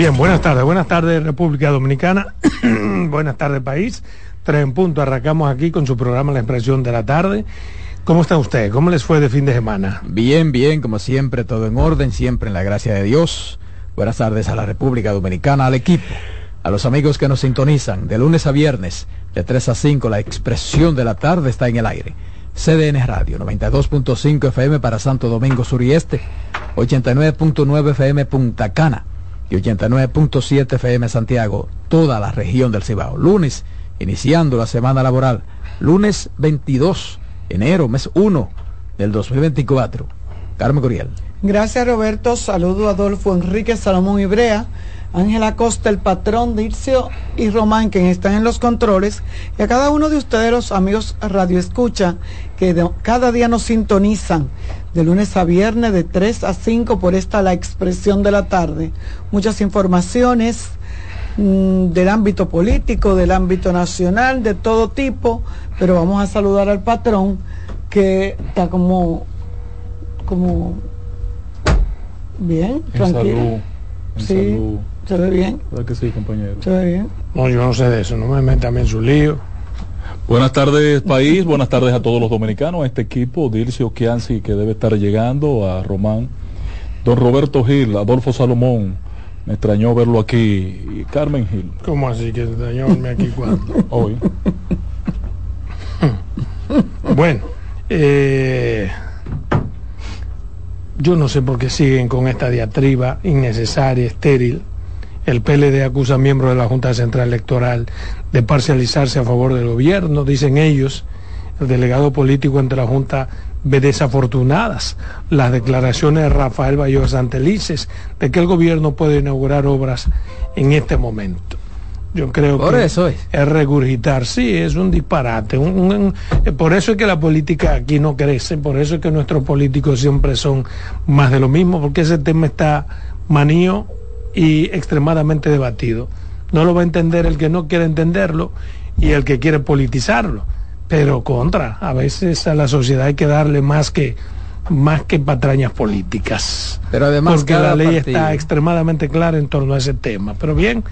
Bien, buenas tardes, buenas tardes República Dominicana, buenas tardes país, tres en punto, arrancamos aquí con su programa La Expresión de la Tarde. ¿Cómo está usted? ¿Cómo les fue de fin de semana? Bien, bien, como siempre, todo en orden, siempre en la gracia de Dios. Buenas tardes a la República Dominicana, al equipo, a los amigos que nos sintonizan de lunes a viernes, de 3 a 5, la expresión de la tarde está en el aire. CDN Radio, 92.5 FM para Santo Domingo Sur y Este, 89.9 FM Punta Cana y 89.7 FM Santiago, toda la región del Cibao. Lunes, iniciando la semana laboral, lunes 22 enero, mes 1 del 2024. Carmen Coriel. Gracias Roberto, saludo a Adolfo Enrique Salomón Ibrea, Ángela Costa, el patrón de Ircio y Román, que están en los controles, y a cada uno de ustedes, los amigos Radio Escucha, que cada día nos sintonizan de lunes a viernes de 3 a 5 por esta la expresión de la tarde. Muchas informaciones mm, del ámbito político, del ámbito nacional, de todo tipo, pero vamos a saludar al patrón que está como, como bien, tranquilo. sí, se ve bien. ¿Verdad que sí, compañero? Se ve bien. No, yo no sé de eso, no me metan en su lío. Buenas tardes, país. Buenas tardes a todos los dominicanos, a este equipo, Dircio Kianci, que debe estar llegando, a Román, don Roberto Gil, Adolfo Salomón. Me extrañó verlo aquí. Y Carmen Gil. ¿Cómo así que extrañó verme aquí cuando? Hoy. Bueno, eh, yo no sé por qué siguen con esta diatriba innecesaria, estéril. El PLD acusa a miembros de la Junta Central Electoral de parcializarse a favor del gobierno, dicen ellos. El delegado político ante la Junta ve desafortunadas las declaraciones de Rafael Bayo Santelices de que el gobierno puede inaugurar obras en este momento. Yo creo por que eso es. es regurgitar, sí, es un disparate. Un, un, eh, por eso es que la política aquí no crece, por eso es que nuestros políticos siempre son más de lo mismo, porque ese tema está manío y extremadamente debatido. No lo va a entender el que no quiere entenderlo y el que quiere politizarlo. Pero contra, a veces a la sociedad hay que darle más que más que patrañas políticas. Pero además porque la ley partido. está extremadamente clara en torno a ese tema. Pero bien,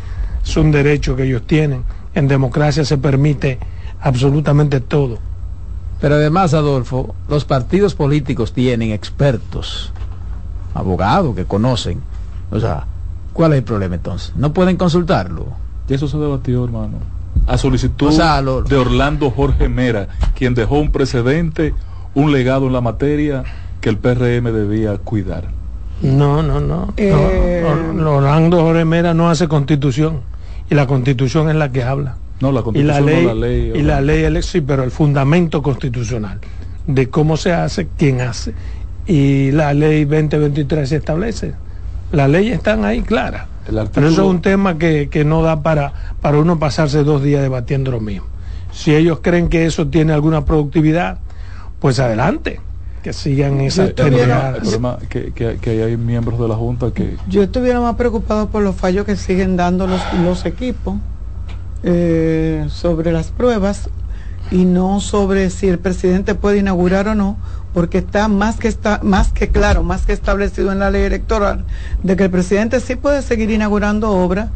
es un derecho que ellos tienen. En democracia se permite absolutamente todo. Pero además, Adolfo, los partidos políticos tienen expertos, abogados que conocen. O sea, ¿cuál es el problema entonces? ¿No pueden consultarlo? Y eso se debatió, hermano. A solicitud o sea, lo... de Orlando Jorge Mera, quien dejó un precedente, un legado en la materia que el PRM debía cuidar. No, no, no. Eh... no Orlando Jorge Mera no hace constitución y la constitución es la que habla. No, la constitución y la ley, no la ley. Y la ley, sí, pero el fundamento constitucional de cómo se hace, quién hace. Y la ley 2023 se establece. Las leyes están ahí claras. Artículo... Pero eso es un tema que, que no da para, para uno pasarse dos días debatiendo lo mismo. Si ellos creen que eso tiene alguna productividad, pues adelante que sigan esas estuviera, el problema que, que, que, hay miembros de la Junta que... Yo estuviera más preocupado por los fallos que siguen dando los, los equipos eh, sobre las pruebas y no sobre si el presidente puede inaugurar o no, porque está más que está más que claro, más que establecido en la ley electoral de que el presidente sí puede seguir inaugurando obras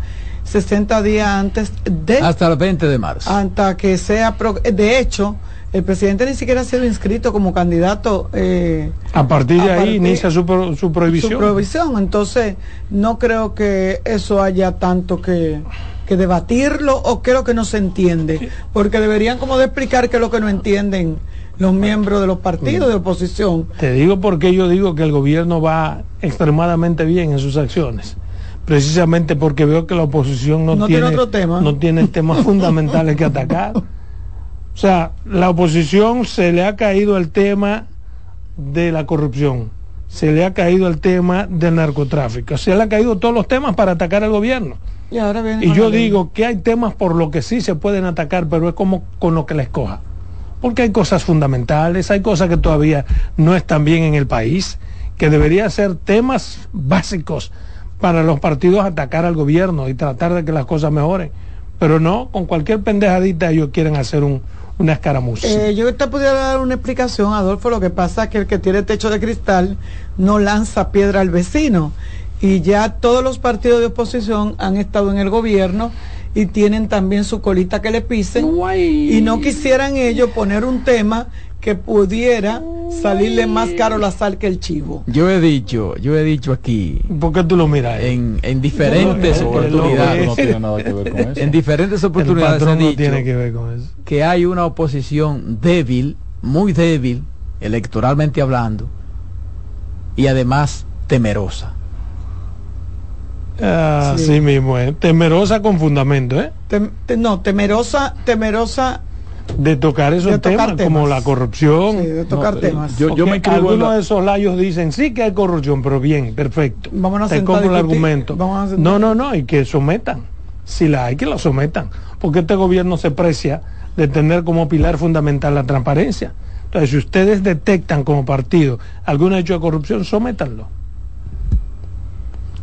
60 días antes de hasta el 20 de marzo. Hasta que sea pro, de hecho el presidente ni siquiera ha sido inscrito como candidato. Eh, a partir de a ahí partir, inicia su, pro, su, prohibición. Su prohibición. Entonces, no creo que eso haya tanto que, que debatirlo o creo que no se entiende. Porque deberían como de explicar qué es lo que no entienden los miembros de los partidos de oposición. Te digo porque yo digo que el gobierno va extremadamente bien en sus acciones. Precisamente porque veo que la oposición no, no tiene, tiene, otro tema. no tiene temas fundamentales que atacar. O sea, la oposición se le ha caído el tema de la corrupción, se le ha caído el tema del narcotráfico, se le ha caído todos los temas para atacar al gobierno. Y, ahora viene y yo digo que hay temas por los que sí se pueden atacar, pero es como con lo que la escoja. Porque hay cosas fundamentales, hay cosas que todavía no están bien en el país, que deberían ser temas básicos para los partidos atacar al gobierno y tratar de que las cosas mejoren. Pero no, con cualquier pendejadita ellos quieren hacer un, una escaramuza. Eh, yo te pudiera dar una explicación, Adolfo. Lo que pasa es que el que tiene techo de cristal no lanza piedra al vecino. y ya todos los partidos de oposición han estado en el gobierno y tienen también su colita que le pisen y no quisieran ellos poner un tema que pudiera salirle más caro la sal que el chivo. Yo he dicho, yo he dicho aquí. ¿Por qué tú lo miras? En, en diferentes No, oportunidades. no tiene nada que ver con eso. En diferentes El oportunidades he patrón no dicho tiene que ver con eso. que hay una oposición débil, muy débil, electoralmente hablando, y además temerosa. Ah, Sí. sí. mismo, ¿eh? Temerosa con fundamento, ¿eh? Tem- te- no, temerosa, temerosa De tocar esos De tocar temas, como la corrupción. sí, de tocar No, eh, temas. yo- me algunos la- de esos layos dicen sí que hay corrupción, pero bien, perfecto. Vamos a Te compro el argumento. vamos a sentar- No, no, no, y que sometan. Si la hay, que la sometan. Porque este gobierno se precia de tener como pilar fundamental la transparencia. Entonces, si ustedes detectan como partido algún hecho de corrupción, sométanlo.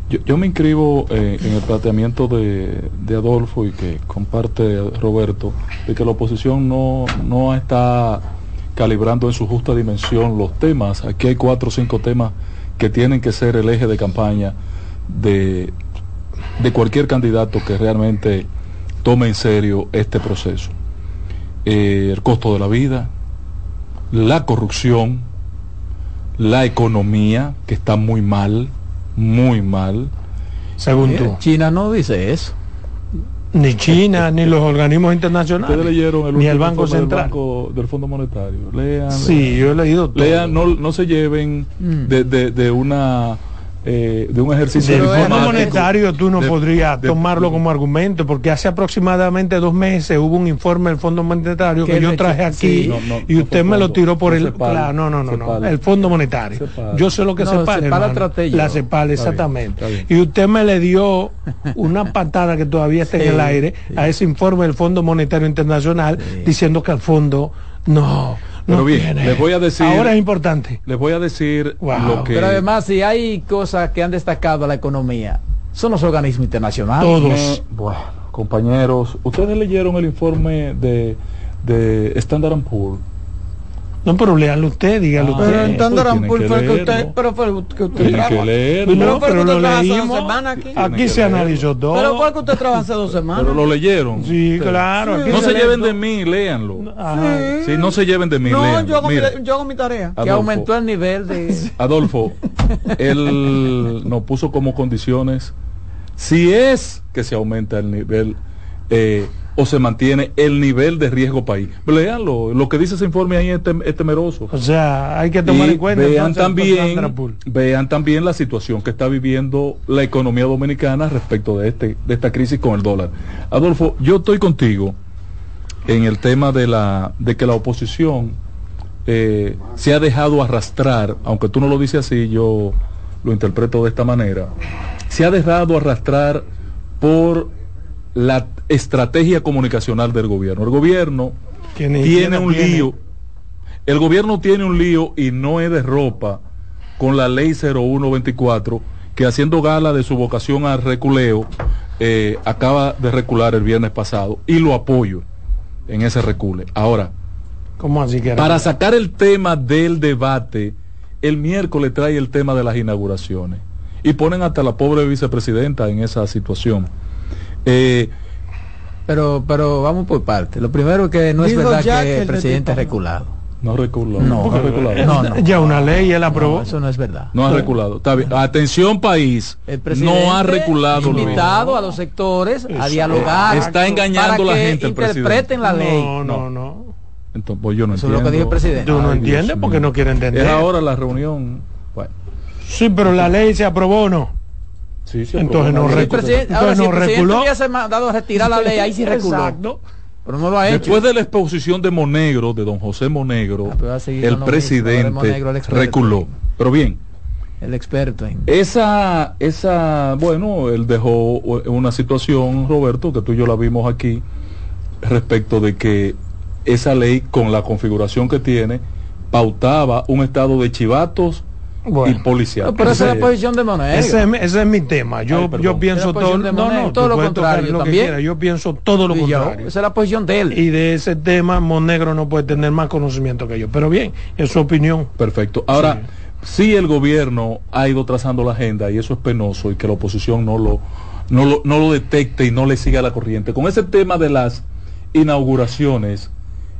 Yo, me inscribo eh, en el planteamiento de, de Adolfo y que comparte Roberto, de que la oposición no, no está calibrando en su justa dimensión los temas. Aquí hay cuatro o cinco temas que tienen que ser el eje de campaña de, de cualquier candidato que realmente tome en serio este proceso. Eh, el costo de la vida, la corrupción, la economía, que está muy mal, muy mal. Según tú. Eh, China no dice eso. Ni China, ni los organismos internacionales. Ustedes leyeron el ni el Banco Central. Del, Banco, del Fondo Monetario. Lean. Sí, yo he leído todo. lean, no, no se lleven Mm. de, de, de una eh, de un ejercicio Del Fondo Monetario tú no de- podrías de- tomarlo como argumento, porque hace aproximadamente dos meses hubo un informe del Fondo Monetario que Que yo traje aquí sí. No, no, y no usted me lo tiró por el... No, no, no, no, el Fondo Monetario. Yo sé lo que No, CEPAL la hermano. La CEPAL, Está bien, exactamente. está bien. Y usted me le dio una patada que todavía está en el aire sí. a ese informe del Fondo Monetario Internacional Sí. diciendo que el fondo no... Pero no bien, tiene. les voy a decir- Ahora es importante. Les voy a decir Wow. lo que Pero además, si hay cosas que han destacado a la economía, son los organismos internacionales. Todos. me- bueno, compañeros, ustedes leyeron el informe de de Standard Poor's. No, pero léalo usted, dígalo Ah, usted. Pero en pues Standard tienen Poor's que fue que usted, pero fue el que usted Tienen que trajo. leerlo. No, Pero pero que lo usted trajo hace dos leímos. semanas aquí. Aquí que se leerlo. analizó todo. Pero fue que usted trajo hace dos semanas. Pero lo leyeron. Sí, Ustedes. claro. aquí No se lee lleven de mí, léanlo. Ajá. Sí, no se lleven de mí, no, léanlo. yo hago, mi, yo hago mi tarea. que Adolfo, aumentó el nivel de... Adolfo, él nos puso como condiciones si es que se aumenta el nivel eh, o se mantiene el nivel de riesgo país. Léanlo, lo que dice ese informe ahí es, tem- es temeroso. O sea, hay que tomar Y en cuenta. vean también, vean también la situación que está viviendo la economía dominicana respecto de este de esta crisis con el dólar. Adolfo, yo estoy contigo en el tema de la de que la oposición eh, se ha dejado arrastrar, aunque tú no lo dices así, yo lo interpreto de esta manera, se ha dejado arrastrar por la estrategia comunicacional del gobierno. El gobierno tiene un tiene. lío. El gobierno tiene un lío y no es de ropa con la ley 0124 que haciendo gala de su vocación al reculeo eh, acaba de recular el viernes pasado y lo apoyo en ese recule. Ahora, ¿Cómo así que para sacar el tema del debate, el miércoles trae el tema de las inauguraciones y ponen hasta la pobre vicepresidenta en esa situación. Eh, Pero, pero vamos por parte. Lo primero es que no es verdad Jack que el presidente ha reculado. no reculó. No, ¿Por qué reculado? no, no. Ya una ley, él aprobó. No, eso no es verdad. No ha reculado. Está bien. Atención país. El presidente No ha reculado. Invitado a los sectores a dialogar. Está engañando para a la que gente, el interpreten la ley. No, no, no. Entonces, pues yo no Eso es entiendo. lo que dijo el presidente. Tú no entiendes porque no quiere entender. Es ahora la reunión. Bueno, Sí, pero la ley se aprobó o no. Sí, Entonces no la Si el presidente, ahora, Entonces si el no presidente reculó. hubiese mandado a retirar la ley, ahí sí reculó. Exacto. Pero no lo ha hecho. Después de la exposición de Monegro, de don José Monegro, Ah, el presidente Monegro, el experto. reculó. Pero bien, El experto en... esa, esa, bueno, él dejó una situación, Roberto, que tú y yo la vimos aquí, respecto de que esa ley, con la configuración que tiene, pautaba un estado de chivatos y policial. No, pero esa es la posición de Monegro. Ese, es- ese es mi tema. Yo, Ay, yo pienso todo. No, no, todo lo contrario lo también. Yo pienso todo lo Y yo, contrario. esa es la posición de él. Y de ese tema, Monegro no puede tener más conocimiento que yo. Pero bien, es su opinión. Perfecto. Ahora, sí el gobierno ha ido trazando la agenda y eso es penoso y que la oposición no lo, no lo, no lo detecte y no le siga la corriente. Con ese tema de las inauguraciones,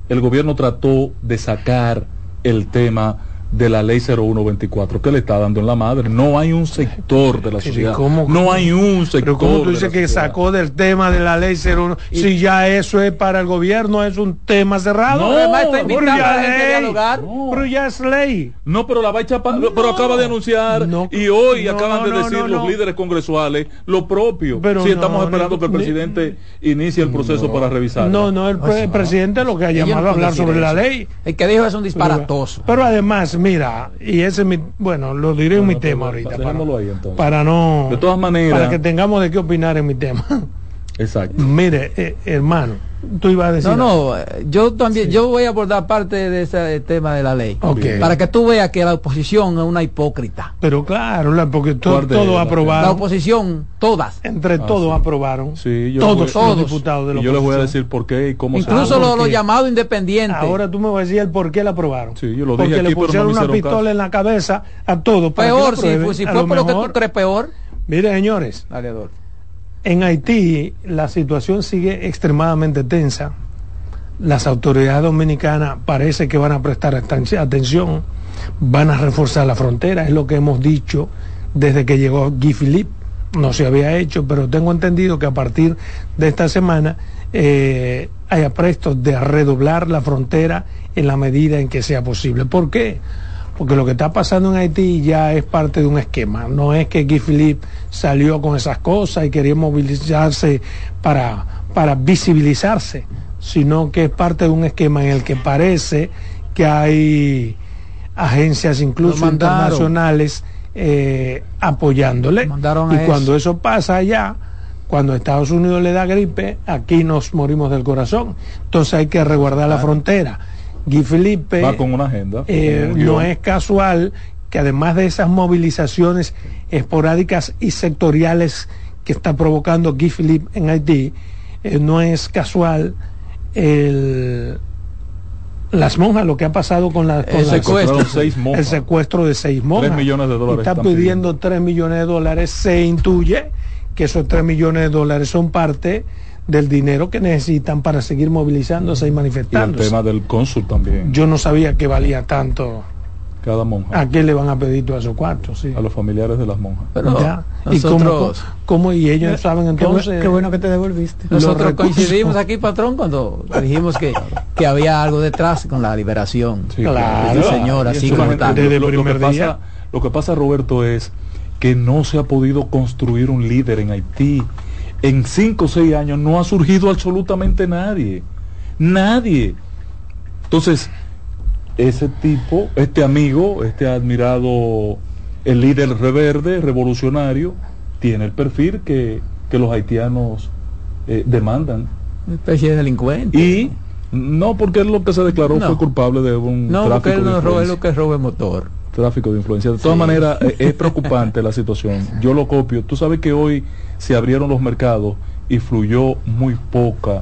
el gobierno trató de sacar el tema de la ley 0124 que le está dando en la madre. No hay un sector de la sociedad. no hay un sector. Pero ¿cómo tú dices que sacó del tema de la ley 01? Si ya eso es para el gobierno, es un tema cerrado. No, además está pero, ya ley, no. pero ya es ley. No, pero la va a echar pero acaba de anunciar y hoy acaban de decir los líderes congresuales lo propio. Pero si estamos esperando que el presidente inicie el proceso para revisar. No, no, el, presidente lo que ha llamado a hablar sobre la ley. El que dijo es un disparatoso. pero además mira, y ese es mi, bueno, lo diré en mi tema ahorita. Para, no. De todas maneras. Para que tengamos de qué opinar en mi tema. Exacto. Mire, eh, hermano, tú ibas a decir. No, no, yo también, yo voy a abordar parte de ese tema de la ley. Para que tú veas que la oposición es una hipócrita. Pero claro, porque todos aprobaron. La oposición, todas. Entre ah, todos aprobaron. Sí, todos, los diputados de la y Yo les voy a decir por qué y cómo Incluso los lo llamados independientes. Ahora tú me vas a decir el por qué la aprobaron. Sí, yo lo porque dije le pusieron una pistola en la cabeza a todos. Peor, si, si fue por lo que tú crees peor. Mire, señores. Dale, en Haití la situación sigue extremadamente tensa. Las autoridades dominicanas parece que van a prestar atención, van a reforzar la frontera, es lo que hemos dicho desde que llegó Guy Philippe. No se había hecho, pero tengo entendido que a partir de esta semana eh, haya prestos de redoblar la frontera en la medida en que sea posible. ¿Por qué? Porque lo que está pasando en Haití ya es parte de un esquema. No es que Guy Philippe salió con esas cosas y quería movilizarse para, para visibilizarse, sino que es parte de un esquema en el que parece que hay agencias incluso internacionales eh, apoyándole. y cuando eso pasa allá, cuando Estados Unidos le da gripe, aquí nos morimos del corazón. Entonces hay que resguardar la frontera Guy Felipe va con una agenda. Eh, no es casual que además de esas movilizaciones esporádicas y sectoriales que está provocando Guy Philippe en Haití, eh, no es casual el, las monjas, lo que ha pasado con, la, el, secuestro, el secuestro de seis monjas. millones de dólares. Está pidiendo tres millones de dólares. Se intuye que esos tres millones de dólares son parte del dinero que necesitan para seguir movilizándose y manifestándose. Y el tema del cónsul también. Yo no sabía que valía tanto. Cada monja. ¿A qué le van a pedir todos esos cuartos? A los familiares de las monjas. ¿Y cómo, y ellos saben entonces? Qué, bueno que te devolviste. Nosotros coincidimos aquí, patrón, cuando dijimos que, que había algo detrás con la liberación. claro. señor, así como está. Lo, que pasa, lo que pasa, Roberto, es que no se ha podido construir un líder en Haití en cinco o seis años no ha surgido absolutamente nadie. Nadie. Entonces, ese tipo, este amigo, este admirado, el líder reverde, revolucionario, tiene el perfil que, los haitianos eh, demandan. Una especie de delincuente. Y no, porque él lo que se declaró fue culpable de un no, porque él no roba lo que roba motor. Tráfico de influencia. De todas maneras, eh, es preocupante la situación. Yo lo copio. Tú sabes que hoy se abrieron los mercados y fluyó muy poca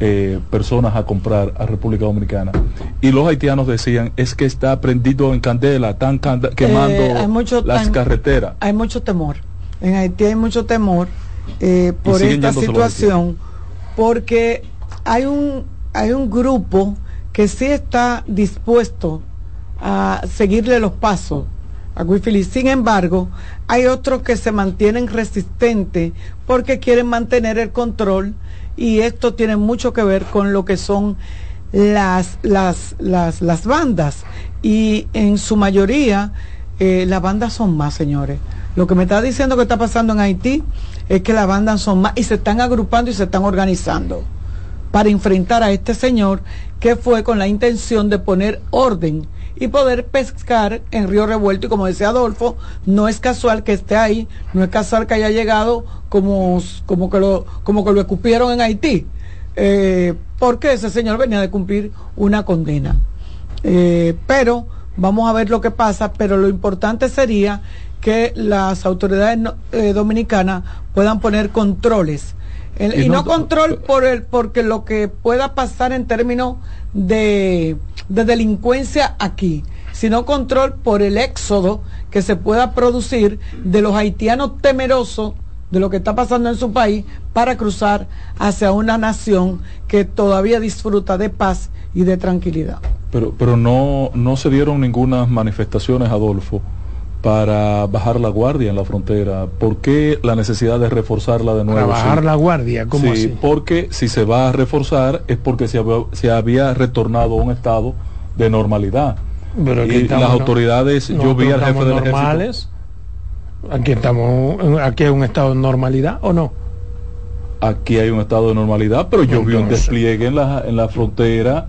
eh, personas a comprar a República Dominicana. Y los haitianos decían, es que está prendido en candela, están quemando eh, las carreteras. Hay mucho temor. En Haití hay mucho temor eh, por esta situación, porque hay un, hay un grupo que sí está dispuesto a seguirle los pasos a Sin embargo, hay otros que se mantienen resistentes porque quieren mantener el control y esto tiene mucho que ver con lo que son las, las, las, las bandas. Y en su mayoría, eh, las bandas son más, señores. Lo que me está diciendo que está pasando en Haití es que las bandas son más y se están agrupando y se están organizando para enfrentar a este señor que fue con la intención de poner orden y poder pescar en Río Revuelto. Y como decía Adolfo, no es casual que esté ahí, no es casual que haya llegado como, como, que, lo, como que lo escupieron en Haití, eh, porque ese señor venía de cumplir una condena. Eh, pero vamos a ver lo que pasa, pero lo importante sería que las autoridades eh, dominicanas puedan poner controles. y, no, control por el, porque lo que pueda pasar en términos de, de delincuencia aquí, sino control por el éxodo que se pueda producir de los haitianos temerosos de lo que está pasando en su país para cruzar hacia una nación que todavía disfruta de paz y de tranquilidad. Pero, pero no, no se dieron ninguna manifestaciones, Adolfo, para bajar la guardia en la frontera. ¿Por qué la necesidad de reforzarla de nuevo? Para bajar la guardia, ¿cómo sí, así? porque si se va a reforzar es porque se había, se había retornado a un estado de normalidad. Pero y estamos, las ¿no? autoridades, yo vi al jefe del ejército. normales. Aquí estamos, aquí hay un estado de normalidad o no? Aquí hay un estado de normalidad, pero yo vi un despliegue en la, en la frontera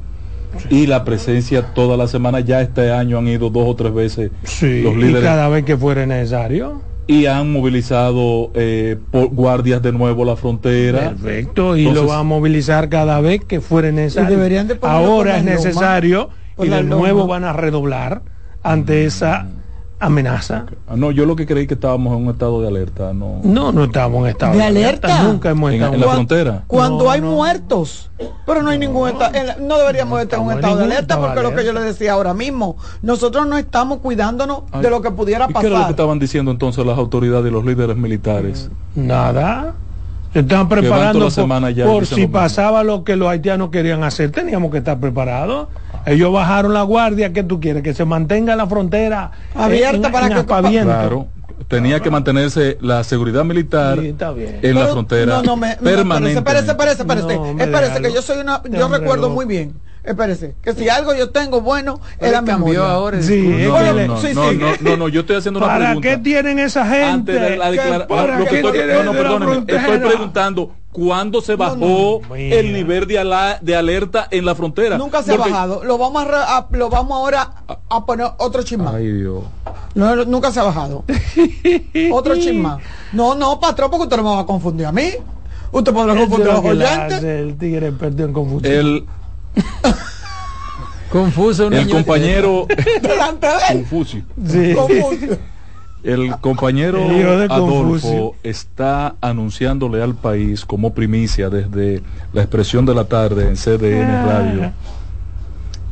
y la presencia toda la semana. Ya este año han ido dos o tres veces Sí, los y líderes cada vez que fuera necesario. y han movilizado eh, por- guardias de nuevo la frontera. Perfecto, y Entonces- lo va a movilizar cada vez que fuere necesario. Y deberían de ponerlo Ahora es necesario y de nuevo van a redoblar ante esa amenaza. Ah, No, yo lo que creí que estábamos en un estado de alerta, no. No, no estamos en estado ¿De alerta? Nunca hemos En- estado en la frontera. Cuando No, hay no. muertos. Pero no hay ningún estado, en la- no deberíamos estar en un estado de alerta porque es lo que yo alerta. le decía ahora mismo, nosotros no estamos cuidándonos Ay, de lo que pudiera ¿Y qué era lo que pasar. estaban diciendo entonces las autoridades y los líderes militares? Nada. Se Estaban preparando la por, semana ya por dicen si pasaba lo que los haitianos querían hacer. Teníamos que estar preparados. Ellos bajaron la guardia. ¿Qué tú quieres? Que se mantenga la frontera Abierta para que- aspaviento. Claro. Tenía que mantenerse la seguridad militar Sí, está bien. en la frontera No, no, me, permanente. espérese, espérese, espérese, No, espérese, que yo soy una, yo recuerdo muy bien. Espérese, que si algo yo tengo bueno es Él la cambió memoria. ahora Sí, No, no, no, sí, no, sí. no, no, no, yo estoy haciendo una ¿Para pregunta. qué tienen esa gente? Antes de la ¿para estoy, no, no, perdóneme, preguntando cuándo se bajó el nivel de, ala- de alerta en la frontera. Nunca se ha bajado. Lo vamos a, lo vamos ahora a poner otro chisma. Ay, Dios. No, nunca se ha bajado. otro chisma. No, no, patrón, porque usted no me va a confundir a mí. Usted podrá confundir a lo los oyentes. el tigre perdió en confusión. El, Confuso un el niño- compañero. Confucio. Sí. El compañero El Adolfo Confucio. está anunciándole al país como primicia desde la expresión de la tarde en CDN Ah. Radio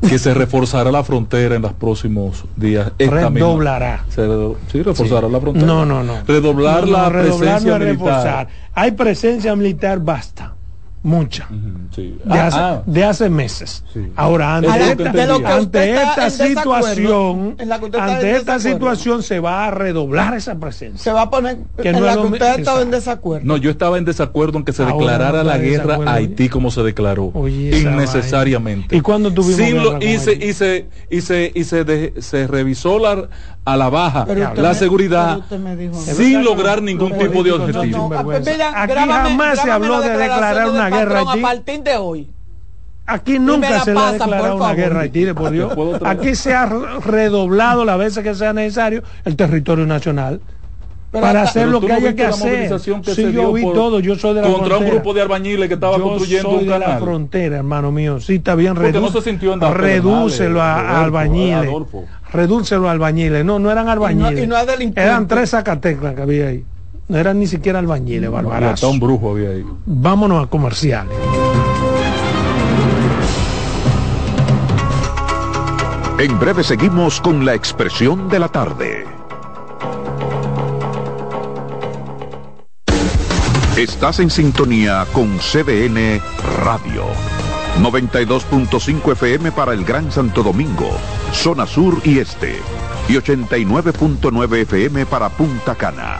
que se reforzará la frontera en los próximos días. Redoblará. Se redo- sí, reforzará la frontera. No, no, no. Redoblar No, no, la redoblar presencia no es militar. reforzar. Hay presencia militar, basta. Mucha. Ujú, sí. De, Ah, hace, ah, de hace meses. Sí. Ahora, ante esta, que De lo que usted ante esta situación, ante esta situación se va a redoblar esa Se presencia. va a poner Que en no la que usted estado en desacuerdo. no, yo estaba en desacuerdo en que se Ahora declarara no la guerra a Haití como se declaró. Oye, innecesariamente. vaina. ¿Y cuándo tuvimos Sin guerra lo- con y, se, Haití? y se y se y se, de- se revisó la, a la baja la me- seguridad sin lograr ningún tipo de objetivo. Sinvergüenza. mira, Aquí jamás se habló de declarar una guerra a Haití. A partir de hoy. Aquí nunca la se le ha declarado por una favor. guerra a Haití, de por Dios. ¿Puedo traer? Aquí se ha re- redoblado las veces que sea necesario el territorio nacional Pero para hasta- hacer lo que no haya que la hacer. que Sí, yo vi por- todo, yo soy de la contra un frontera. grupo de albañiles que estaba yo construyendo soy un de la canal. frontera, hermano mío. Sí, está bien, redu- no se sintió redúcelo a, a Roberto, albañiles. Adolfo. Redúcelo a albañiles. No, no eran albañiles. y no es delincuente. eran tres zacateclas que había ahí. No eran ni siquiera albañiles, barbarazo. un brujo había ahí. Vámonos a comerciales. En breve seguimos con la expresión de la tarde. Estás en sintonía con CDN Radio. 92.5 FM para el Gran Santo Domingo, zona sur y este. Y 89.9 FM para Punta Cana.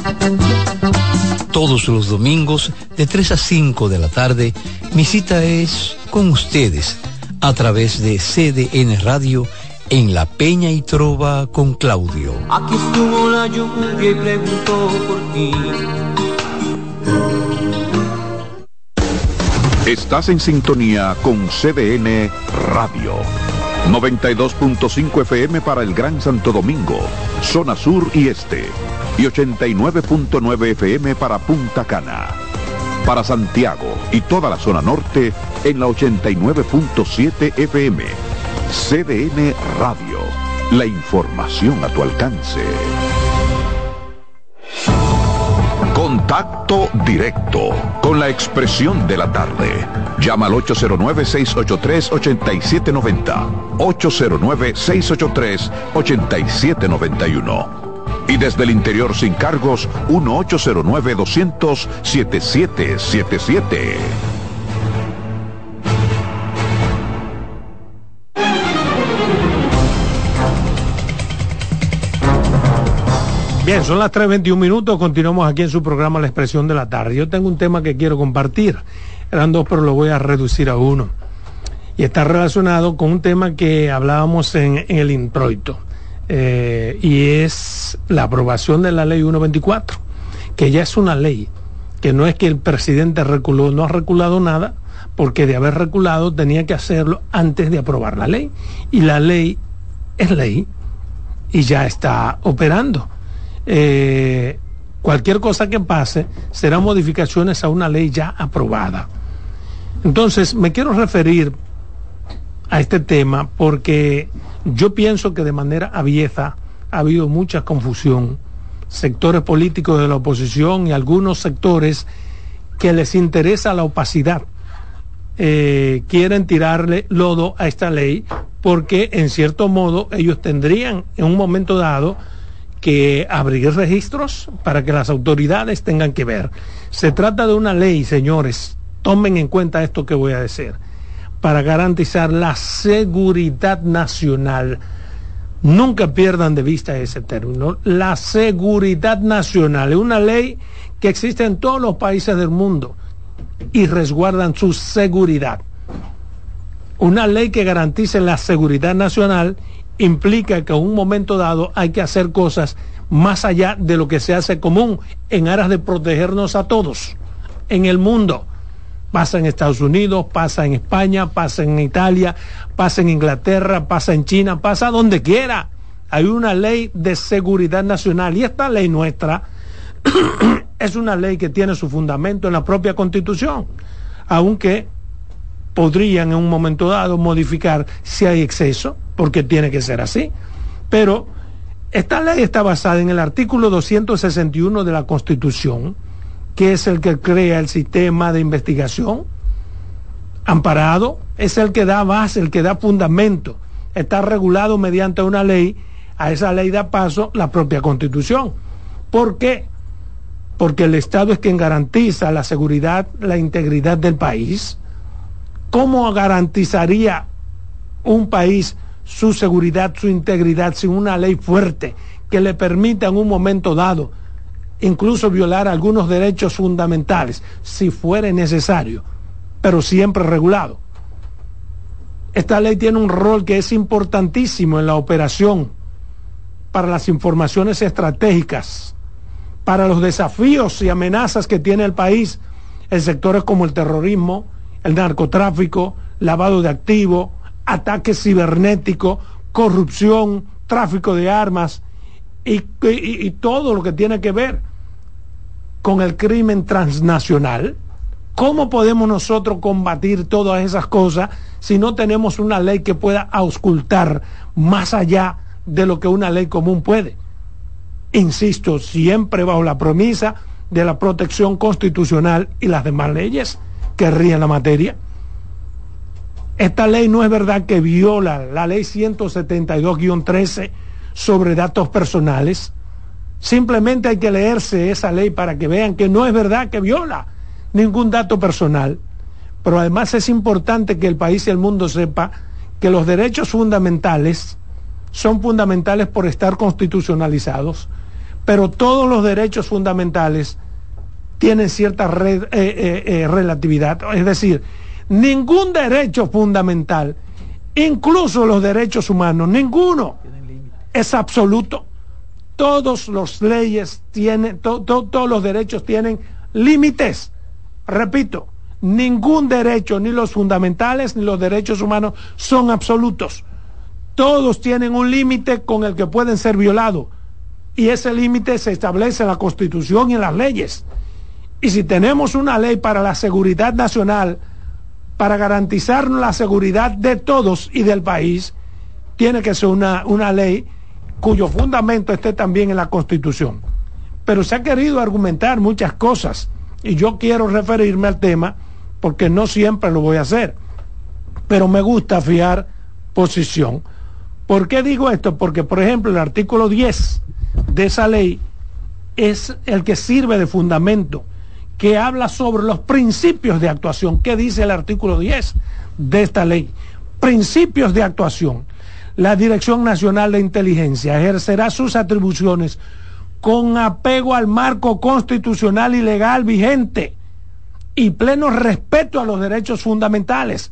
Todos los domingos de 3 a 5 de la tarde, mi cita es con ustedes a través de CDN Radio en La Peña y Trova con Claudio. Aquí estuvo la lluvia y preguntó por ti. Estás en sintonía con CDN Radio. 92.5 FM para el Gran Santo Domingo, zona sur y este. Y 89.9 FM para Punta Cana. Para Santiago y toda la zona norte en la 89.7 FM. CDN Radio. La información a tu alcance. Contacto directo con la expresión de la tarde. Llama al 809-683-8790. 809-683-8791. Y desde el interior sin cargos, 1-809-200-7777. Bien, son las 3.21 minutos, continuamos aquí en su programa La Expresión de la Tarde. Yo tengo un tema que quiero compartir, eran dos, pero lo voy a reducir a uno. Y está relacionado con un tema que hablábamos en, el introito, eh, y es la aprobación de la ley 124, que ya es una ley, que no es que el presidente reculó, no ha reculado nada, porque de haber reculado tenía que hacerlo antes de aprobar la ley. Y la ley es ley y ya está operando. Eh, cualquier cosa que pase serán modificaciones a una ley ya aprobada. Entonces, me quiero referir a este tema porque yo pienso que de manera abierta ha habido mucha confusión. Sectores políticos de la oposición y algunos sectores que les interesa la opacidad eh, quieren tirarle lodo a esta ley porque en cierto modo ellos tendrían en un momento dado que abrir registros para que las autoridades tengan que ver. Se trata de una ley, señores, tomen en cuenta esto que voy a decir, para garantizar la seguridad nacional. Nunca pierdan de vista ese término. La seguridad nacional es una ley que existe en todos los países del mundo y resguardan su seguridad. Una ley que garantice la seguridad nacional implica que en un momento dado hay que hacer cosas más allá de lo que se hace común en aras de protegernos a todos en el mundo. Pasa en Estados Unidos, pasa en España, pasa en Italia, pasa en Inglaterra, pasa en China, pasa donde quiera. Hay una ley de seguridad nacional y esta ley nuestra es una ley que tiene su fundamento en la propia constitución, aunque podrían en un momento dado modificar si hay exceso, porque tiene que ser así. Pero esta ley está basada en el artículo 261 de la Constitución, que es el que crea el sistema de investigación amparado, es el que da base, el que da fundamento. Está regulado mediante una ley, a esa ley da paso la propia Constitución. ¿Por qué? Porque el Estado es quien garantiza la seguridad, la integridad del país ¿Cómo garantizaría un país su seguridad, su integridad sin una ley fuerte que le permita en un momento dado incluso violar algunos derechos fundamentales si fuere necesario, pero siempre regulado? Esta ley tiene un rol que es importantísimo en la operación para las informaciones estratégicas, para los desafíos y amenazas que tiene el país en sectores como el terrorismo, el narcotráfico, lavado de activos, ataques cibernéticos, corrupción, tráfico de armas y, y, todo lo que tiene que ver con el crimen transnacional. ¿Cómo podemos nosotros combatir todas esas cosas si no tenemos una ley que pueda auscultar más allá de lo que una ley común puede? Insisto, siempre bajo la promesa de la protección constitucional y las demás leyes que ríen la materia. Esta ley no es verdad que viola la ley 172-13 sobre datos personales. Simplemente hay que leerse esa ley para que vean que no es verdad que viola ningún dato personal. Pero además es importante que el país y el mundo sepa que los derechos fundamentales son fundamentales por estar constitucionalizados, pero todos los derechos fundamentales tienen cierta eh, eh, eh, relatividad. Es decir, ningún derecho fundamental, incluso los derechos humanos, ninguno es absoluto. Todos los leyes tienen, todos los derechos tienen límites. Repito, ningún derecho, ni los fundamentales, ni los derechos humanos son absolutos. Todos tienen un límite con el que pueden ser violados. Y ese límite se establece en la Constitución y en las leyes. Y si tenemos una ley para la seguridad nacional, para garantizar la seguridad de todos y del país, tiene que ser una, una ley cuyo fundamento esté también en la Constitución. Pero se ha querido argumentar muchas cosas y yo quiero referirme al tema porque no siempre lo voy a hacer. Pero me gusta fiar posición. ¿Por qué digo esto? Porque, por ejemplo, el artículo 10 de esa ley es el que sirve de fundamento que habla sobre los principios de actuación. ¿Qué dice el artículo 10 de esta ley? Principios de actuación. La Dirección Nacional de Inteligencia ejercerá sus atribuciones con apego al marco constitucional y legal vigente y pleno respeto a los derechos fundamentales,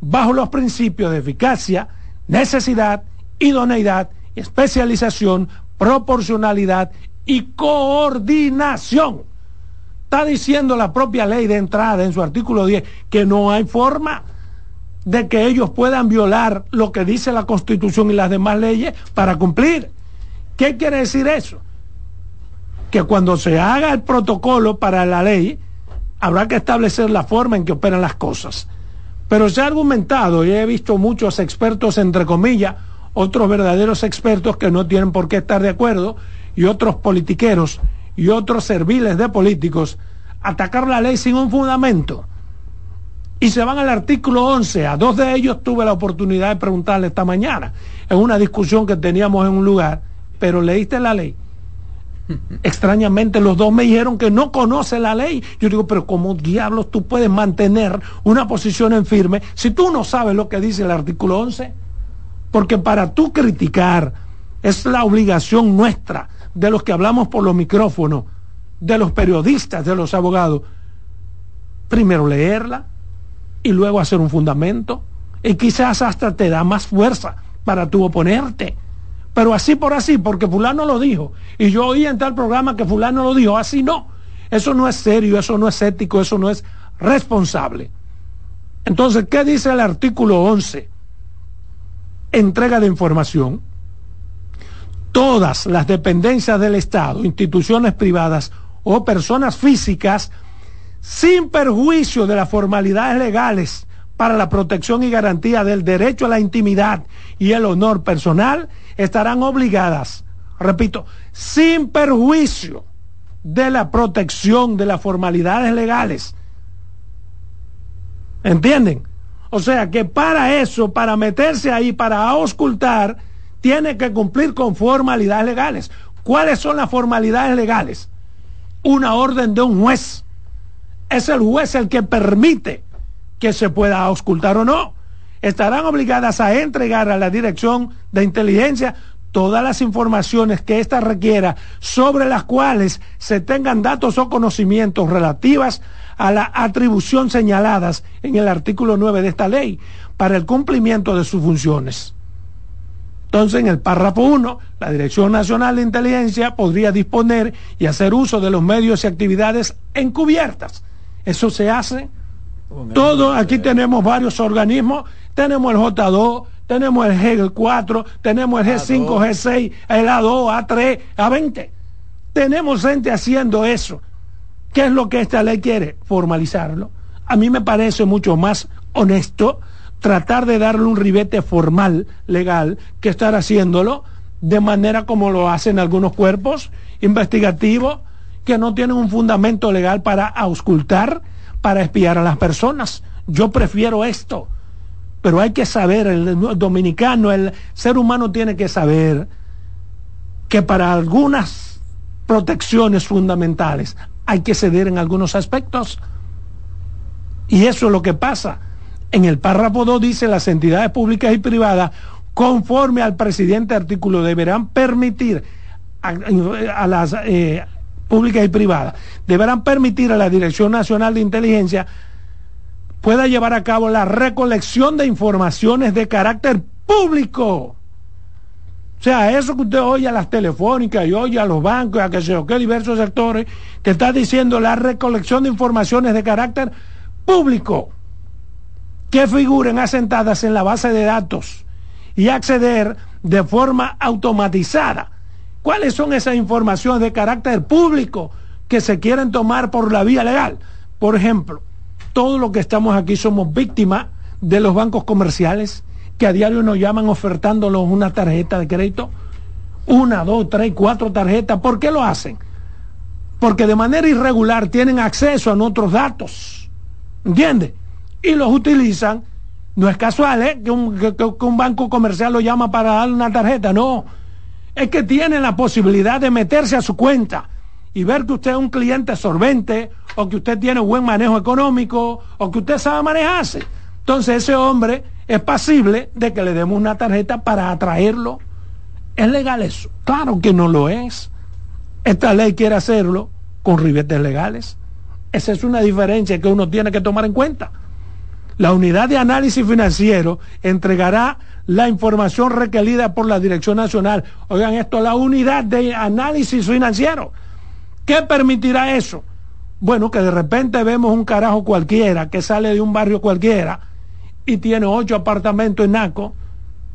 bajo los principios de eficacia, necesidad, idoneidad, especialización, proporcionalidad y coordinación. Está diciendo la propia ley de entrada en su artículo 10 que no hay forma de que ellos puedan violar lo que dice la Constitución y las demás leyes para cumplir. ¿Qué quiere decir eso? Que cuando se haga el protocolo para la ley, habrá que establecer la forma en que operan las cosas. Pero se ha argumentado, y he visto muchos expertos, entre comillas, otros verdaderos expertos que no tienen por qué estar de acuerdo, y otros politiqueros y otros serviles de políticos atacar la ley sin un fundamento. Y se van al artículo 11. A dos de ellos tuve la oportunidad de preguntarle esta mañana en una discusión que teníamos en un lugar, pero leíste la ley. Extrañamente los dos me dijeron que no conoce la ley. Yo digo, pero ¿cómo diablos tú puedes mantener una posición en firme si tú no sabes lo que dice el artículo 11? Porque para tú criticar es la obligación nuestra de los que hablamos por los micrófonos, de los periodistas, de los abogados, primero leerla y luego hacer un fundamento. Y quizás hasta te da más fuerza para tu oponerte. Pero así por así, porque fulano lo dijo. Y yo oí en tal programa que fulano lo dijo, así no. Eso no es serio, eso no es ético, eso no es responsable. Entonces, ¿qué dice el artículo 11? Entrega de información todas las dependencias del Estado, instituciones privadas o personas físicas, sin perjuicio de las formalidades legales para la protección y garantía del derecho a la intimidad y el honor personal, estarán obligadas, repito, sin perjuicio de la protección de las formalidades legales. ¿Entienden? O sea que para eso, para meterse ahí, para auscultar, tiene que cumplir con formalidades legales. ¿Cuáles son las formalidades legales? Una orden de un juez. Es el juez el que permite que se pueda auscultar o no. Estarán obligadas a entregar a la Dirección de Inteligencia todas las informaciones que ésta requiera sobre las cuales se tengan datos o conocimientos relativas a la atribución señaladas en el artículo 9 de esta ley para el cumplimiento de sus funciones. Entonces, en el párrafo 1, la Dirección Nacional de Inteligencia podría disponer y hacer uso de los medios y actividades encubiertas. Eso se hace. Todo, aquí tenemos varios organismos, tenemos el J2, tenemos el G4, tenemos el G5, G6, el A2, A3, A20. Tenemos gente haciendo eso. ¿Qué es lo que esta ley quiere? Formalizarlo. A mí me parece mucho más honesto tratar de darle un ribete formal, legal, que estar haciéndolo de manera como lo hacen algunos cuerpos investigativos que no tienen un fundamento legal para auscultar, para espiar a las personas. Yo prefiero esto. Pero hay que saber, el dominicano, el ser humano tiene que saber que para algunas protecciones fundamentales hay que ceder en algunos aspectos. Y eso es lo que pasa en el párrafo 2 dice las entidades públicas y privadas, conforme al presidente artículo, deberán permitir a, las eh, públicas y privadas, deberán permitir a la Dirección Nacional de Inteligencia pueda llevar a cabo la recolección de informaciones de carácter público. O sea, eso que usted oye a las telefónicas y oye a los bancos, a que se o qué diversos sectores, que está diciendo la recolección de informaciones de carácter público que figuren asentadas en la base de datos y acceder de forma automatizada. ¿Cuáles son esas informaciones de carácter público que se quieren tomar por la vía legal? Por ejemplo, todos los que estamos aquí somos víctimas de los bancos comerciales que a diario nos llaman ofertándonos una tarjeta de crédito. Una, dos, tres, cuatro tarjetas. ¿Por qué lo hacen? Porque de manera irregular tienen acceso a nuestros datos. ¿Entiendes? Y los utilizan. No es casual ¿eh? que, un, que un banco comercial lo llama para darle una tarjeta. No. Es que tienen la posibilidad de meterse a su cuenta y ver que usted es un cliente solvente o que usted tiene buen manejo económico o que usted sabe manejarse. Entonces ese hombre es pasible de que le demos una tarjeta para atraerlo. ¿Es legal eso? Claro que no lo es. Esta ley quiere hacerlo con ribetes legales. Esa es una diferencia que uno tiene que tomar en cuenta. La unidad de análisis financiero entregará la información requerida por la Dirección Nacional. Oigan esto, la unidad de análisis financiero ¿Qué permitirá eso? Bueno, que de repente vemos un carajo cualquiera que sale de un barrio cualquiera y tiene ocho apartamentos en Naco,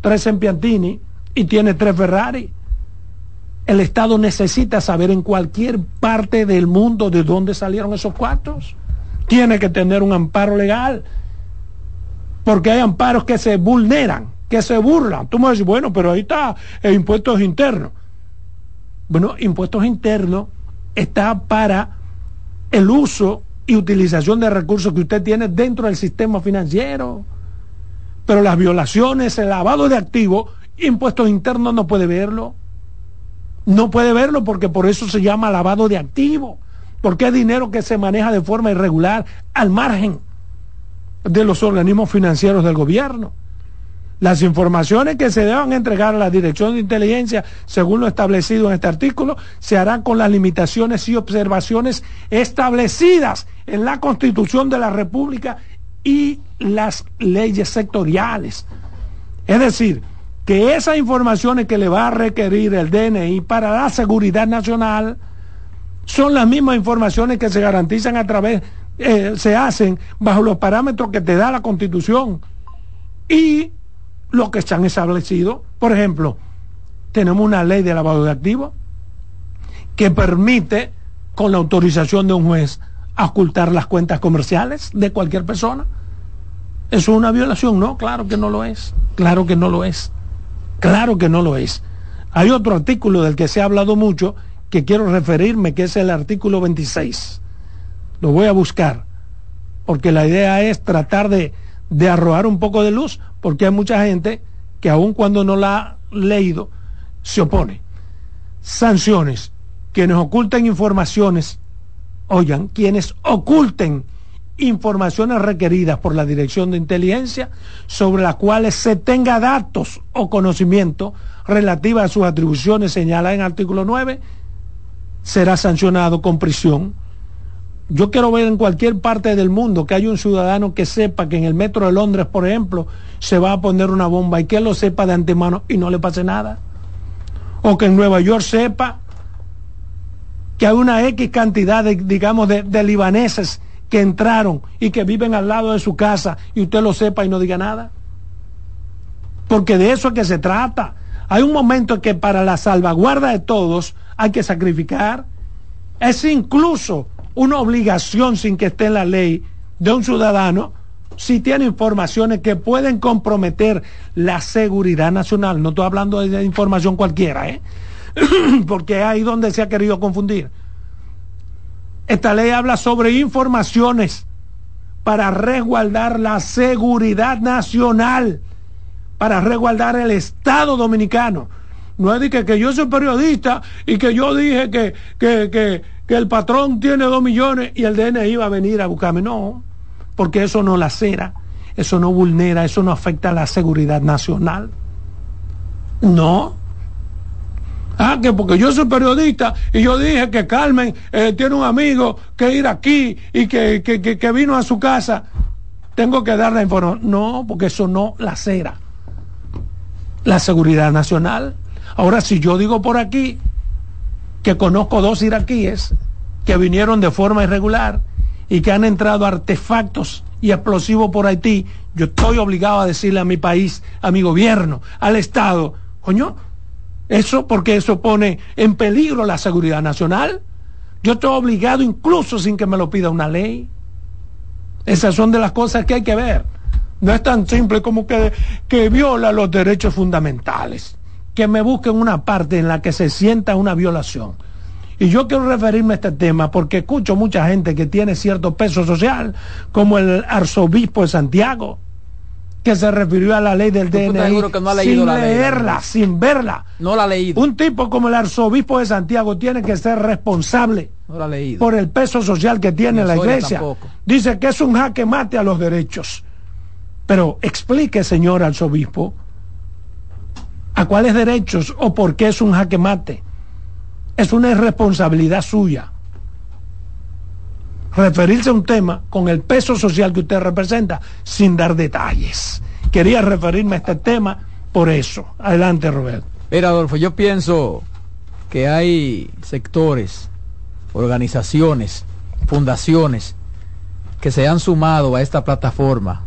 tres en Piantini y tiene tres Ferrari. El Estado necesita saber en cualquier parte del mundo de dónde salieron esos cuartos. Tiene que tener un amparo legal. Porque hay amparos que se vulneran, que se burlan. Tú me dices, bueno, pero ahí está el impuestos internos. Bueno, impuestos internos está para el uso y utilización de recursos que usted tiene dentro del sistema financiero. Pero las violaciones, el lavado de activos, impuestos internos no puede verlo. No puede verlo porque por eso se llama lavado de activos. Porque es dinero que se maneja de forma irregular al margen de los organismos financieros del gobierno. Las informaciones que se deban entregar a la Dirección de Inteligencia, según lo establecido en este artículo, se harán con las limitaciones y observaciones establecidas en la Constitución de la República y las leyes sectoriales. Es decir, que esas informaciones que le va a requerir el DNI para la seguridad nacional son las mismas informaciones que se garantizan a través, eh, se hacen bajo los parámetros que te da la Constitución. Y lo que se han establecido. Por ejemplo, tenemos una ley de lavado de activos que permite, con la autorización de un juez, ocultar las cuentas comerciales de cualquier persona. ¿Eso es una violación? No, claro que no lo es. Claro que no lo es. Claro que no lo es. Hay otro artículo del que se ha hablado mucho que quiero referirme, que es el artículo 26. Lo voy a buscar, porque la idea es tratar de, de arrojar un poco de luz, porque hay mucha gente que aun cuando no la ha leído, se opone. Sanciones, quienes oculten informaciones, oigan, quienes oculten informaciones requeridas por la Dirección de Inteligencia sobre las cuales se tenga datos o conocimiento relativa a sus atribuciones señaladas en artículo 9, será sancionado con prisión yo quiero ver en cualquier parte del mundo que haya un ciudadano que sepa que en el metro de Londres, por ejemplo, se va a poner una bomba y que él lo sepa de antemano y no le pase nada. O que en Nueva York sepa que hay una X cantidad de, digamos, de, de libaneses que entraron y que viven al lado de su casa y usted lo sepa y no diga nada. Porque de eso es que se trata. Hay un momento que para la salvaguarda de todos hay que sacrificar. Es incluso una obligación sin que esté en la ley de un ciudadano si tiene informaciones que pueden comprometer la seguridad nacional. No estoy hablando de información cualquiera, ¿eh? porque es ahí donde se ha querido confundir. Esta ley habla sobre informaciones para resguardar la seguridad nacional, para resguardar el Estado dominicano. No es de que, que yo soy periodista y que yo dije que, que, que, que el patrón tiene dos millones y el DNI va a venir a buscarme. No, porque eso no lacera, eso no vulnera, eso no afecta a la seguridad nacional. No. Ah, que porque yo soy periodista y yo dije que Carmen eh, tiene un amigo que ir aquí y que, que, que, que vino a su casa. Tengo que dar la información. No, porque eso no la cera. La seguridad nacional. Ahora, si yo digo por aquí que conozco dos iraquíes que vinieron de forma irregular y que han entrado artefactos y explosivos por Haití, yo estoy obligado a decirle a mi país, a mi gobierno, al Estado, coño, eso porque eso pone en peligro la seguridad nacional. Yo estoy obligado incluso sin que me lo pida una ley. Esas son de las cosas que hay que ver. No es tan simple como que, que viola los derechos fundamentales. Que me busquen una parte en la que se sienta una violación. Y yo quiero referirme a este tema porque escucho mucha gente que tiene cierto peso social, como el arzobispo de Santiago, que se refirió a la ley del DNI sin leerla, sin verla. No la ha leído. Un tipo como el arzobispo de Santiago tiene que ser responsable por el peso social que tiene la iglesia. Dice que es un jaque mate a los derechos. Pero explique, señor arzobispo, a cuáles derechos o por qué es un jaque mate. Es una irresponsabilidad suya referirse a un tema con el peso social que usted representa sin dar detalles. Quería referirme a este tema por eso. Adelante, Roberto. Mira, Adolfo, yo pienso que hay sectores, organizaciones, fundaciones que se han sumado a esta plataforma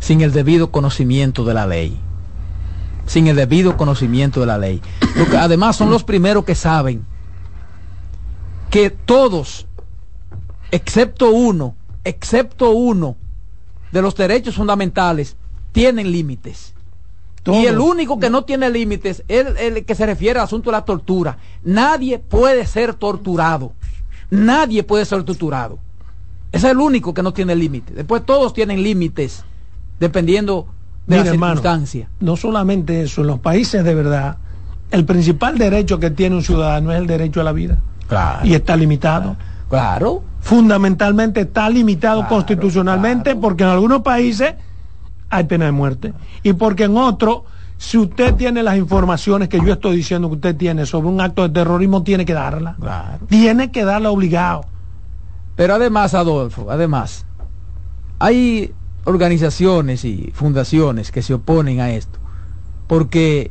sin el debido conocimiento de la ley. Sin el debido conocimiento de la ley. Porque además son los primeros que saben que todos excepto uno, excepto uno de los derechos fundamentales, tienen límites. Y el único que no tiene límites es el que se refiere al asunto de la tortura. Nadie puede ser torturado. Nadie puede ser torturado. Ese es el único que no tiene límites. Después todos tienen límites, dependiendo de la circunstancia. no solamente eso, en los países de verdad, el principal derecho que tiene un ciudadano es el derecho a la vida. Claro. Y está limitado. Claro. Fundamentalmente está limitado constitucionalmente porque en algunos países hay pena de muerte y porque en otros, si usted tiene las informaciones que yo estoy diciendo que usted tiene sobre un acto de terrorismo, tiene que darla. Tiene que darla obligado. Pero además, Adolfo, además, hay organizaciones y fundaciones que se oponen a esto porque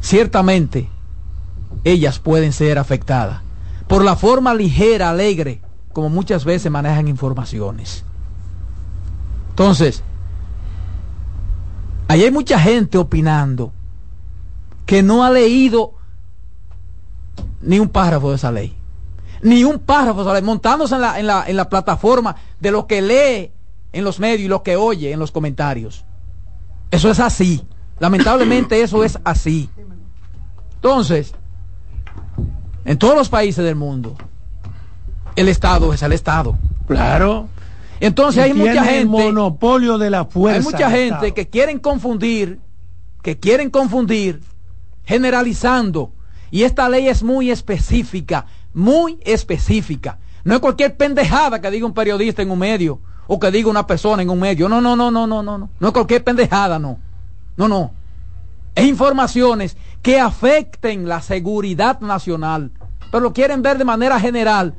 ciertamente ellas pueden ser afectadas por la forma ligera, alegre, como muchas veces manejan informaciones. Entonces, ahí hay mucha gente opinando que no ha leído ni un párrafo de esa ley. Ni un párrafo de esa ley, montándose en la, plataforma de lo que lee en los medios y lo que oye en los comentarios. Eso es así. Lamentablemente eso es así. Entonces, en todos los países del mundo, el Estado es el Estado. Claro. Entonces hay mucha gente. monopolio de la fuerza. Hay mucha gente que quieren confundir, que quieren confundir, generalizando. Y esta ley es muy específica, muy específica. No es cualquier pendejada que diga un periodista en un medio o que diga una persona en un medio. No, no, no, no, no, no, no. No es cualquier pendejada, no. No, no. Es informaciones que afecten la seguridad nacional, pero lo quieren ver de manera general,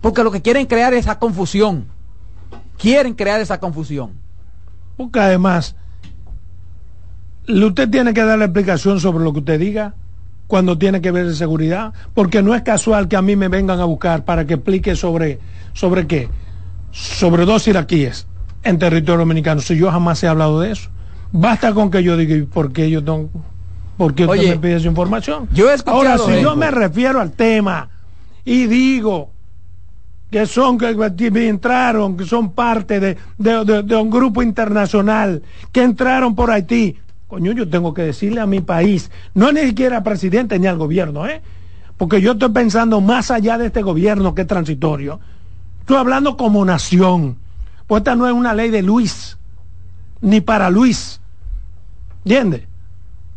porque lo que quieren crear es esa confusión. Quieren crear esa confusión. Porque además, usted tiene que dar la explicación sobre lo que usted diga cuando tiene que ver de seguridad, porque no es casual que a mí me vengan a buscar para que explique sobre, sobre qué, sobre dos iraquíes en territorio dominicano, si yo jamás he hablado de eso. Basta con que yo diga, ¿por qué yo tengo, por qué usted me pide esa información? Yo Ahora, si yo me refiero al tema y digo que son que entraron, que son parte de, de, un grupo internacional, que entraron por Haití, coño, yo tengo que decirle a mi país, no ni siquiera al presidente ni al gobierno, ¿eh? Porque yo estoy pensando más allá de este gobierno que es transitorio. Estoy hablando como nación. Pues esta no es una ley de Luis, ni para Luis. ¿Entiendes?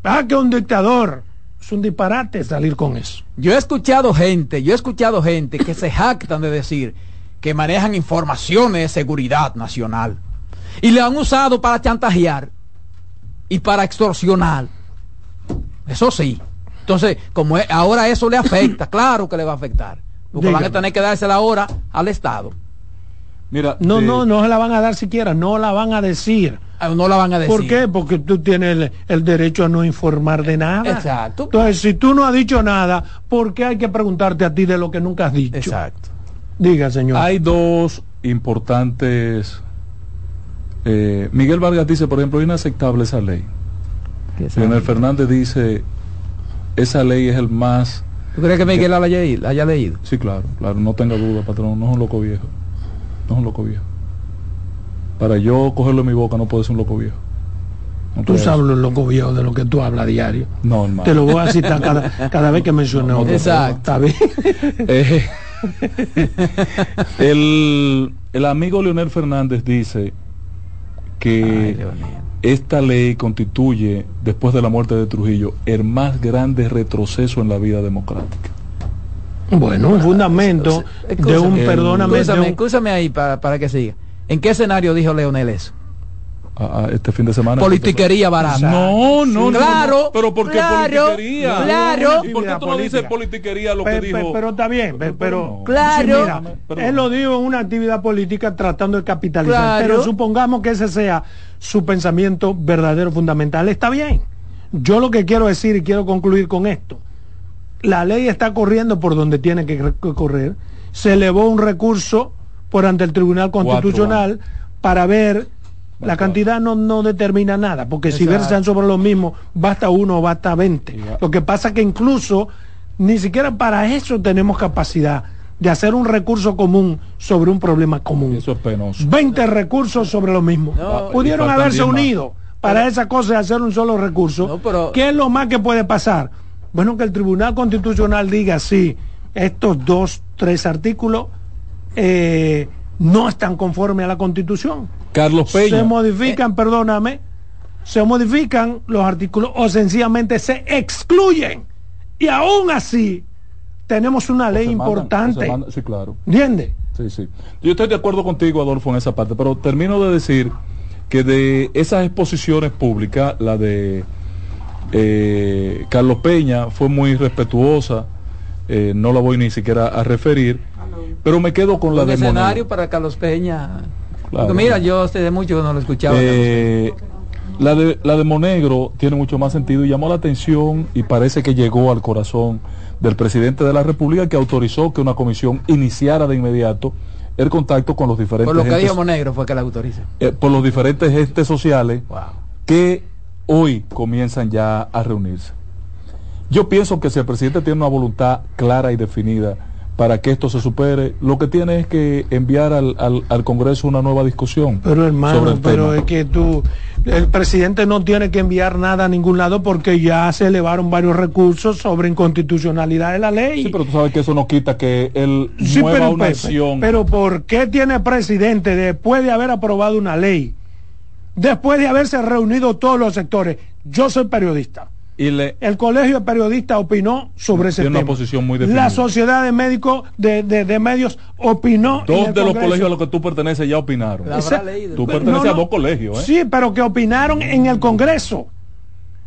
Ah, que un dictador. Es un disparate salir con eso. Yo he escuchado gente, yo he escuchado gente que se jactan de decir que manejan informaciones de seguridad nacional. Y le han usado para chantajear y para extorsionar. Eso sí. Entonces, como ahora eso le afecta, claro que le va a afectar. Porque van a Dígame. tener que dársela ahora al Estado. Mira, No, de- no, no se la van a dar siquiera, no la van a decir. Ah, No la van a decir. ¿Por qué? Porque tú tienes el, el derecho a no informar de nada. Exacto. Entonces, si tú no has dicho nada, ¿por qué hay que preguntarte a ti de lo que nunca has dicho? Exacto. Diga, señor. Hay dos importantes. eh, Miguel Vargas dice, por ejemplo, es inaceptable esa ley. Leonel Fernández dice, esa ley es el más... ¿Tú crees que Miguel la haya, la haya leído? Sí, claro, claro, no tenga duda, patrón, no es un loco viejo. No es un loco viejo. Para yo cogerlo en mi boca no puede ser un loco viejo. No tú sabes lo loco viejo de lo que tú hablas diario. No, hermano. Te lo voy a citar cada, cada vez que mencione No, no, otro. Exacto. Eh, el, el amigo Leonel Fernández dice que Ay. Esta ley constituye, después de la muerte de Trujillo, el más grande retroceso en la vida democrática. Bueno, un fundamento de un, perdóname, Escúchame, ahí para, para que siga. ¿En qué escenario dijo Leonel eso? a- a este fin de semana. Politiquería barata. No, no, no, Claro, no. Pero ¿por qué claro, politiquería? claro. ¿Y por qué tú no dices politiquería lo que Pe- dijo? pero está bien, pe- pero, no. Claro. sí, mira, él lo dijo en una actividad política tratando de capitalizar, Claro. pero supongamos que ese sea su pensamiento verdadero fundamental, está bien. Yo lo que quiero decir y quiero concluir con esto, la ley está corriendo por donde tiene que re- que correr, se elevó un recurso por ante el Tribunal Constitucional para ver la cantidad no, no determina nada, porque si versan sobre lo mismo, basta uno o basta 20. Ya. Lo que pasa es que incluso ni siquiera para eso tenemos capacidad de hacer un recurso común sobre un problema común. Eso es penoso. 20 recursos sobre lo mismo. No, Pudieron haberse 10 más. unido para esa cosa y hacer un solo recurso. No, pero- ¿Qué es lo más que puede pasar? Bueno, que el Tribunal Constitucional diga, sí, estos dos, tres artículos eh, no están conformes a la Constitución. Carlos Peña. Se modifican, perdóname, se modifican los artículos o sencillamente se excluyen. Y aún así tenemos una ley importante. sí, claro. ¿Entiendes? Sí, sí. Yo estoy de acuerdo contigo, Adolfo, en esa parte, pero termino de decir que de esas exposiciones públicas, la de eh, Carlos Peña fue muy respetuosa, eh, no la voy ni siquiera a referir, pero me quedo con la Un de escenario Monero. para Carlos Peña. Claro. Porque mira, yo hace de mucho que no lo escuchaba. Eh, la de la de Monegro tiene mucho más sentido y llamó la atención y parece que llegó al corazón del presidente de la República que autorizó que una comisión iniciara de inmediato el contacto con los diferentes Por lo que entes- Monegro fue que la autoriza. eh, por los diferentes entes sociales Wow. que hoy comienzan ya a reunirse. Yo pienso que si el presidente tiene una voluntad clara y definida para que esto se supere, lo que tiene es que enviar al, al- al Congreso una nueva discusión. Pero sobre hermano, el pero tema. es que tú, el presidente no tiene que enviar nada a ningún lado porque ya se elevaron varios recursos sobre inconstitucionalidad de la ley. Sí, pero tú sabes que eso no quita que él Sí, mueva pero, una acción. pero ¿por qué tiene presidente después de haber aprobado una ley, después de haberse reunido todos los sectores? Yo soy periodista. Y le, El colegio de periodistas opinó sobre ese Tiene una tema. posición muy definida. La sociedad de médicos de, de- de medios opinó. dos de los colegios a los que tú perteneces ya opinaron. La habrá leído. Tú perteneces no, a dos colegios, ¿eh? Sí, pero que opinaron en el Congreso.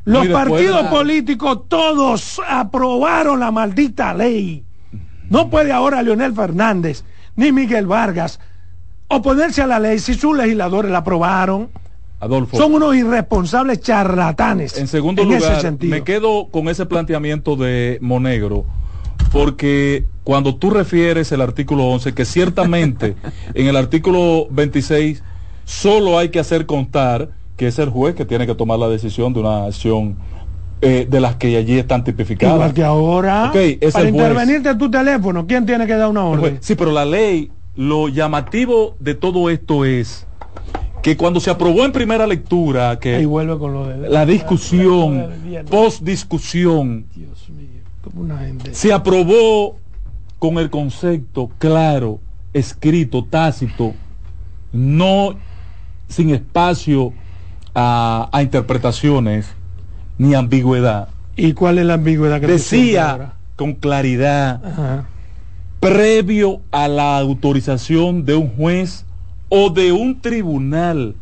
Los partidos la- políticos todos aprobaron la maldita ley. No puede ahora Leonel Fernández ni Miguel Vargas oponerse a la ley si sus legisladores la aprobaron. Adolfo. Son unos irresponsables charlatanes. En segundo lugar, sentido. me quedo con ese planteamiento de Monegro, porque cuando tú refieres el artículo 11, que ciertamente en el artículo 26 solo hay que hacer constar que es el juez que tiene que tomar la decisión de una acción eh, de las que allí están tipificadas. Igual que ahora, Ok, es para intervenirte tu teléfono, ¿quién tiene que dar una orden? Sí, pero la ley, lo llamativo de todo esto es que cuando se aprobó en primera lectura, que Ahí vuelve con lo de la discusión, Dios post discusión, mío, como una gente. se aprobó con el concepto claro, escrito, tácito, no sin espacio a, a interpretaciones ni ambigüedad. ¿Y cuál es la ambigüedad que Decía con claridad, Ajá. previo a la autorización de un juez o de un tribunal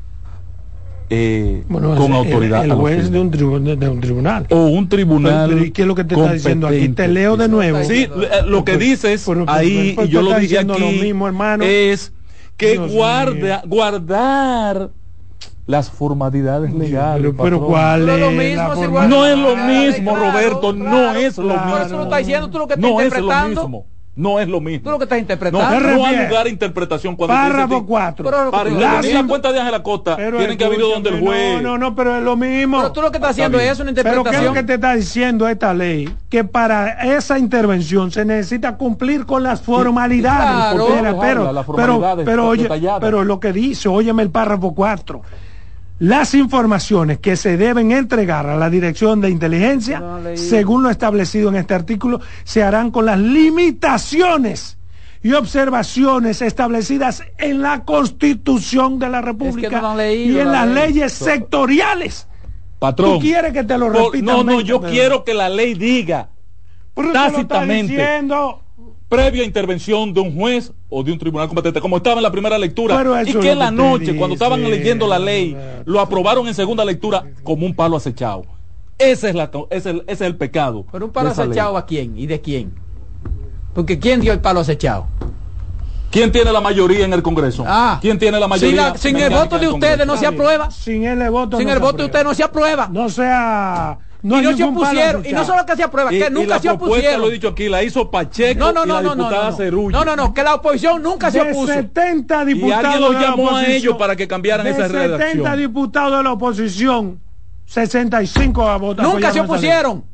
eh, Bueno, con autoridad. El, juez de un, tribu- de, un tribunal. o un tribunal. Pero, ¿y ¿Qué es lo que te está diciendo aquí? Te leo de nuevo. Sí, eh, lo que dices Pero, pero, ahí, y yo lo dije diciendo aquí, lo mismo, hermano. es que Dios guarda, guardar las formalidades legales. Pero, pero patrón. ¿cuál No es lo mismo, la si forma- igual- No es lo Claro, mismo, claro, Roberto, no es lo claro. Por eso mismo. lo está diciendo, tú lo que estás No es lo mismo. No es lo mismo. Tú lo que estás No, interpretando. ¿Qué no refieres? hay lugar a interpretación cuando Párrafo dice- 4. Pero- Para intervenir la- cuenta de Ángela Costa, Pero tienen que haber ido donde el juez. No, no, no, pero es lo mismo. Pero tú lo que estás haciendo bien. es una Pero ¿qué es interpretación. lo que te está diciendo esta ley? Que para esa intervención se necesita cumplir con las formalidades. Claro. Pero, pero, pero, oye, pero lo que dice, óyeme el párrafo 4. Las informaciones que se deben entregar a la Dirección de Inteligencia, No, según lo establecido en este artículo, se harán con las limitaciones y observaciones establecidas en la Constitución de la República no han leído y en la las ley. leyes sectoriales. Patrón. ¿Tú quieres que te lo repita? No, no, yo Pedro? quiero que la ley diga lo tácitamente. diciendo. Previa intervención de un juez o de un tribunal competente, como estaba en la primera lectura, y que en la que noche, cuando estaban leyendo la ley, lo aprobaron en segunda lectura como un palo acechado. Ese es, la, ese es, el, ese es el pecado. Pero un palo ley. acechado a quién y de quién. Porque ¿quién dio el palo acechado? ¿Quién tiene la mayoría en el Congreso? Ah. ¿Quién tiene la Sin, mayoría? la- sin el voto de ustedes no se aprueba. Sin el voto. Sin no el voto de ustedes no se aprueba. No sea. No, y no se opusieron. Y no solo que se aprueba, Y- que y nunca la se opusieron. lo he dicho aquí, la hizo Pacheco No, no, y no, la no, no, diputada no. Cerullo. No, no, no, que la oposición nunca se de opuso. 70 Y diputados. alguien los de la llamó a oposición, ellos para que cambiaran de esa 70 redacción. diputados de la oposición, 65 a votar. Nunca se opusieron.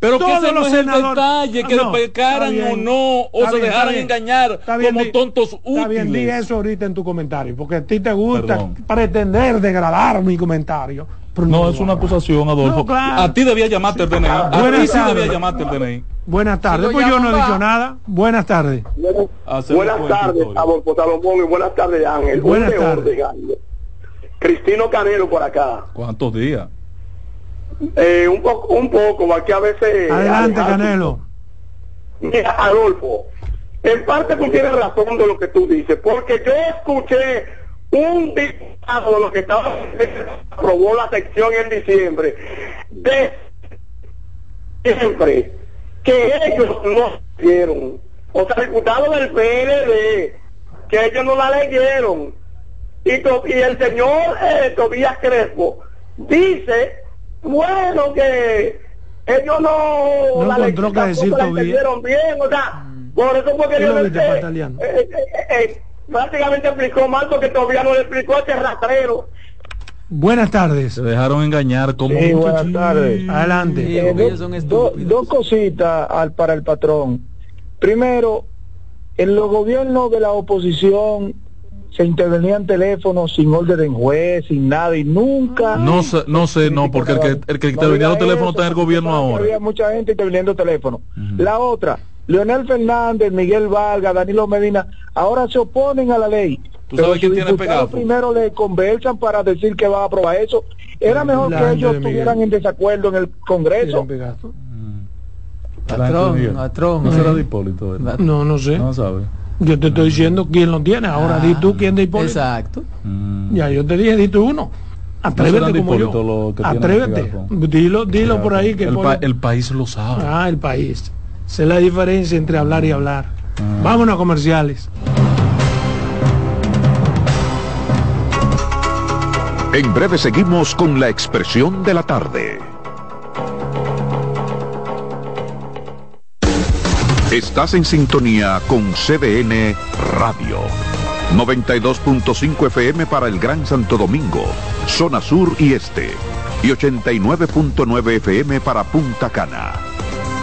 Pero que ese no los es el detalle, que Ah, no, pecaran o no, o se bien, dejaran engañar bien, como di- tontos Está bien, di útiles. eso ahorita en tu comentario, porque a ti te gusta Perdón. pretender degradar mi comentario. No, es una acusación, Adolfo. No, claro. A ti debía llamarte el DNI. A Buenas ti sí tardes. debía llamarte el DNI. Buenas tardes, pues yo no he dicho nada. Buenas tardes. Buenas tardes. Adolfo Salomón, y buenas tardes, Ángel. Buenas tardes. Cristino Canelo por acá. ¿Cuántos días? Eh, un poco, un poco, aquí a veces... Adelante, Alejandro. Canelo. Mira, Adolfo, en parte tú tienes razón de lo que tú dices, porque yo escuché un diputado de lo que estaba aprobó la sección en diciembre de siempre que ellos no leyeron, o sea, diputados del PLD, que ellos no la leyeron. Y, to- y el señor eh, Tobías Crespo dice, bueno, que ellos no, No la, encontró qué decir la bien, o sea, por eso que ¿Qué yo eh, eh, prácticamente explicó mal porque todavía no le explicó a ese rastrero. Buenas tardes. Se dejaron engañar como Sí, buenas tardes. Adelante. Sí, Eh, do- son dos cositas al, para el patrón. Primero, en los gobiernos de la oposición se intervenían teléfonos sin orden en juez, sin nada, y nunca... No sé, no sé, no, porque el que, el que No intervenía los teléfonos está en el gobierno ahora. Había mucha gente interviniendo teléfonos. Ujú. La otra, Leonel Fernández, Miguel Vargas, Danilo Medina, ahora se oponen a la ley. ¿Tú Pero sabes quién tiene diputados pegazo? primero le conversan para decir que van a aprobar eso. Era mejor que ellos estuvieran en desacuerdo en el Congreso. Pegazo. Patrón, patrón. No será eh. de Hipólito. ¿eh? No, no sé. No sabe. Yo te estoy diciendo quién lo tiene. Ahora Ah, di tú quién de Hipólito. Exacto. Mm. Ya, yo te dije, di tú uno. Atrévete de como yo. Atrévete. Dilo, dilo por ahí que el, pa- el país lo sabe. Ah, el país. Esa es la diferencia entre hablar y hablar. Ah. Vámonos a comerciales. En breve seguimos con la expresión de la tarde. Estás en sintonía con CDN Radio. 92.5 FM para el Gran Santo Domingo, zona sur y este. Y 89.9 FM para Punta Cana.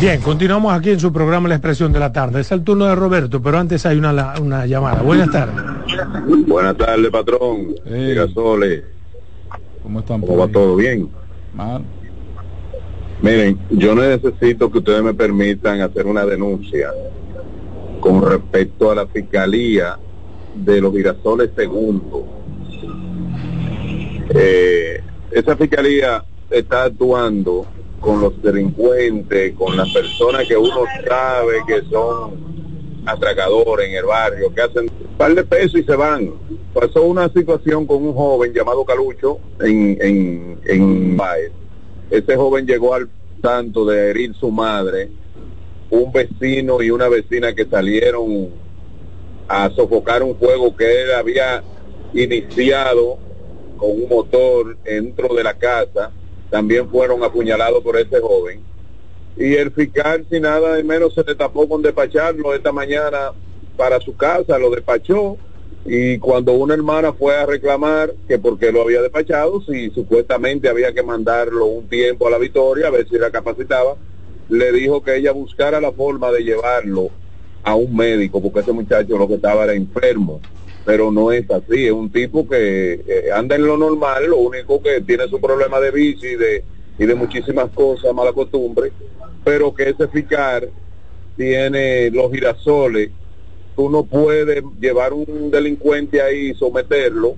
Bien, continuamos aquí en su programa La Expresión de la Tarde. Es el turno de Roberto, pero antes hay una, una llamada. Buenas tardes. Buenas tardes, patrón. Hey. Sole. ¿Cómo están? ¿Cómo va todo bien? Mal. Miren, yo necesito que ustedes me permitan hacer una denuncia con respecto a la fiscalía de los girasoles segundo. Eh, esa fiscalía está actuando con los delincuentes, con las personas que uno sabe que son atracadores en el barrio, que hacen un par de pesos y se van. Pasó una situación con un joven llamado Calucho en, en, en Baez. Ese joven llegó al tanto de herir su madre, un vecino y una vecina que salieron a sofocar un fuego que él había iniciado con un motor dentro de la casa, también fueron apuñalados por ese joven. Y el fiscal, sin nada de menos, se le tapó con despacharlo esta mañana para su casa, lo despachó. Y cuando una hermana fue a reclamar que por qué lo había despachado, si supuestamente había que mandarlo un tiempo a la victoria, a ver si la capacitaba, le dijo que ella buscara la forma de llevarlo a un médico, porque ese muchacho lo que estaba era enfermo pero no es así, es un tipo que eh, anda en lo normal, lo único que tiene su problema de bici y de, y de muchísimas cosas, mala costumbre, pero que ese fiscal tiene los girasoles, tú no puedes llevar un delincuente ahí y someterlo,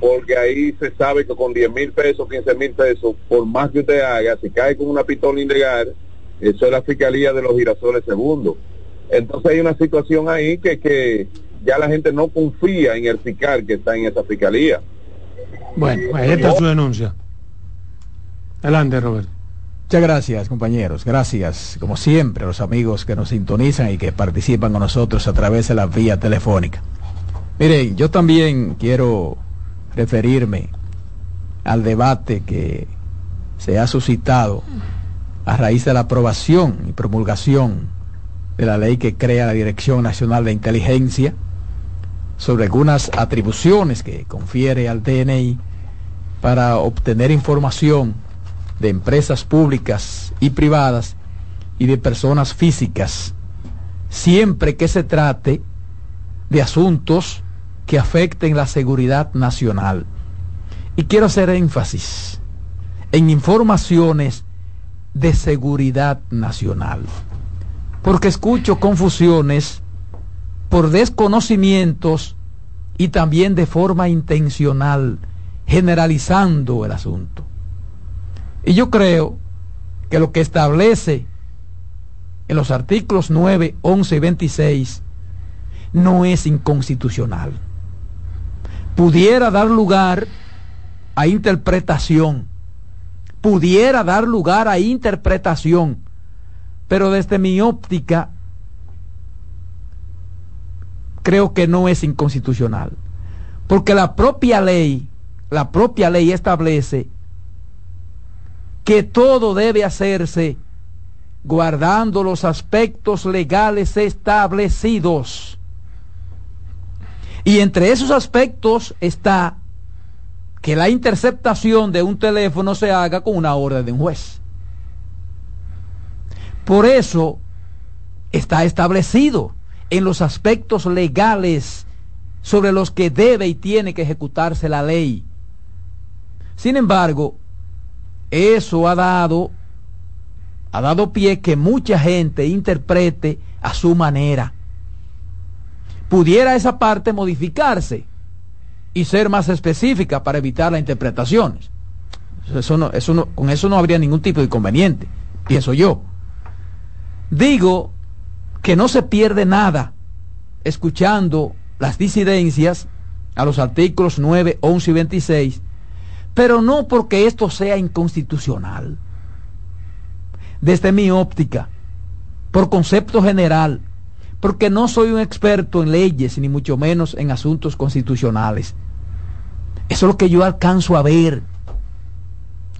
porque ahí se sabe que con 10 mil pesos, 15 mil pesos, por más que usted haga, si cae con una pistola ilegal, eso es la fiscalía de los girasoles segundo. Entonces hay una situación ahí que, que ya la gente no confía en el fiscal que está en esa fiscalía. Bueno, ahí está su denuncia. Adelante, Roberto. Muchas gracias, compañeros. Gracias, como siempre, a los amigos que nos sintonizan y que participan con nosotros a través de la vía telefónica. Miren, yo también quiero referirme al debate que se ha suscitado a raíz de la aprobación y promulgación de la ley que crea la Dirección Nacional de Inteligencia sobre algunas atribuciones que confiere al DNI para obtener información de empresas públicas y privadas y de personas físicas, siempre que se trate de asuntos que afecten la seguridad nacional. Y quiero hacer énfasis en informaciones de seguridad nacional, porque escucho confusiones por desconocimientos y también de forma intencional, generalizando el asunto. Y yo creo que lo que establece en los artículos 9, 11 y 26 no es inconstitucional. Pudiera dar lugar a interpretación, pudiera dar lugar a interpretación, pero desde mi óptica creo que no es inconstitucional. Porque la propia ley, la propia ley establece que todo debe hacerse guardando los aspectos legales establecidos. Y entre esos aspectos está que la interceptación de un teléfono se haga con una orden de un juez. Por eso está establecido en los aspectos legales sobre los que debe y tiene que ejecutarse la ley. Sin embargo, eso ha dado ha dado pie que mucha gente interprete a su manera. Pudiera esa parte modificarse y ser más específica para evitar las interpretaciones. Eso no, eso no, con eso no habría ningún tipo de inconveniente, pienso yo. Digo que no se pierde nada escuchando las disidencias a los artículos 9, 11 y 26, pero no porque esto sea inconstitucional desde mi óptica, por concepto general, porque no soy un experto en leyes, ni mucho menos en asuntos constitucionales. Eso es lo que yo alcanzo a ver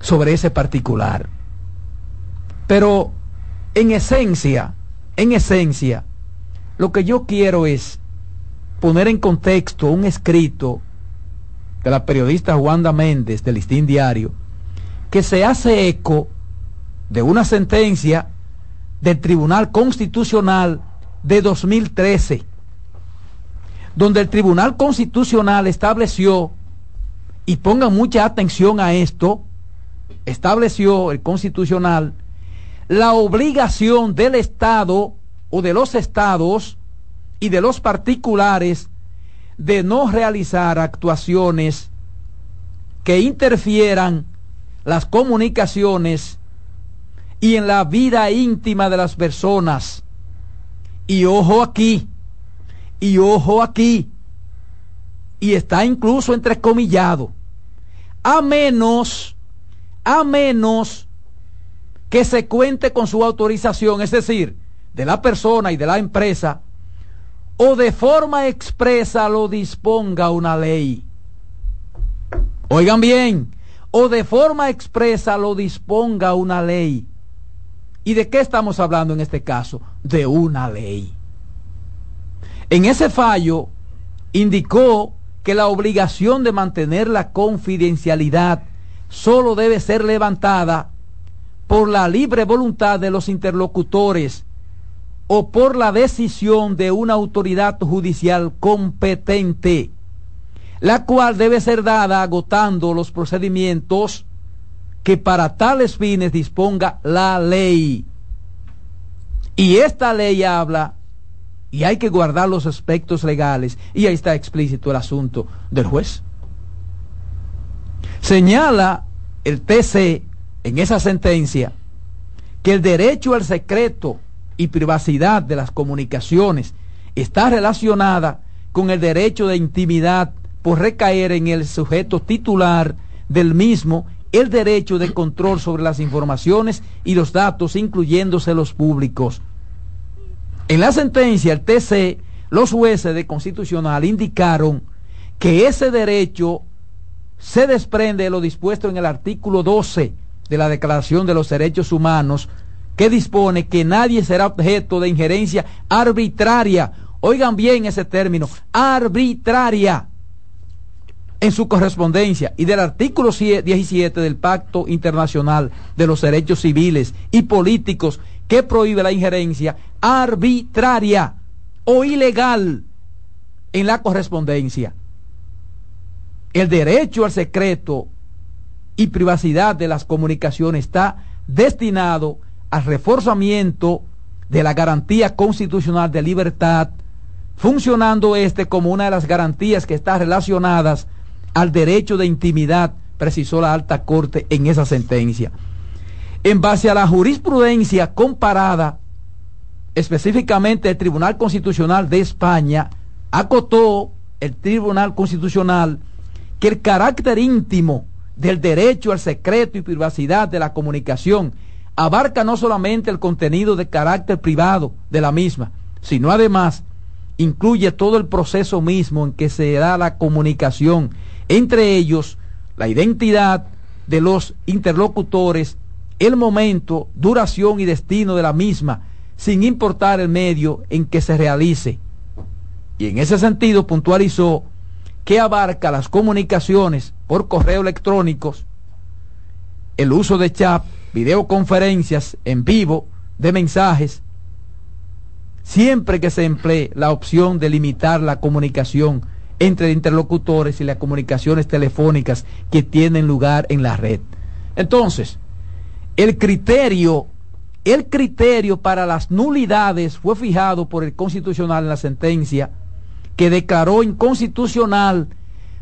sobre ese particular. Pero en esencia, en esencia, lo que yo quiero es poner en contexto un escrito de la periodista Wanda Méndez del Listín Diario, que se hace eco de una sentencia del Tribunal Constitucional de 2013, donde el Tribunal Constitucional estableció, y pongan mucha atención a esto, estableció el Constitucional la obligación del Estado o de los estados y de los particulares de no realizar actuaciones que interfieran las comunicaciones y en la vida íntima de las personas. Y ojo aquí, y ojo aquí, y está incluso entrecomillado, a menos, a menos que se cuente con su autorización, es decir, de la persona y de la empresa, o de forma expresa lo disponga una ley. Oigan bien, o de forma expresa lo disponga una ley. ¿Y de qué estamos hablando en este caso? De una ley. En ese fallo indicó que la obligación de mantener la confidencialidad solo debe ser levantada por la libre voluntad de los interlocutores o por la decisión de una autoridad judicial competente, la cual debe ser dada agotando los procedimientos que para tales fines disponga la ley. Y esta ley habla, y hay que guardar los aspectos legales, y ahí está explícito el asunto del juez. Señala el TC en esa sentencia que el derecho al secreto y privacidad de las comunicaciones está relacionada con el derecho de intimidad por recaer en el sujeto titular del mismo el derecho de control sobre las informaciones y los datos, incluyéndose los públicos. En la sentencia, el TC, los jueces de constitucional indicaron que ese derecho se desprende de lo dispuesto en el artículo 12 de la Declaración de los Derechos Humanos, que dispone que nadie será objeto de injerencia arbitraria. Oigan bien ese término, arbitraria en su correspondencia y del artículo 17 del Pacto Internacional de los Derechos Civiles y Políticos que prohíbe la injerencia arbitraria o ilegal en la correspondencia. El derecho al secreto y privacidad de las comunicaciones está destinado al reforzamiento de la garantía constitucional de libertad, funcionando este como una de las garantías que está relacionadas al derecho de intimidad, precisó la alta corte en esa sentencia. En base a la jurisprudencia comparada, específicamente el Tribunal Constitucional de España, acotó el Tribunal Constitucional que el carácter íntimo del derecho al secreto y privacidad de la comunicación abarca no solamente el contenido de carácter privado de la misma, sino además incluye todo el proceso mismo en que se da la comunicación entre ellos la identidad de los interlocutores el momento, duración y destino de la misma, sin importar el medio en que se realice. Y en ese sentido puntualizó que abarca las comunicaciones por correo electrónicos, el uso de chat, videoconferencias en vivo, de mensajes, siempre que se emplee la opción de limitar la comunicación entre interlocutores y las comunicaciones telefónicas que tienen lugar en la red. Entonces, el criterio, el criterio para las nulidades fue fijado por el Constitucional en la sentencia que declaró inconstitucional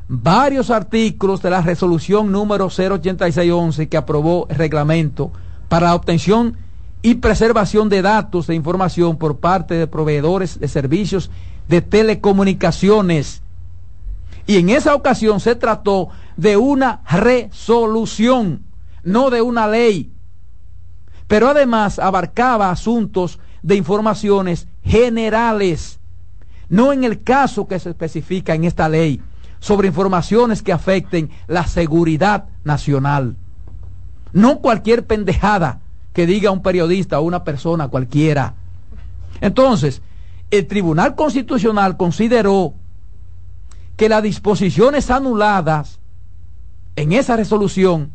varios artículos de la resolución número 08611 que aprobó el reglamento para la obtención y preservación de datos e información por parte de proveedores de servicios de telecomunicaciones. Y en esa ocasión se trató de una resolución, no de una ley. Pero además abarcaba asuntos de informaciones generales, no en el caso que se especifica en esta ley, sobre informaciones que afecten la seguridad nacional. No cualquier pendejada que diga un periodista o una persona cualquiera. Entonces, el Tribunal Constitucional consideró que las disposiciones anuladas en esa resolución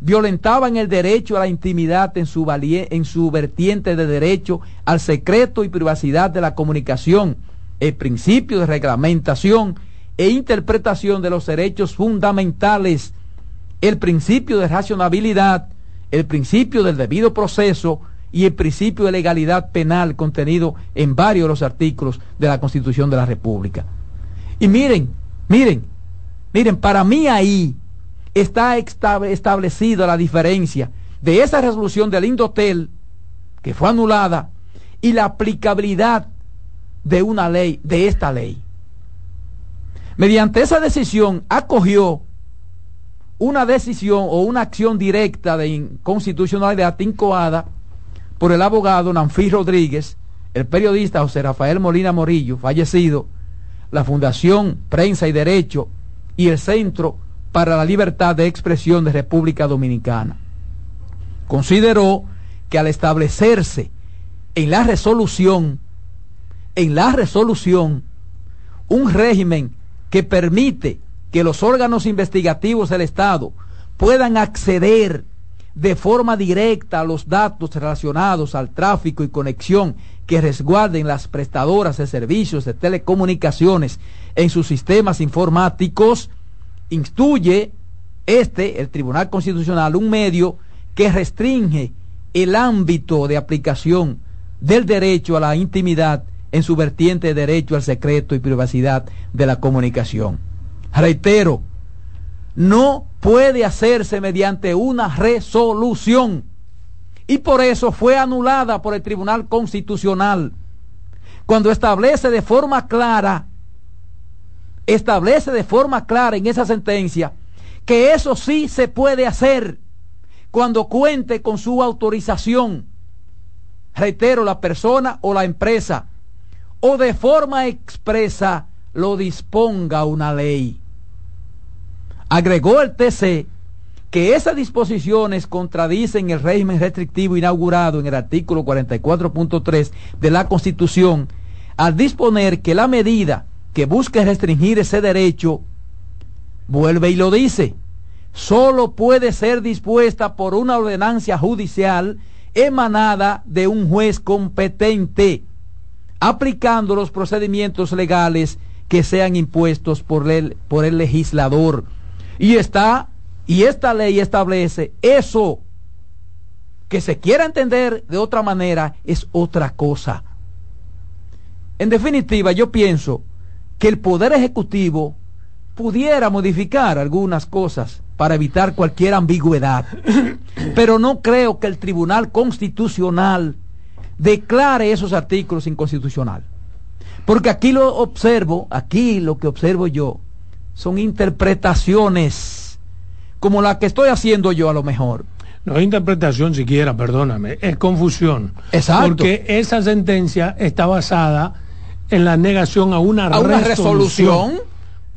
violentaban el derecho a la intimidad en su, en su vertiente de derecho al secreto y privacidad de la comunicación, el principio de reglamentación e interpretación de los derechos fundamentales, el principio de racionalidad el principio del debido proceso y el principio de legalidad penal contenido en varios de los artículos de la Constitución de la República. Y miren, miren, miren, para mí ahí está establecida la diferencia de esa resolución del Indotel, que fue anulada, y la aplicabilidad de una ley, de esta ley. Mediante esa decisión acogió una decisión o una acción directa de inconstitucionalidad incoada por el abogado Nanfí Rodríguez, el periodista José Rafael Molina Morillo, fallecido, la Fundación Prensa y Derecho y el Centro para la Libertad de Expresión de República Dominicana. Consideró que al establecerse en la resolución, en la resolución, un régimen que permite que los órganos investigativos del Estado puedan acceder de forma directa a los datos relacionados al tráfico y conexión que resguarden las prestadoras de servicios de telecomunicaciones en sus sistemas informáticos, instruye este, el Tribunal Constitucional, un medio que restringe el ámbito de aplicación del derecho a la intimidad en su vertiente de derecho al secreto y privacidad de la comunicación reitero, no puede hacerse mediante una resolución. Y por eso fue anulada por el Tribunal Constitucional. Cuando establece de forma clara, establece de forma clara en esa sentencia que eso sí se puede hacer cuando cuente con su autorización. Reitero, la persona o la empresa, o de forma expresa lo disponga una ley. Agregó el TC que esas disposiciones contradicen el régimen restrictivo inaugurado en el artículo 44.3 de la Constitución al disponer que la medida que busque restringir ese derecho, vuelve y lo dice, solo puede ser dispuesta por una ordenancia judicial emanada de un juez competente, aplicando los procedimientos legales que sean impuestos por el, por el legislador. Y está, y esta ley establece eso. Que se quiera entender de otra manera es otra cosa. En definitiva, yo pienso que el Poder Ejecutivo pudiera modificar algunas cosas para evitar cualquier ambigüedad. Pero no creo que el Tribunal Constitucional declare esos artículos inconstitucional. Porque aquí lo observo, aquí lo que observo yo, son interpretaciones como la que estoy haciendo yo a lo mejor. No es interpretación siquiera, perdóname, es confusión. Exacto. Porque esa sentencia está basada en la negación a una, ¿A una resolución.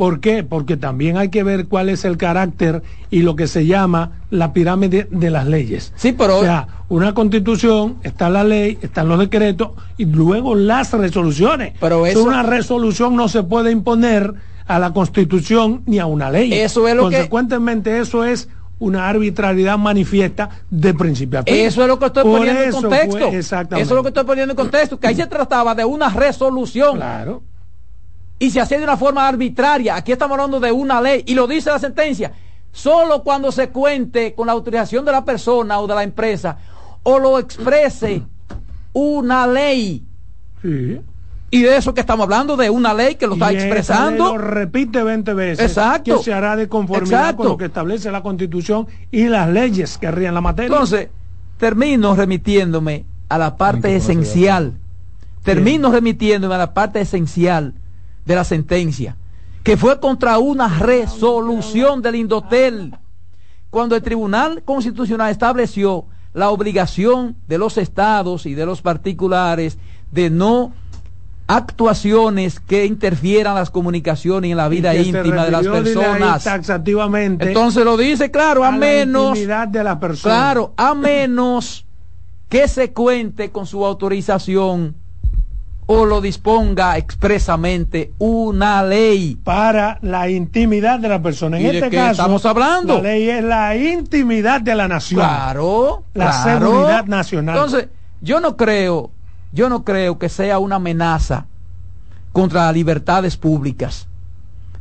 ¿Por qué? Porque también hay que ver cuál es el carácter y lo que se llama la pirámide de las leyes. Sí, pero... O sea, una constitución, está la ley, están los decretos y luego las resoluciones. Pero eso... Una resolución no se puede imponer a la constitución ni a una ley. Eso es lo Consecuentemente, eso es una arbitrariedad manifiesta de principio a fin. Eso es lo que estoy Por poniendo en contexto. fue- exactamente. Eso es lo que estoy poniendo en contexto, que ahí se trataba de una resolución. Claro. Y se hacía de una forma arbitraria. Aquí estamos hablando de una ley. Y lo dice la sentencia. Solo cuando se cuente con la autorización de la persona o de la empresa o lo exprese una ley. Sí. Y de eso que estamos hablando, de una ley que lo está Y expresando. ley Lo repite 20 veces. Exacto. Que se hará de conformidad Exacto. con lo que establece la constitución y las leyes que rían la materia. Entonces, termino remitiéndome a la parte esencial. Termino remitiéndome a la parte esencial de la sentencia, que fue contra una resolución del Indotel, cuando el Tribunal Constitucional estableció la obligación de los estados y de los particulares de no actuaciones que interfieran las comunicaciones y en la vida íntima de las personas. taxativamente Entonces lo dice, claro, a, menos de la persona. Claro, a menos que se cuente con su autorización o lo disponga expresamente una ley. para la intimidad de la persona. En ¿Y de este qué caso, estamos hablando? La ley es la intimidad de la nación. Claro, La claro. seguridad nacional. Entonces, yo no creo, yo no creo que sea una amenaza contra las libertades públicas,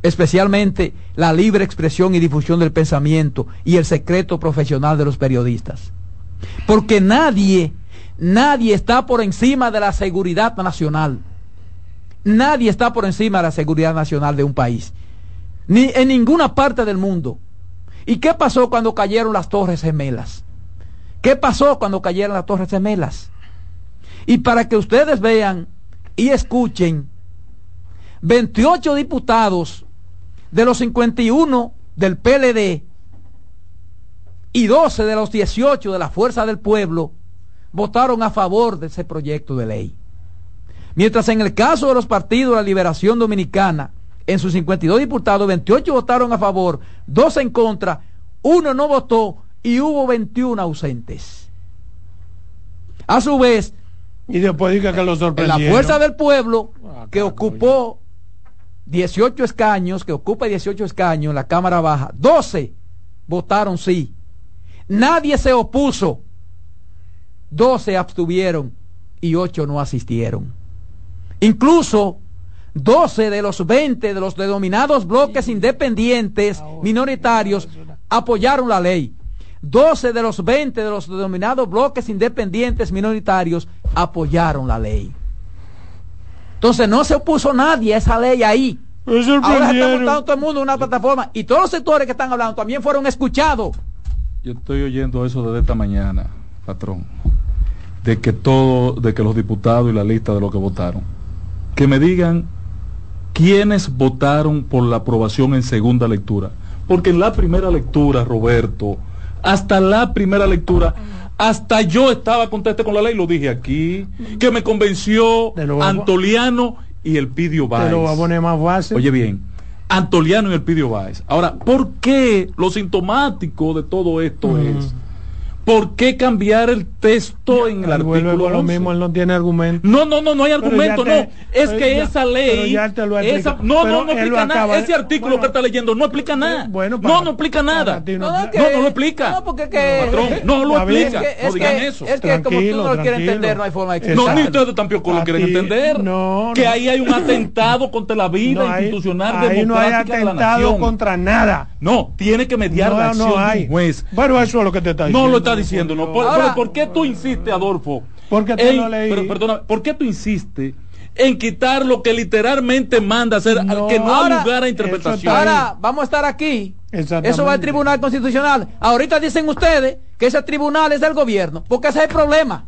especialmente la libre expresión y difusión del pensamiento y el secreto profesional de los periodistas. Porque nadie, nadie está por encima de la seguridad nacional. Nadie está por encima de la seguridad nacional de un país. Ni en ninguna parte del mundo. ¿Y qué pasó cuando cayeron las Torres Gemelas? ¿Qué pasó cuando cayeron las Torres Gemelas? Y para que ustedes vean y escuchen, 28 diputados de los 51 del PLD y 12 de los 18 de la Fuerza del Pueblo votaron a favor de ese proyecto de ley. Mientras en el caso de los partidos de la Liberación Dominicana, en sus 52 diputados, 28 votaron a favor, 2 en contra, uno no votó y hubo 21 ausentes. A su vez, y después diga que lo la Fuerza del Pueblo, que ocupó 18 escaños, que ocupa 18 escaños en la Cámara Baja, 12 votaron sí. Nadie se opuso. 12 abstuvieron y 8 no asistieron. Incluso 12 de los 20 de los denominados bloques independientes minoritarios apoyaron la ley. 12 de los 20 de los denominados bloques independientes minoritarios apoyaron la ley. Entonces no se opuso nadie a esa ley ahí. Ahora se está montando todo el mundo en una plataforma y todos los sectores que están hablando también fueron escuchados. Yo estoy oyendo eso desde esta mañana, patrón, de que todo, de que los diputados y la lista de los que votaron, que me digan quiénes votaron por la aprobación en segunda lectura, porque en la primera lectura, Roberto, hasta la primera lectura, hasta yo estaba conteste con la ley, lo dije aquí, que me convenció a- Antoliano y el Pidio lo a Báez. poner más fácil. Oye bien, Antoliano y el Pidio Báez. Ahora, ¿por qué lo sintomático de todo esto es? ¿Por qué cambiar el texto en el artículo con lo 11? mismo, él no tiene argumento. No, no, no, no hay argumento, te- no. Es que ya- esa pero ley. ya te lo esa- no, Pero no, no explica nada. Ese artículo que está leyendo no explica nada. Bueno, no, para- no explica nada. no- No, No, no lo explica. No, porque que, Patrón, no lo explica. Es que, no es digan que- eso. es que como tú Tranquilo, no lo quieres tranquilo. entender, no hay forma de Exacto. No, explicarlo. ni ustedes tampoco lo quieren entender. no, que no. ahí hay un atentado contra la vida No hay- institucional ahí no hay democrática de la atentado nación. contra nada. No, tiene que mediar No, la no acción juez. Bueno, eso es lo que te está diciendo. No lo está diciendo, no. Por, Ahora- pero ¿por qué tú insistes, Adolfo? Porque te en- lo leí. Pero, perdona, ¿por qué tú insistes en quitar lo que literalmente manda hacer, No. que no Ahora, da lugar a interpretación? Ahora vamos a estar aquí. Eso va al Tribunal Constitucional. Ahorita dicen ustedes que ese tribunal es del gobierno, porque ese es el problema.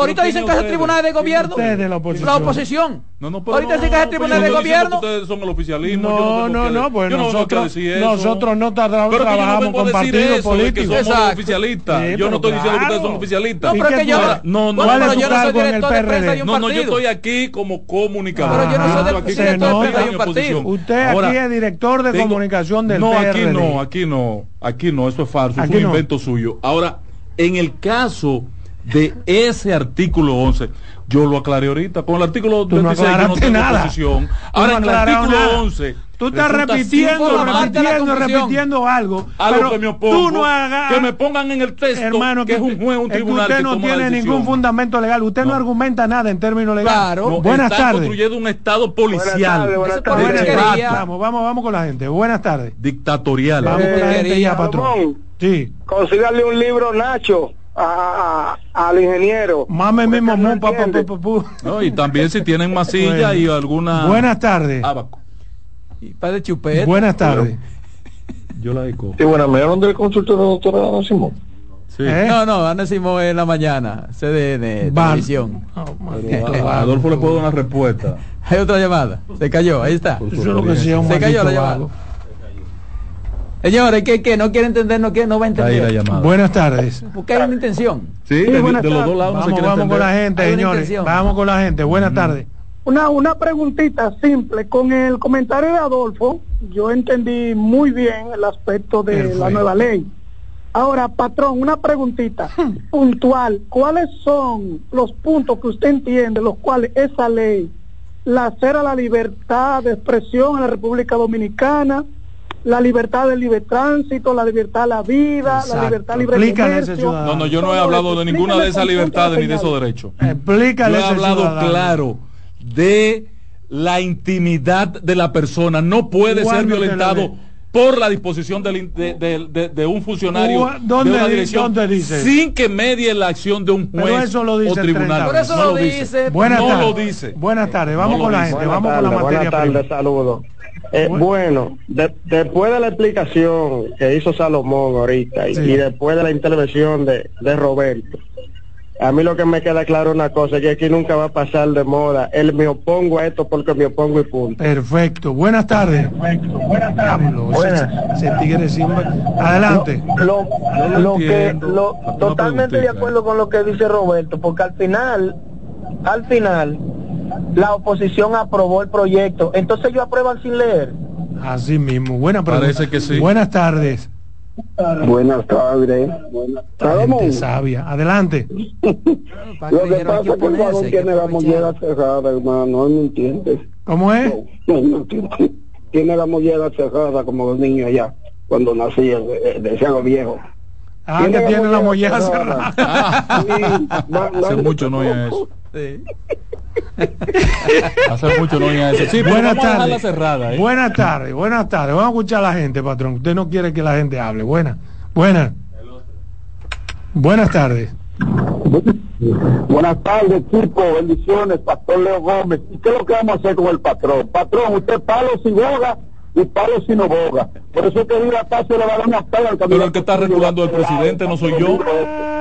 Ahorita dicen que es el tribunal de gobierno. Ustedes de la oposición. La oposición. No, no, pero Ahorita no, dicen que es el no, tribunal de no gobierno. Ustedes son el oficialismo. No, no, no, pues no nosotros, nosotros no no trabajamos con decir partidos políticos. somos oficialistas. Yo no estoy diciendo que ustedes son oficialistas. No, pero que yo- no, no, ¿Cuál pero es tu yo no soy director de prensa de un no, no, yo partido. estoy aquí como comunicador. Pero yo no soy de- Yo aquí director de prensa de un partido. Usted aquí es director de comunicación del No, PRD. aquí no, aquí no, aquí no, eso es falso, es un no. invento suyo. Ahora, en el caso de ese artículo 11, yo lo aclaré ahorita, con el artículo Tú no 26 yo no tengo nada. posición. Ahora, no en el artículo nada. 11... Tú estás repitiendo, repitiendo, repitiendo algo. a pero que me opongo, tú no hagas, que me pongan en el texto hermano, que es un juez, un que tribunal usted que no toma tiene ningún fundamento legal. Usted no, No. argumenta nada en términos legales. Claro. No, buenas tardes. construyendo un estado policial, Buenas tardes, buenas tardes. Vamos, vamos, vamos con la gente. Buenas tardes. dictatorial. Vamos con la Eh, gente ya, patrón. Sí. Consígale un libro, Nacho, a, a- al ingeniero. Mame mismo, no pa, pa, entiende. pa, pa, pu. No, y también si tienen masilla Bueno. y alguna... Buenas tardes. Abaco. Y para chupete. Buenas tardes. Yo la eco. Sí, bueno, me dieron del consultorio de doctora Ana Simón. Sí. ¿Eh? No, no, Ana Simón en la mañana. CDN, Van. televisión. Oh, a- Adolfo le puedo dar una respuesta. Hay otra llamada. Se cayó, ahí está. Eso es lo que sea un Se cayó la llamada. Señores, ¿qué, qué? ¿No quiere entender? ¿No, quiere, no va a entender? Buenas tardes. Porque hay una intención. Sí, de, buenas de los tardes. dos lados no se Vamos, vamos con la gente, Hay señores. intención. Vamos con la gente. Buenas tardes. Una, una preguntita simple. Con el comentario de Adolfo, yo entendí muy bien el aspecto de Perfecto. la nueva ley. Ahora, patrón, una preguntita puntual. ¿Cuáles son los puntos que usted entiende, los cuales esa ley lacera la libertad de expresión en la República Dominicana, la libertad del libre tránsito, la libertad a la vida, Exacto. la libertad libre Explícale comercio? ciudadano. No, no, yo no he hablado de ninguna de esas libertades ni de esos derechos. Explícale Yo he hablado ciudadano. claro de la intimidad de la persona. No puede ser ¿Cuándo te lo violentado? Por la disposición del de, de- de- de un funcionario ¿dónde de una di- dirección dónde dice? sin que medie la acción de un Pero juez eso lo dice o tribunal. 30. Por eso no lo dice. Buenas no tardes. lo dice. Buenas tardes. Vamos No con la gente. Buenas Vamos con la materia buenas tardes, prima. saludos. Eh, Bu- bueno, de- después de la explicación que hizo Salomón ahorita y, Sí. y después de la intervención de, de Roberto, a mí lo que me queda claro una cosa, es que aquí nunca va a pasar de moda el me opongo a esto porque me opongo y punto. Perfecto. Buenas tardes. Diablo, ese- Buenas. ese tigre siempre- Adelante. Lo, lo entiendo. lo- totalmente de acuerdo con lo que dice Roberto, porque al final, al final, la oposición aprobó el proyecto, entonces ellos aprueban sin leer. Así mismo. Buena pregunta. Parece que sí. Buenas tardes. Buenas tardes. Gente sabia. Adelante. Lo que pasa que es que el varón tiene la mollera cerrada, hermano, no me entiendes. ¿Cómo es? No, no entiende. Tiene la mollera cerrada como los niños allá, cuando nacían, eh, decían los viejos. Ah, que tiene la mollera cerrada. Hace mucho no oía eso. Sí. Hace mucho no eso. Sí, Buenas tardes. cerrada. ¿eh? Buenas tardes. Buenas tardes. Vamos a escuchar a la gente, patrón. Usted no quiere que la gente hable. Buenas. Buenas. Buenas tardes. Buenas tardes, equipo, bendiciones, Pastor Leo Gómez. ¿Y qué es lo que vamos a hacer con el patrón? Patrón, usted palo sin boga y palo sin no boga. Por eso es que Paso le va a dar una pega al Pero el que está reculando el presidente no soy yo.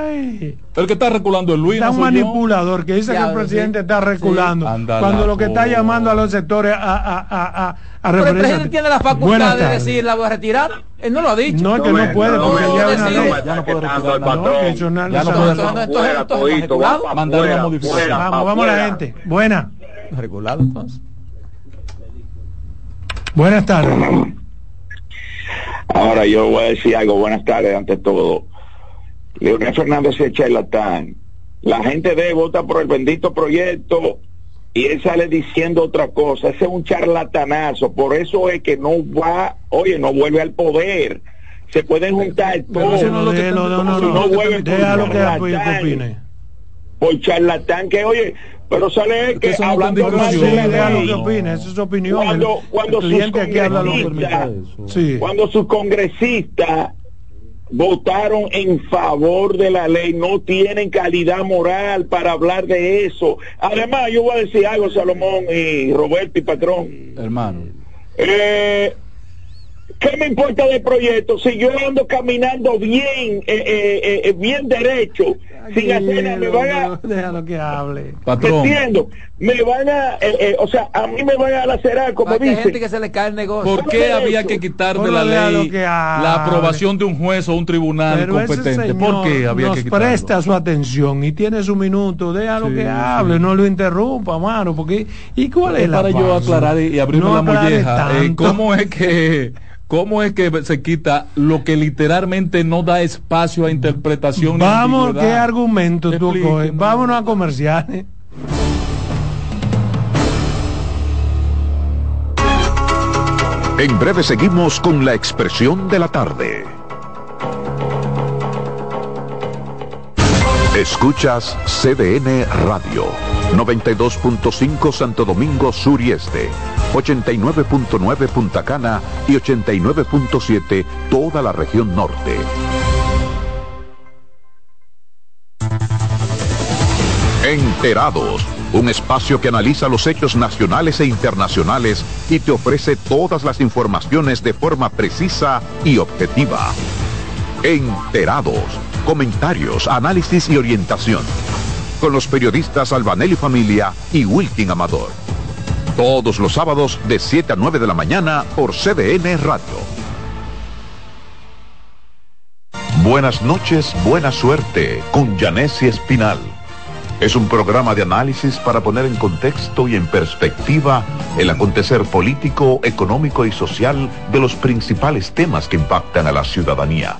Ay. El que está reculando es Luis, Está no un soy yo. manipulador que dice Ya, que el presidente está reculando Sí. Cuando lo que está llamando a los sectores a, a, a, a, a Pero el presidente tiene la facultad de decir la voy a retirar. Él no lo ha dicho. No, es que no, puede, porque no, ya no, hay una sí, ley. no, Ya no puede retirar No, Ya no puede pa' Mandar una modificación. Vamos, vamos a la gente. Buenas. Regulado, entonces. Buenas tardes. Ahora yo voy a decir algo, buenas tardes ante todo. Leonel Fernández es charlatán. La gente de vota por el bendito proyecto y él sale diciendo otra cosa. Ese es un charlatanazo. Por eso es que no va, oye, no vuelve al poder. Se pueden juntar Pero todos. no lo que- no, no, no, no. vuelven Déjalo que charlatán, opine. Por charlatán que, oye, pero sale él que hablando mal de la ley. que opine. Esa es su opinión. Cuando- El- cuando el sus habla lo congresistas-. Cuando sus congresistas votaron en favor de la ley, no tienen calidad moral para hablar de eso. Además, yo voy a decir algo, Salomón y Roberto y Patrón. Hermano. Eh, ¿Qué me importa del proyecto si yo ando caminando bien, eh, eh, eh, bien derecho sin hacer nada, me van a... Déjalo que hable. Patrón. Entiendo, me van a, eh, eh, o sea, a mí me van a lacerar, como dice. gente que se le cae el negocio. ¿Por qué había que quitar de la ley la aprobación de un juez o un tribunal Pero competente? ¿Por qué había nos que quitarlo? presta su atención y tiene su minuto, déjalo Sí, que sí. hable, no lo interrumpa, mano, porque ¿y cuál es Es la para yo aclarar y, y abrirme No la molleja. eh. ¿Cómo es que cómo es que se quita lo que literalmente no da espacio a interpretación? Vamos? ¿qué argumento tú coges? Vámonos a comerciales. En breve seguimos con la expresión de la tarde. Escuchas CDN Radio, 92.5 Santo Domingo Sur y Este, 89.9 Punta Cana y 89.7 toda la región norte. Enterados, un espacio que analiza los hechos nacionales e internacionales y te ofrece todas las informaciones de forma precisa y objetiva. Enterados, comentarios, análisis y orientación. Con los periodistas Albanelli Familia y Wilkin Amador. Todos los sábados de 7 a 9 de la mañana por CDN Radio. Buenas noches, buena suerte con Janessi Espinal. Es un programa de análisis para poner en contexto y en perspectiva el acontecer político, económico y social de los principales temas que impactan a la ciudadanía.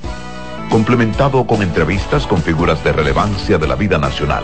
Complementado con entrevistas con figuras de relevancia de la vida nacional.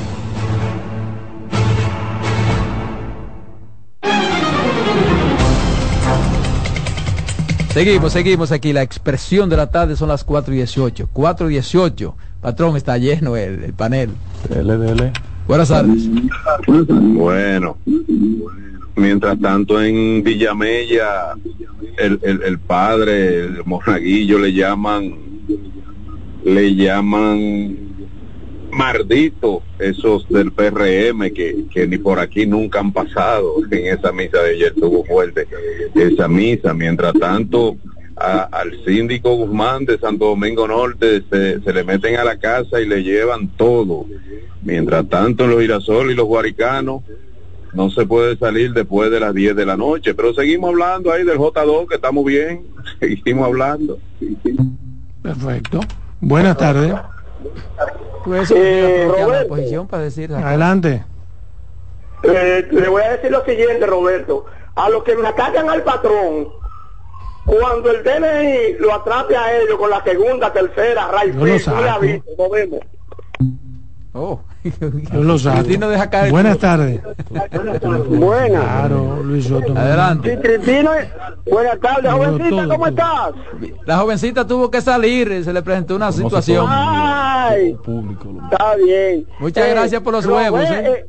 Seguimos, seguimos aquí. La expresión de la tarde son las 4 y 18. 4 y 18. Patrón, está lleno el, el panel. Buenas tardes. Bueno, mientras tanto en Villamella, el, el, el padre, el monaguillo, le llaman, le llaman mardito, esos del PRM que, que ni por aquí nunca han pasado en esa misa de ayer. Estuvo fuerte esa misa. Mientras tanto al síndico Guzmán de Santo Domingo Norte se, le meten a la casa y le llevan todo. Mientras tanto los Girasol y los Guaricanos no se puede salir después de las 10 de la noche. Pero seguimos hablando ahí del J2 que estamos bien. Seguimos hablando. Perfecto. Buenas tardes. Pues eso Eh, la Roberto. posición para decir. Adelante. Eh, le voy a decir lo siguiente, Roberto. A los que me atacan al patrón, cuando el DNI lo atrape a ellos con la segunda, tercera, raíz, Yo lo saco. nos vemos. Oh, Yo lo sabe. Cristino deja caer. Buenas tardes. Buenas. Claro, Luis Soto. Adelante. Sí, Cristino, buenas tardes, jovencita, todo, ¿cómo estás? La jovencita tuvo que salir, eh, se le presentó una situación. Ay, Público. está bien. Muchas gracias por los huevos, ¿eh?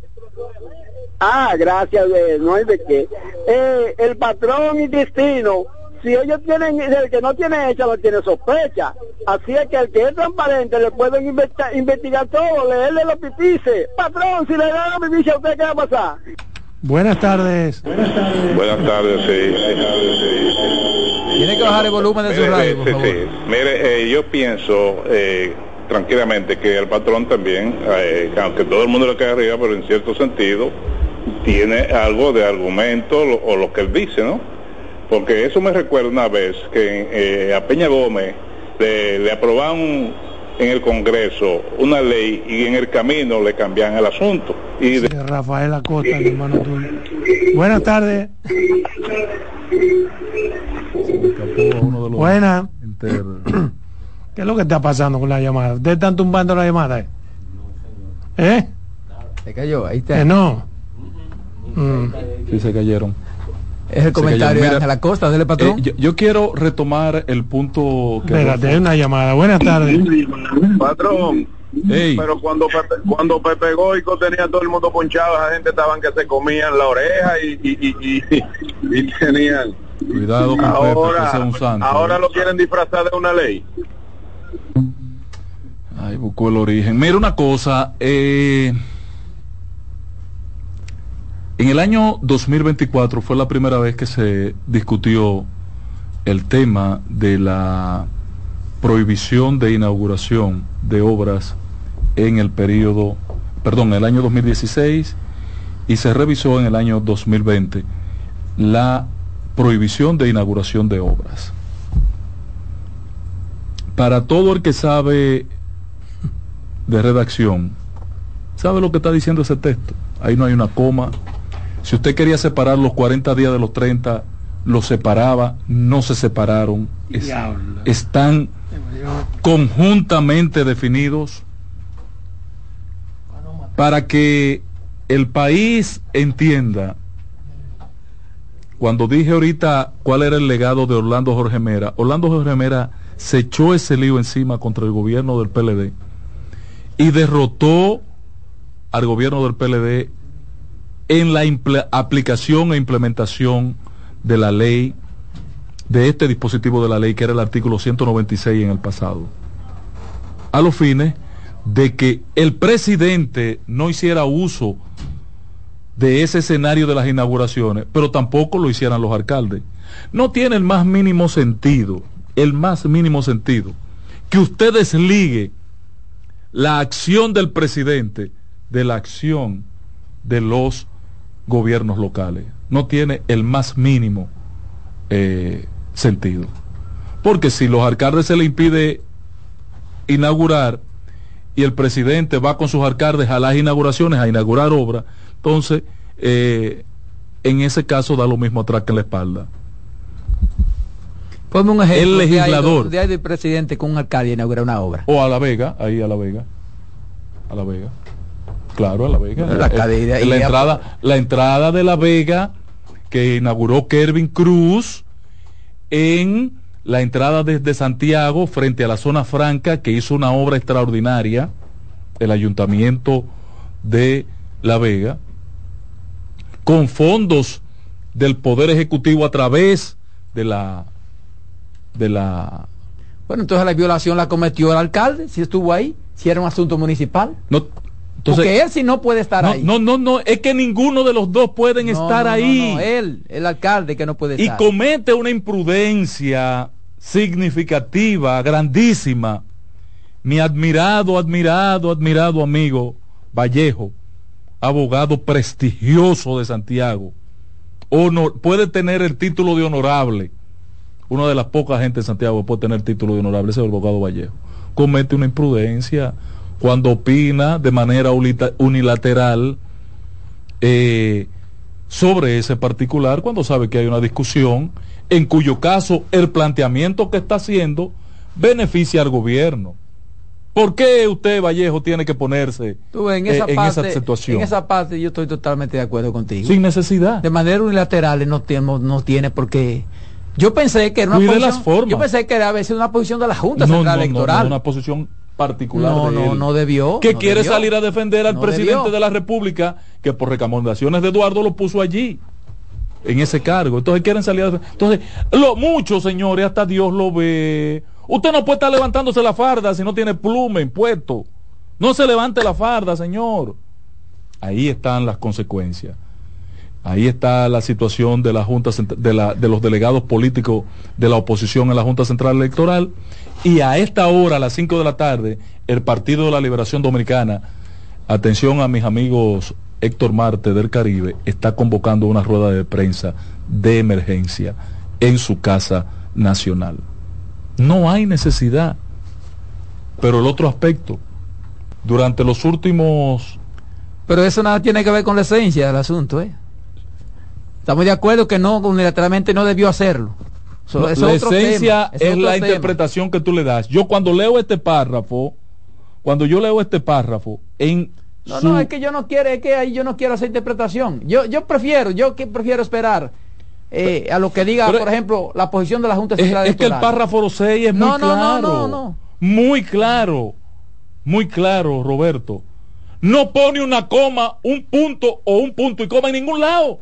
ah, gracias, eh, no hay de qué. Eh, el patrón y Cristino, si ellos tienen, el que no tiene hecha no tiene sospecha. Así es que el que es transparente le pueden investa- investigar todo, leerle los pipices. Patrón, si le dan los pipices, ¿a usted qué va a pasar? Buenas tardes. Buenas tardes, sí. Tiene que bajar el volumen de su radio, por sí, favor. sí. Mire, eh, yo pienso eh, tranquilamente que el patrón también, eh, aunque todo el mundo le cae arriba, pero en cierto sentido, tiene algo de argumento lo- o lo que él dice, ¿no? Porque eso me recuerda una vez que eh, a Peña Gómez le, le aprobaron en el Congreso una ley y en el camino le cambian el asunto. Y de- Sí, Rafael Acosta, el hermano tuyo. Buenas tardes. Buenas. ¿Qué es lo que está pasando con la llamada? ¿Ustedes están tumbando la llamada? ¿Eh? ¿Eh? Se cayó, ahí está. Que no. Mm. Sí, se cayeron. Es el comentario de Ángela Costa, del patrón. Eh, yo, yo quiero retomar el punto que Espérate, hay una llamada. Buenas tardes. Patrón, Ey. pero cuando Pepe, cuando Pepe Goico tenía todo el mundo ponchado, la gente estaban que se comían la oreja y, y, y, y- y tenían. Cuidado con Pepe, Ahora, que ese es un santo. ahora lo quieren disfrazar de una ley. Ay, buscó el origen. Mira una cosa, eh, en el año 2024 fue la primera vez que se discutió el tema de la prohibición de inauguración de obras en el periodo, perdón, en el año 2016 y se revisó en el año 2020 la prohibición de inauguración de obras. Para todo el que sabe de redacción, ¿sabe lo que está diciendo ese texto? Ahí no hay una coma. Si usted quería separar los 40 días de los 30, los separaba, no se separaron. Es- están conjuntamente definidos para que el país entienda. Cuando dije ahorita cuál era el legado de Orlando Jorge Mera, Orlando Jorge Mera se echó ese lío encima contra el gobierno del PLD y derrotó al gobierno del PLD en la aplicación e implementación de la ley, de este dispositivo de la ley, que era el artículo 196 en el pasado, a los fines de que el presidente no hiciera uso de ese escenario de las inauguraciones, pero tampoco lo hicieran los alcaldes. No tiene el más mínimo sentido, el más mínimo sentido, que usted desligue la acción del presidente de la acción de los gobiernos locales. No tiene el más mínimo eh, sentido. Porque si los alcaldes se le impide inaugurar y el presidente va con sus alcaldes a las inauguraciones a inaugurar obras, entonces eh, en ese caso da lo mismo atrás que en la espalda. Ponme un ejemplo. El legislador. donde hay del presidente con un alcalde inaugura una obra. O a La Vega, ahí a La Vega. A La Vega. Claro, a La Vega. La Eh, y la, ya- entrada, la entrada de La Vega que inauguró Kervin Cruz en la entrada desde Santiago frente a la zona franca que hizo una obra extraordinaria el ayuntamiento de La Vega con fondos del poder ejecutivo a través de la de la Bueno, entonces la violación la cometió el alcalde, si estuvo ahí, si era un asunto municipal. no entonces Porque él sí no puede estar no, ahí. no no no es que ninguno de los dos pueden No, estar no, ahí no, él, el alcalde que no puede y estar. comete una imprudencia significativa grandísima mi admirado admirado admirado amigo Vallejo abogado prestigioso de Santiago honor, puede tener el título de honorable una de las pocas gente de Santiago que puede tener el título de honorable ese es el abogado Vallejo comete una imprudencia cuando opina de manera unilateral eh, sobre ese particular cuando sabe que hay una discusión en cuyo caso el planteamiento que está haciendo beneficia al gobierno ¿Por qué usted, Vallejo, tiene que ponerse Tú, en, eh, esa en esa situación? En esa parte yo estoy totalmente de acuerdo contigo. Sin necesidad. De manera unilateral no tiene, no tiene por qué. Yo pensé que era una Cuide posición, las formas. yo pensé que era a veces una posición de la Junta No, Central no, no, Electoral. no, una posición particular No, de no, él. no debió, Que no quiere debió. salir a defender al No presidente debió. de la República, que por recomendaciones de Eduardo lo puso allí, en ese cargo. Entonces quieren salir a defender. Entonces, lo mucho, señores, hasta Dios lo ve. Usted no puede estar levantándose la farda si no tiene plumen puesto. No se levante la farda, señor. Ahí están las consecuencias. Ahí está la situación de la Junta de los delegados políticos de la oposición en la Junta Central Electoral. Y a esta hora, a las 5 de la tarde, el Partido de la Liberación Dominicana, atención a mis amigos Héctor Marte del Caribe, está convocando una rueda de prensa de emergencia en su casa nacional. No hay necesidad. Pero el otro aspecto, durante los últimos Pero eso nada tiene que ver con la esencia del asunto, ¿eh? Estamos de acuerdo que no, unilateralmente no debió hacerlo. Eso- No, la otro esencia tema, es la tema. interpretación que tú le das. Yo cuando leo este párrafo, cuando yo leo este párrafo, en No, su- no, es que yo no quiero, es que ahí yo no quiero hacer interpretación. Yo, yo prefiero, yo que prefiero esperar eh, a lo que diga, Pero- por ejemplo, la posición de la Junta es, Central es que el párrafo 6 es No, muy no, no, claro. no, no. Muy claro. Muy claro, Roberto. No pone una coma, un punto o un punto y coma en ningún lado.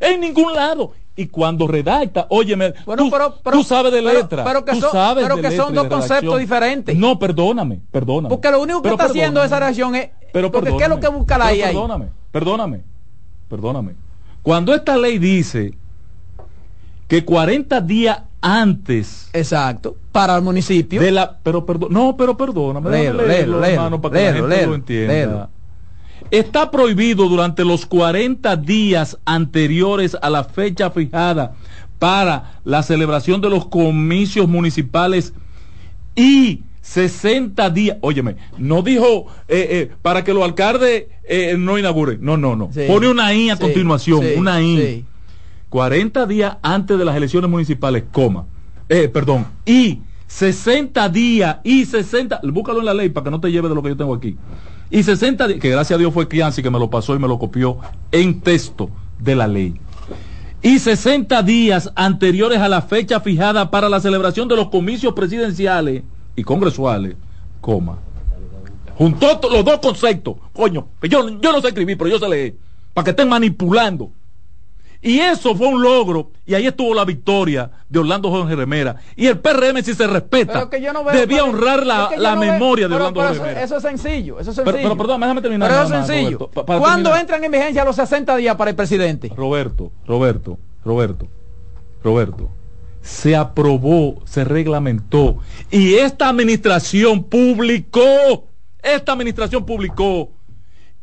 En ningún lado. Y cuando redacta, óyeme, tú, tú sabes de pero- letra. pero que tú son- sabes pero de que son dos conceptos diferentes. No, perdóname, perdóname. Porque lo único que Pero está haciendo esa reacción es. Pero porque ¿qué es lo que busca la pero IA ahí? Perdóname, perdóname, perdóname. Cuando esta ley dice que 40 días antes. Exacto. Para el municipio. De la, pero perdón, no, pero perdóname. Léelo, léelo, léelo, hermano, para que léelo, la gente léelo, lo entienda. léelo. Está prohibido durante los 40 días anteriores a la fecha fijada para la celebración de los comicios municipales y 60 días, óyeme, no dijo eh, eh, para que los alcaldes eh, no inauguren, no, no, no, Sí, pone una I a sí, continuación, sí, una I. sí. 40 días antes de las elecciones municipales, coma, eh, perdón, y 60 días, y 60, búscalo en la ley para que no te lleve de lo que yo tengo aquí, y 60 días, que gracias a Dios fue Kianci que me lo pasó y me lo copió en texto de la ley. Y 60 días anteriores a la fecha fijada para la celebración de los comicios presidenciales y congresuales, coma. Juntó los dos conceptos, coño, yo, yo no sé escribir, pero yo sé leer, para que estén manipulando. Y eso fue un logro, y ahí estuvo la victoria de Orlando Jorge Remera. Y el PRM, si se respeta, no veo debía honrar la, es que yo la no veo- memoria de Orlando Jorge Remera. eso es sencillo, eso es sencillo. pero perdón, déjame terminar Pero eso es sencillo. Roberto, pa- para ¿Cuándo terminar. entran en vigencia los 60 días para el presidente? Roberto, Roberto, Roberto, Roberto, se aprobó, se reglamentó y esta administración publicó, esta administración publicó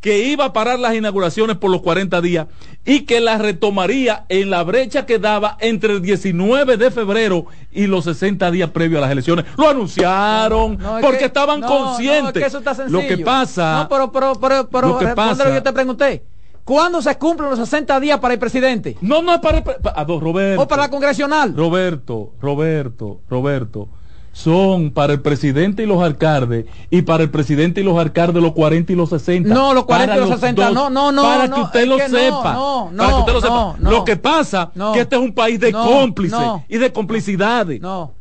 que iba a parar las inauguraciones por los 40 días y que las retomaría en la brecha que daba entre el 19 de febrero y los 60 días previos a las elecciones. Lo anunciaron No, es porque que- estaban no, no, es conscientes. que eso está Lo que pasa, No, pero, pero, pero, pero Lo que responde pasa- lo que yo te pregunté. ¿Cuándo se cumplen los 60 días para el presidente? no, no es para, el pre- pa- a dos, Roberto. ¿O para la congresional? Roberto, Roberto, Roberto, son para el presidente y los alcaldes, y para el presidente y los alcaldes los 40 y los 60. No, los 40 y los 60, dos, no, no, no, Para que usted es lo que no, sepa. no, para que no, usted lo no, sepa. Lo que pasa No. que este es un país de No, cómplices no. y de complicidades. No.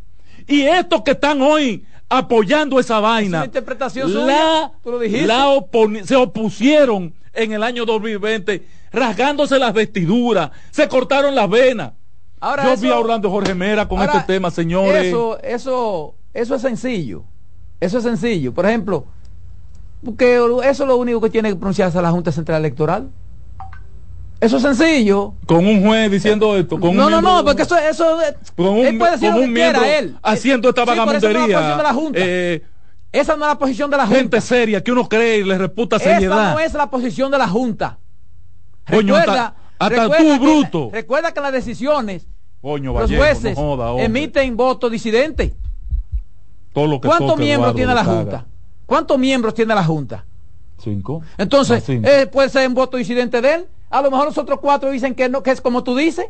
Y estos que están hoy apoyando esa vaina, una interpretación la, suya, tú lo dijiste. la se opusieron en el año 2020, rasgándose las vestiduras, se cortaron las venas. Ahora Yo eso- vi a Orlando Jorge Mera con Ahora, este tema, señores. Eso, eso, eso es sencillo. Eso es sencillo. Por ejemplo, porque eso es lo único que tiene que pronunciarse la Junta Central Electoral. Eso es sencillo. Con un juez diciendo esto, con no, un no, miembro- no, porque eso, eso con un, él puede decir con lo un que quiera, miembro él. haciendo esta Sí, pero esa no es la vagamundería. posición de la Junta. eh, Esa no es la posición de la Junta. gente seria que uno cree y le reputa Esa seriedad. no es la posición de la Junta. Coño, recuerda, hasta- hasta recuerda tú, que- bruto. recuerda que las decisiones, Coño, los Vallejo, jueces no joda, hombre. emiten voto disidente. Todo lo que ¿Cuántos miembros tiene la. Junta? ¿Cuántos miembros tiene la Junta? Cinco. Entonces, No, cinco. eh, puede ser un voto disidente de él. A lo mejor los otros cuatro dicen que no, que es como tú dices.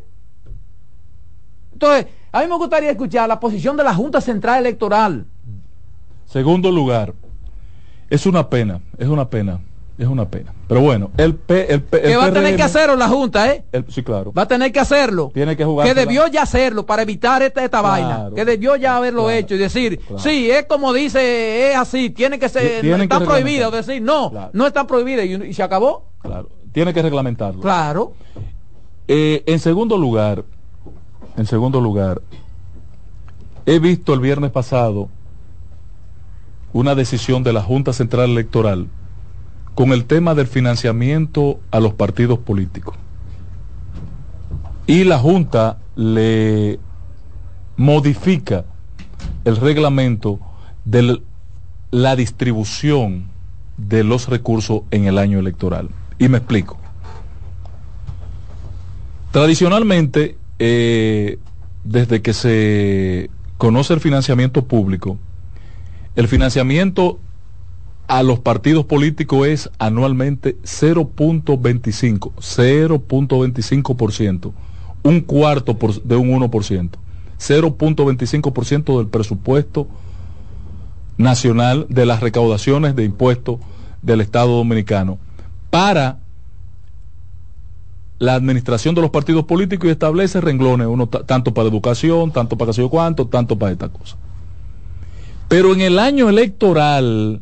Entonces, a mí me gustaría escuchar la posición de la Junta Central Electoral. Segundo lugar, Es una pena, es una pena, es una pena. Pero bueno, el P, el, P, el que va a tener que hacerlo la Junta, ¿eh? el- sí, claro. Va a tener que hacerlo. Tiene que jugar. Que debió ya hacerlo para evitar esta, esta Claro, vaina. Que debió ya haberlo claro, hecho y decir, claro. sí, es como dice, es así, tiene que ser, Tienen está reglamentar. Decir, no, no está prohibido y, y se acabó. Claro, tiene que reglamentarlo. Claro. Eh, en segundo lugar, en segundo lugar, he visto el viernes pasado una decisión de la Junta Central Electoral con el tema del financiamiento a los partidos políticos. Y la Junta le modifica el reglamento de la distribución de los recursos en el año electoral. Y me explico. Tradicionalmente, eh, desde que se conoce el financiamiento público, el financiamiento a los partidos políticos es anualmente 0.25, 0.25%, un cuarto por- de un 1%, 0.25% del presupuesto nacional de las recaudaciones de impuestos del Estado Dominicano para la administración de los partidos políticos y establece renglones, uno ta- tanto para educación, tanto para qué sé yo cuánto, tanto para esta cosa. Pero en el año electoral,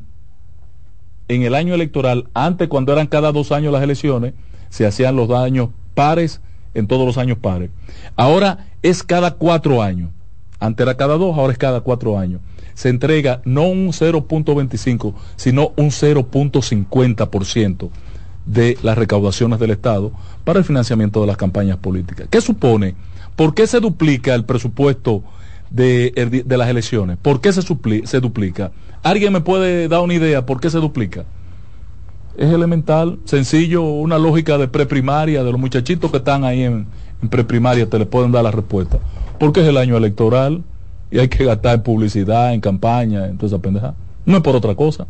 en el año electoral, antes cuando eran cada dos años las elecciones, se hacían los años pares en todos los años pares. Ahora es cada cuatro años. Antes era cada dos, ahora es cada cuatro años. Se entrega no un 0.25, sino un 0.50% de las recaudaciones del Estado para el financiamiento de las campañas políticas. ¿Qué supone? ¿Por qué se duplica el presupuesto de, las elecciones? ¿Por qué se duplica? ¿Alguien me puede dar una idea por qué se duplica? Es elemental, sencillo, una lógica de preprimaria, de los muchachitos que están ahí en, preprimaria, te le pueden dar la respuesta. Porque es el año electoral y hay que gastar en publicidad, en campaña, en toda esa pendeja. No es por otra cosa.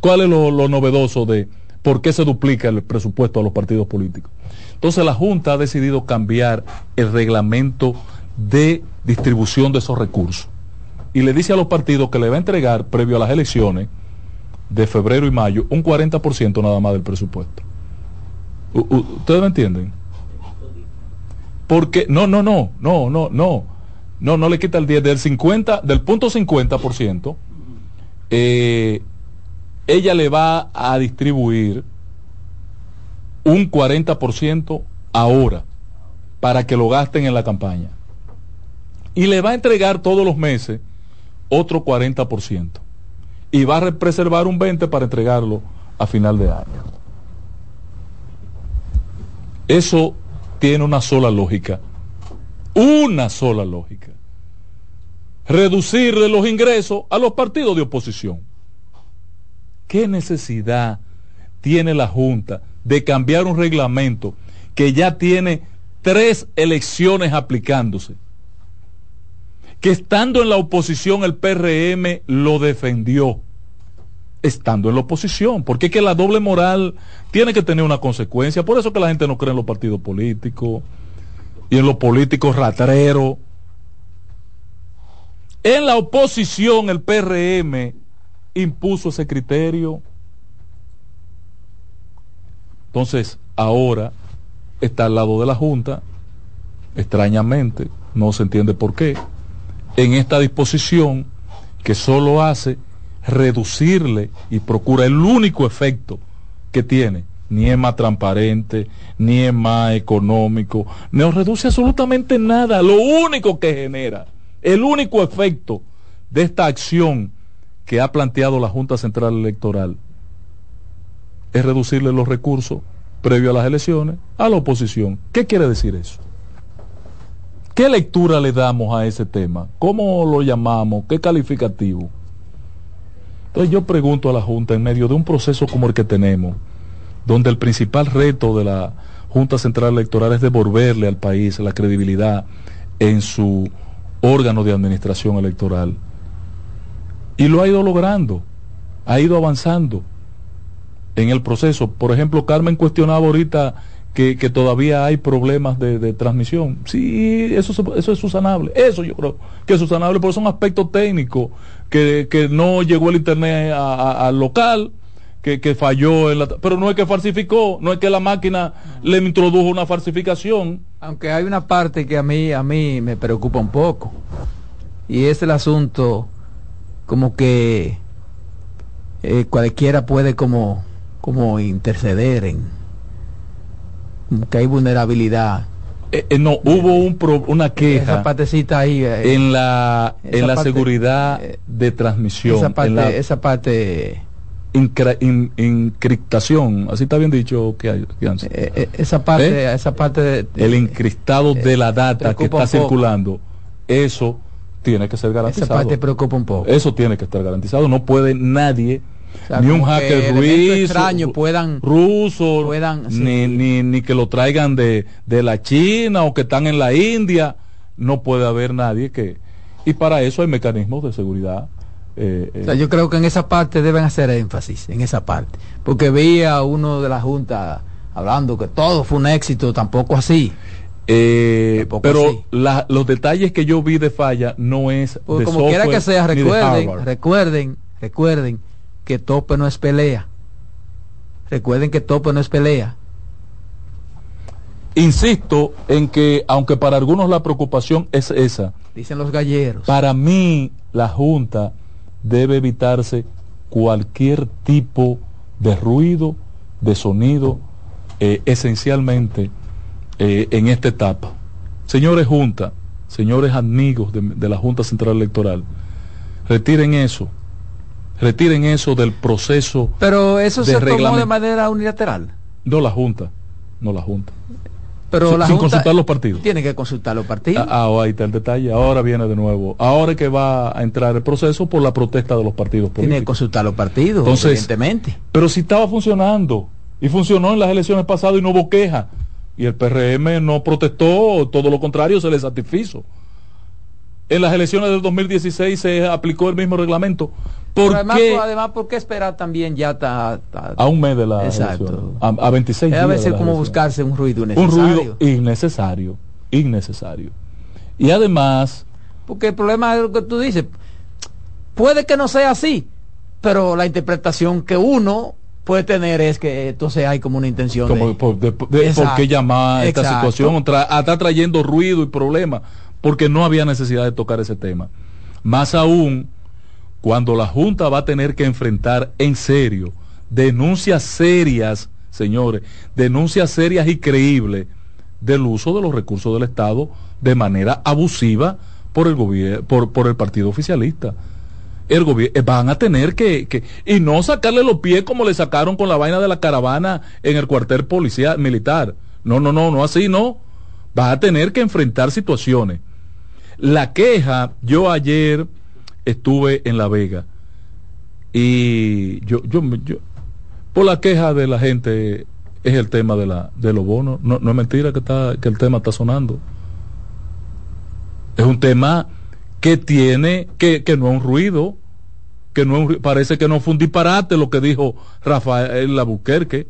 ¿Cuál es lo, lo novedoso de por qué se duplica el presupuesto a los partidos políticos? Entonces la Junta ha decidido cambiar el reglamento de distribución de esos recursos. Y le dice a los partidos que le va a entregar, previo a las elecciones de febrero y mayo, un 40% nada más del presupuesto. ¿Ustedes me entienden? Porque, no, no, no, no, no, no, no, no le quita el 10, del 50, del punto 50%, eh, ella le va a distribuir un 40% ahora para que lo gasten en la campaña. Y le va a entregar todos los meses otro 40%. Y va a re- preservar un 20% para entregarlo a final de año. Eso tiene una sola lógica. Una sola lógica. Reducirle los ingresos a los partidos de oposición. ¿Qué necesidad tiene la Junta de cambiar un reglamento que ya tiene tres elecciones aplicándose? Que estando en la oposición el PRM lo defendió. Estando en la oposición, porque es que la doble moral tiene que tener una consecuencia. Por eso que la gente no cree en los partidos políticos y en los políticos ratreros. En la oposición el PRM impuso ese criterio. Entonces, ahora está al lado de la Junta, extrañamente, no se entiende por qué, en esta disposición que solo hace reducirle y procura el único efecto que tiene. Ni es más transparente, ni es más económico, no reduce absolutamente nada. Lo único que genera, el único efecto de esta acción que ha planteado la Junta Central Electoral es reducirle los recursos previo a las elecciones a la oposición. ¿Qué quiere decir eso? ¿Qué lectura le damos a ese tema? ¿Cómo lo llamamos? ¿Qué calificativo? Entonces yo pregunto a la Junta, en medio de un proceso como el que tenemos, donde el principal reto de la Junta Central Electoral es devolverle al país la credibilidad en su órgano de administración electoral, y lo ha ido logrando, ha ido avanzando en el proceso. Por ejemplo, Carmen cuestionaba ahorita que, que todavía hay problemas de, de transmisión. Sí, eso, se- eso es susanable. Eso yo creo que es susanable, porque son aspectos técnicos, que, que no llegó el internet a- a- al local, que, que falló, en la, pero no es que falsificó, no es que la máquina le introdujo una falsificación. Aunque hay una parte que a mí, a mí me preocupa un poco. Y es el asunto como que eh, cualquiera puede como, como interceder en que hay vulnerabilidad. Eh, eh, no, hubo un pro- una queja Esa partecita ahí. eh, en la, esa en la parte- seguridad de transmisión, esa en parte, la esa parte, incra- in- encriptación, así está bien dicho que hay, eh, esa parte, ¿Eh? esa parte de, el encriptado de la data que está circulando, eso tiene que ser esa garantizado. parte preocupa un poco. Eso tiene que estar garantizado. No puede nadie, O sea, ni un hacker ruso, extraños puedan- ruso, puedan, sí. ni, ni, ni que lo traigan de, de la China o que están en la India. No puede haber nadie que... Y para eso hay mecanismos de seguridad. eh, eh, O sea, yo creo que en esa parte deben hacer énfasis, en esa parte. Porque vi a uno de la Junta hablando que todo fue un éxito, tampoco así. eh, Tampoco pero así. la- los detalles que yo vi de falla no es Porque de como quiera que sea, recuerden, recuerden, recuerden que tope no es pelea. Recuerden que tope no es pelea. Insisto en que, aunque para algunos la preocupación es esa, Dicen los galleros. para mí la Junta debe evitarse cualquier tipo de ruido, de sonido, eh, esencialmente eh, en esta etapa. Señores Junta, señores amigos de, de la Junta Central Electoral, retiren eso, retiren eso del proceso. Pero eso de se tomó de manera unilateral. No la Junta, no la Junta. Pero Sin- la sin Junta consultar los partidos. Tiene que consultar los partidos. Ah, ah, ahí está el detalle. Ahora viene de nuevo. Ahora es que va a entrar el proceso por la protesta de los partidos Tiene que políticos. consultar los partidos, Entonces, evidentemente. Pero si estaba funcionando y funcionó en las elecciones pasadas y no hubo queja y el PRM no protestó, todo lo contrario, se le satisfizo. En las elecciones del 2016 se aplicó el mismo reglamento. ¿Por además, qué pues, además, ¿por qué esperar también ya ta- ta- a un mes de la Exacto. elección? A, a 26 Es a días de veces como buscarse un ruido un innecesario. ruido innecesario, innecesario. Y además, Porque el problema es lo que tú dices. Puede que no sea así, pero la interpretación que uno puede tener es que entonces hay como una intención como de... por, de- de- por Exacto. qué llamar a esta Exacto. situación, Tra- a- está trayendo ruido y problemas, porque no había necesidad de tocar ese tema. Más aún, cuando la Junta va a tener que enfrentar en serio denuncias serias, señores, denuncias serias y creíbles del uso de los recursos del Estado de manera abusiva por el gobierno, por, por el partido oficialista el gobierno van a tener que, que y no sacarle los pies como le sacaron con la vaina de la caravana en el cuartel policial militar. No, no, no, no así, no. Va a tener que enfrentar situaciones. La queja, yo ayer estuve en La Vega y yo, yo, yo por la queja de la gente es el tema de la de los bonos. No, no es mentira que está que el tema está sonando. Es un tema que tiene, que, que no es un ruido, que no es un parece que no fue un disparate lo que dijo Rafael Labuquerque,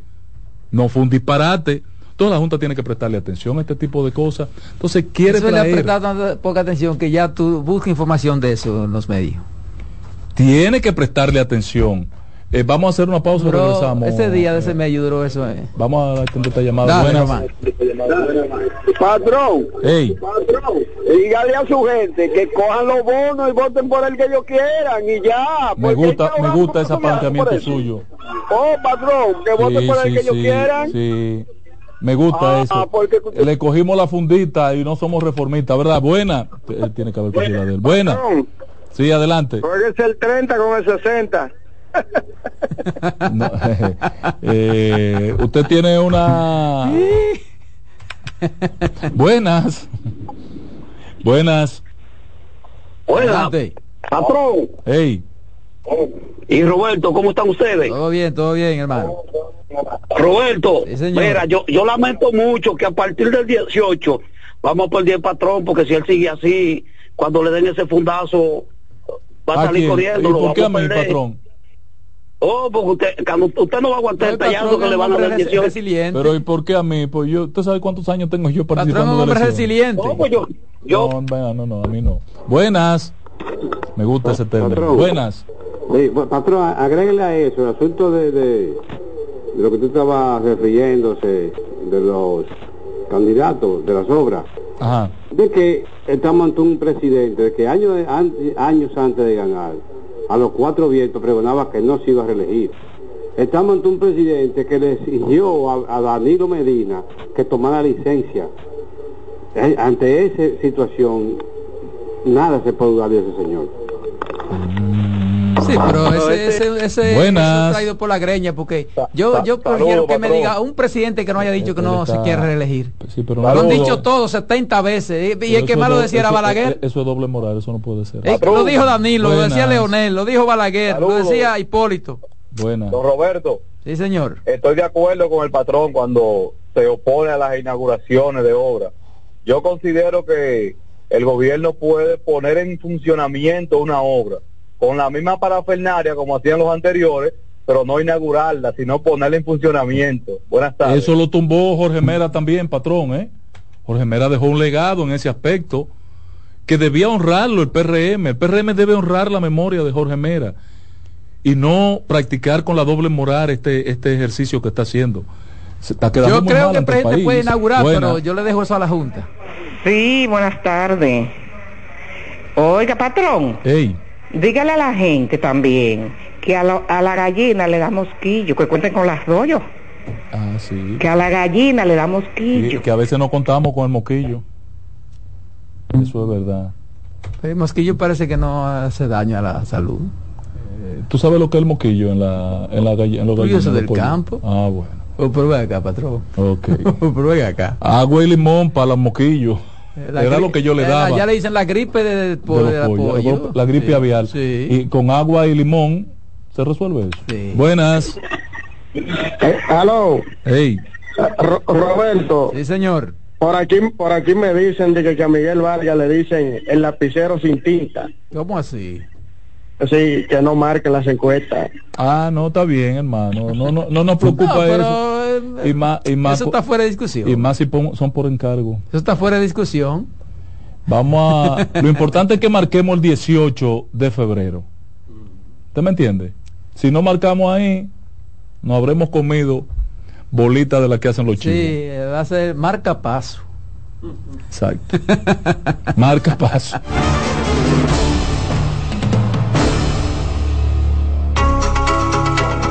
no fue un disparate. Toda la Junta tiene que prestarle atención a este tipo de cosas. Entonces quiere Eso le ha traer, prestado tanta poca atención que ya tú buscas información de eso en los medios. tiene que prestarle atención. Eh, vamos a hacer una pausa y regresamos. ese día de ese medio duró eso. eh. Vamos a atender esta llamada. Dale, Buenas. Patrón, Ey, dígale a su gente que cojan los bonos y voten por el que ellos quieran y ya. me porque gusta, me gusta ese planteamiento suyo. Oh, patrón, que voten Sí, por el sí, que ellos sí, quieran. sí. Me gusta Ah, eso. porque- Le cogimos la fundita y no somos reformistas, ¿verdad? Buena. Él tiene que haber cogido la de él. Buena. Sí, adelante. jueguese el 30 con el 60. No, eh, usted tiene una... Buenas. Buenas. Buena, Adelante. patrón. Hey, Y Roberto, ¿cómo están ustedes? Todo bien, todo bien, hermano. Roberto, Sí, mira, yo, yo lamento mucho que a partir del 18 vamos a perder el patrón, porque si él sigue así, cuando le den ese fundazo, va a ¿a salir quién? corriendo. ¿Y lo por qué a mí, patrón? Oh, porque usted, cuando usted no va a aguantar el patrón tallazo que le van a dar resi- 18. resiliente. Pero ¿y por qué a mí? Pues yo, ¿usted sabe cuántos años tengo yo Patrón participando un de hombre elecciones? resiliente. No, pues yo, yo, No, venga, no, no, a mí no. Buenas. Me gusta ese término. Patrón. Buenas. Sí, patrón, agréguele a eso el asunto de, de, de lo que tú estabas refiriéndose de los candidatos, de las obras, Ajá. de que estamos ante un presidente de que años, an- años antes de ganar, a los cuatro vientos pregonaba que no se iba a reelegir. Estamos ante un presidente que le exigió a, a Danilo Medina que tomara licencia. Eh, Ante esa situación, nada se puede dudar de ese señor. Sí, pero ese, ese, ese, Buenas. eso traído por la greña, porque yo, yo prefiero que me diga un presidente que no haya dicho que no se quiere reelegir. Sí, pero Lo han dicho todos 70 veces. Y, el que más lo decía era Balaguer. eh, Eso es doble moral, eso no puede ser. Eh, lo dijo Danilo, lo decía. Leonel, lo dijo Balaguer, lo decía Hipólito. Buenas. Don Roberto, Sí, señor. estoy de acuerdo con el patrón cuando se opone a las inauguraciones de obras. Yo considero que el gobierno puede poner en funcionamiento una obra con la misma parafernaria como hacían los anteriores, pero no inaugurarla, sino ponerla en funcionamiento. Buenas tardes. Eso lo tumbó Jorge Mera también, patrón, ¿eh? Jorge Mera dejó un legado en ese aspecto que debía honrarlo el PRM. El PRM debe honrar la memoria de Jorge Mera y no practicar con la doble moral este, este ejercicio que está haciendo. Se está quedando Yo muy creo mal que el presidente país. puede inaugurar, pero yo le dejo eso a la Junta. Sí, buenas tardes. Oiga, patrón, Ey, dígale a la gente también que a, lo- a la gallina le da mosquillo, que cuenten con las rollos, ah, sí. que a la gallina le da Y mosquillo. que a veces no contamos con el moquillo. Eso es verdad. El mosquillo parece que no hace daño a la salud. Eh, ¿Tú sabes lo que es el moquillo en la en la galle- en los Tú y eso gallinos de del pollo? campo. Ah, bueno. Oh, pero ven acá, patrón. Ok. pero ven acá. Agua y limón para los moquillos. La Era gri- lo que yo le eh, daba. Ya le dicen la gripe de, de- de po- de la pollos. pollo. La gripe Sí, aviar. Sí. Y con agua y limón se resuelve eso. Sí. Buenas. Eh, aló, Hey. Ro- Roberto, Sí, señor. por aquí, por aquí me dicen de que, que a Miguel Vargas le dicen el lapicero sin tinta. ¿Cómo así? Sí, que no marquen las encuestas. Ah, no, está bien, hermano. No, no, no nos preocupa No, eso. pero, eh, Y más, y más eso está fuera de discusión. Y más si pon- son por encargo. Eso está fuera de discusión. Vamos a. lo importante es que marquemos el 18 de febrero. ¿Usted me entiende? Si no marcamos ahí, nos habremos comido bolitas de las que hacen los Sí, chicos. eh, va a ser marca paso. Exacto. Marca paso.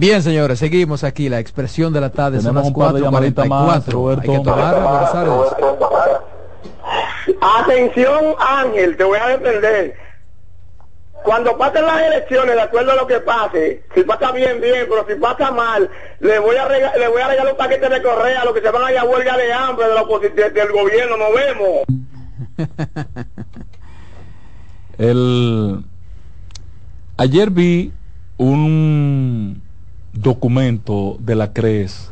Bien, señores, seguimos aquí. La expresión de la tarde son Tenemos las un par de llamaditas más, 4.44. Roberto. Hay que tomar, buenas tardes. Atención, Ángel, te voy a defender. Cuando pasen las elecciones, de acuerdo a lo que pase, si pasa bien, bien, pero si pasa mal, le voy a regalar, le voy a regalar un paquete de correa a los que se van a ir a huelga de hambre de la oposi- de- del gobierno. Nos vemos. El... Ayer vi un documento de la CRES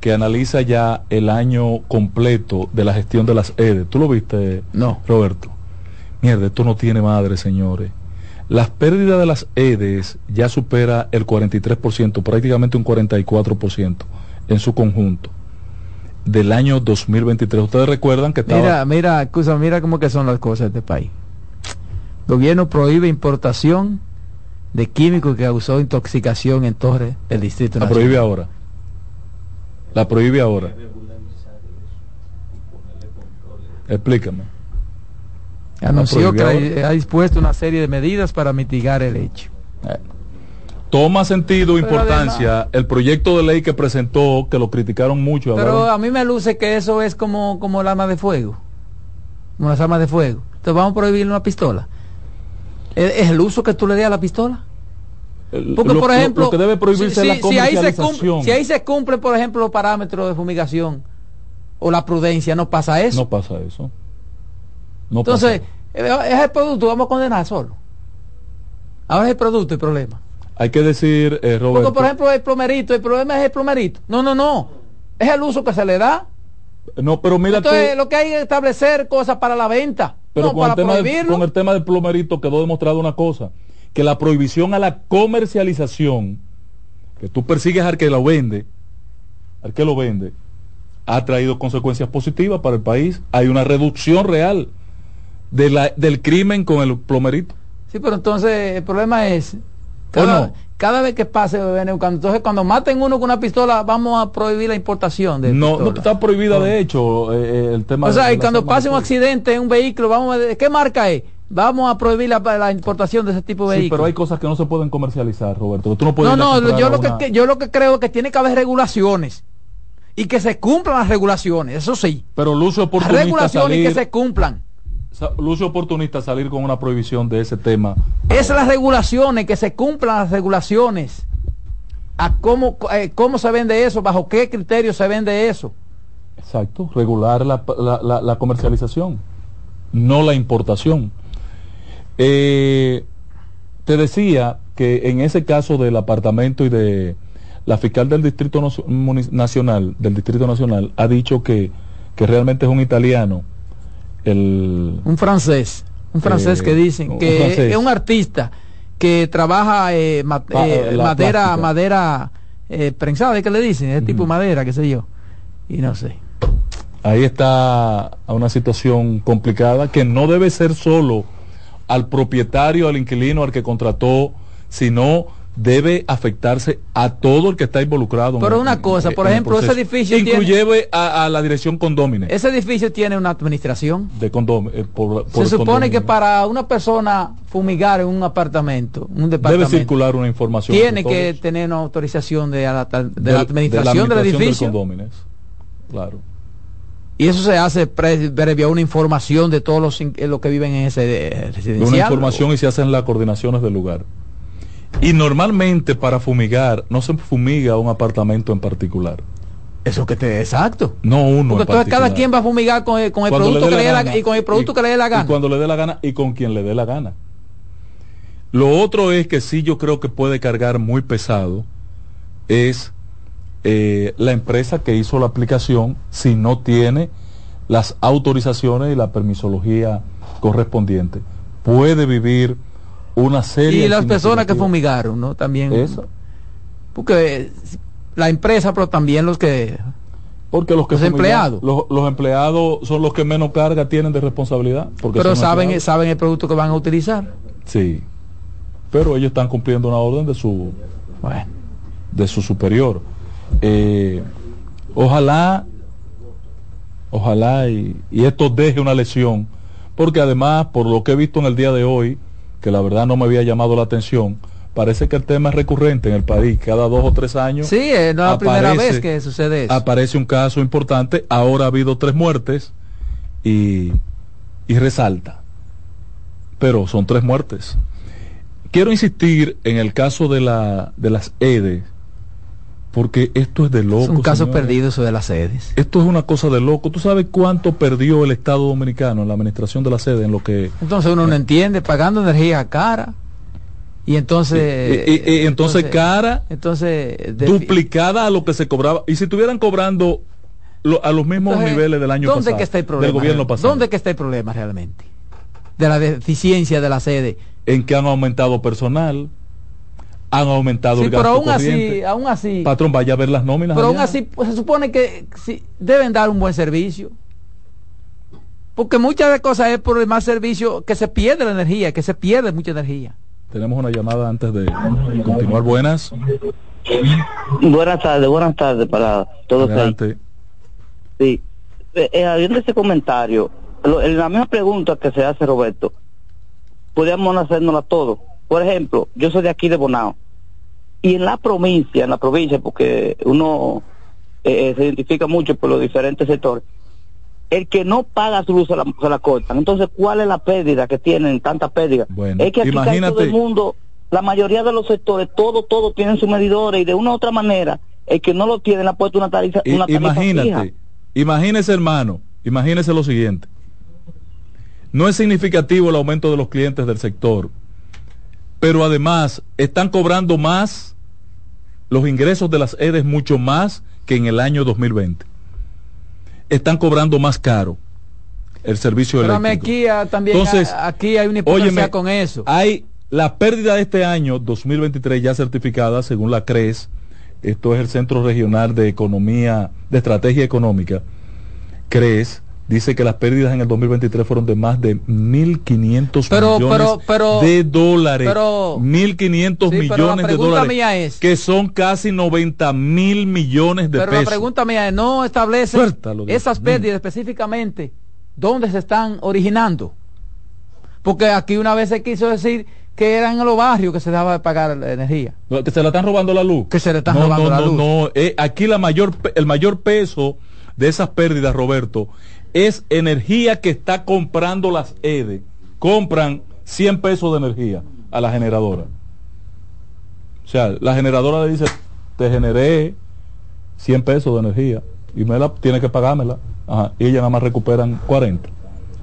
que analiza ya el año completo de la gestión de las EDE. ¿Tú lo viste, No. Roberto? Mierda, esto no tiene madre, señores. Las pérdidas de las EDES ya supera el 43%, prácticamente un 44% en su conjunto del año 2023. Ustedes recuerdan que estaba... Mira, mira, excusa, mira cómo que son las cosas de este país. Gobierno prohíbe importación de químicos que causó intoxicación en Torres del Distrito La Nacional. prohíbe ahora. La prohíbe ahora. Explícame. Anunció que ha, dispuesto una serie de medidas para mitigar el hecho. Toma sentido, Pero importancia el proyecto de ley que presentó, que lo criticaron mucho. Pero hablaron- a mí me luce que eso es como, como el arma de fuego. Como las armas de fuego. Entonces vamos a prohibir una pistola. ¿Es, el uso que tú le das a la pistola? Porque, lo- por lo- ejemplo, lo que debe prohibirse si, es la si ahí se cumple, si ahí se cumplen, por ejemplo, los parámetros de fumigación o la prudencia, no pasa eso. No pasa eso. No Entonces, pasa. eh, es el producto, vamos a condenar solo. Ahora es el producto el problema. Hay que decir, eh, Roberto, Porque, por ejemplo, el plomerito, el problema es el plomerito. No, no, no. Es el uso que se le da. no, pero mira tú, Entonces, lo que hay es establecer cosas para la venta. Pero no con, el tema de- con el tema del plomerito quedó demostrado una cosa, que la prohibición a la comercialización, que tú persigues al que lo vende, al que lo vende, ha traído consecuencias positivas para el país. Hay una reducción real de la, del crimen con el plomerito. Sí, pero entonces el problema es ¿O cada, no? cada vez que pase entonces cuando maten uno con una pistola vamos a prohibir la importación de No, no está prohibida de hecho eh, eh, el tema o sea de y cuando pase un accidente en un vehículo vamos a qué marca es vamos a prohibir la, la importación de ese tipo de Sí, vehículos pero hay cosas que no se pueden comercializar, Roberto. Tú no puedes no yo lo que, una- que- yo lo que creo es que tiene que haber regulaciones y que se cumplan las regulaciones eso sí. Pero Lucio oportunista regulaciones y salir, que se cumplan Lucio oportunista salir con una prohibición de ese tema. es las regulaciones que se cumplan las regulaciones a cómo eh, cómo se vende eso bajo qué criterio se vende eso Exacto, regular la, la- la- la comercialización, no la importación. Eh, te decía que en ese caso del apartamento y de la fiscal del Distrito Nacional, del Distrito Nacional, ha dicho que, que realmente es un italiano. El, un francés un francés Eh, que dicen que francés. es un artista que trabaja eh, ma- Ah, eh, madera plástica. madera prensada que le dicen ese tipo de madera qué sé yo y no sé ahí está una situación complicada que no debe ser solo al propietario, al inquilino, al que contrató, sino debe afectarse a todo el que está involucrado. Pero una cosa, por en ejemplo, ese edificio incluye a, a la dirección condómine ese edificio tiene una administración de condom- eh, por- por se supone condominio. que para una persona fumigar en un apartamento un debe departamento circular una información. tiene que tener una autorización de, la, de del- la administración del, edificio. Claro. y eso se hace pre- previo a una información de todos los, eh, los que viven en ese eh, residencial una información y se hacen las coordinaciones del lugar. Y normalmente para fumigar no se fumiga un apartamento en particular. Eso que te exacto. No uno. Porque en entonces cada quien va a fumigar con, el- con el Cuando producto que le dé la, gana. y con el producto que le dé la Y gana. cuando le dé la gana y con quien le dé la gana. Lo otro es que sí yo creo que puede cargar muy pesado es eh, la empresa que hizo la aplicación si no tiene las autorizaciones y la permisología correspondiente. Puede vivir una serie y las personas que fumigaron, ¿no? También. Eso. Porque la empresa, pero también los que porque los que los empleados los, los, empleados son los que menos carga tienen de responsabilidad porque pero saben empleados. saben el producto que van a utilizar sí pero ellos están cumpliendo una orden de su bueno. de su superior eh, ojalá ojalá y, y esto deje una lesión porque además por lo que he visto en el día de hoy que la verdad no me había llamado la atención parece que el tema es recurrente en el país. Cada dos o tres años. Sí, eh, no es la primera vez que sucede eso. Aparece un caso importante. Ahora ha habido tres muertes y, y resalta. Pero son tres muertes. Quiero insistir en el caso de, la, de las EDES, porque esto es de loco. Es un caso señora. perdido eso de las EDES. Esto es una cosa de loco. ¿Tú sabes cuánto perdió el Estado Dominicano en la administración de las EDES? En lo que, Entonces uno no entiende, pagando energía cara y entonces y, y, y entonces, entonces, cara entonces duplicada a lo que se cobraba y si estuvieran cobrando lo, a los mismos entonces, niveles del año ¿dónde pasado que está el problema, del gobierno pasado dónde que está el problema realmente de la deficiencia de la sede en que han aumentado personal han aumentado sí, el gasto pero aún corriente. así aún así patrón vaya a ver las nóminas pero allá. aún así pues, se supone que sí, deben dar un buen servicio porque muchas de cosas es por el mal servicio que se pierde la energía que se pierde mucha energía tenemos una llamada antes de continuar. Buenas. Buenas tardes, buenas tardes para todos. Adelante. Sí. Eh, habiendo ese comentario, lo, la misma pregunta que se hace Roberto, podríamos hacernosla todos. Por ejemplo, yo soy de aquí de Bonao. Y en la provincia, en la provincia, porque uno eh, se identifica mucho por los diferentes sectores, el que no paga su luz se la, se la, cortan. Entonces, ¿cuál es la pérdida que tienen, tanta pérdida? Bueno, es que aquí imagínate... todo el mundo, la mayoría de los sectores, todo, todo tienen sus medidores y de una u otra manera, el que no lo tiene le ha puesto una tarifa, una tarifa Imagínate, fija. imagínese hermano, imagínese lo siguiente. No es significativo el aumento de los clientes del sector, pero además están cobrando más los ingresos de las EDES mucho más que en el año 2020 están cobrando más caro el servicio Pero eléctrico. Aquí, ah, también Entonces, aquí hay una hipocresía óyeme, con eso. Hay la pérdida de este año 2023 ya certificada según la CRES, esto es el Centro Regional de Economía, de Estrategia Económica, CRES, dice que las pérdidas en el 2023 fueron de más de 1.500 pero, millones pero, pero, de dólares. pero- 1.500 Sí, pero la millones de pregunta dólares. mía es- que son casi 90 mil millones de Pero pesos. la pregunta mía es, no establece Suéltalo, esas mío. pérdidas específicamente, ¿dónde se están originando? Porque aquí una vez se quiso decir que eran en los barrios que se daba de pagar la energía. Que se la están robando la luz. Que se le están no, robando no, la no, luz. No, eh, aquí la mayor, el mayor peso de esas pérdidas, Roberto, es energía que está comprando las EDE. Compran 100 pesos de energía a la generadora. O sea, la generadora le dice, te generé 100 pesos de energía y me la tiene que pagármela. Ajá, y ella nada más recuperan 40.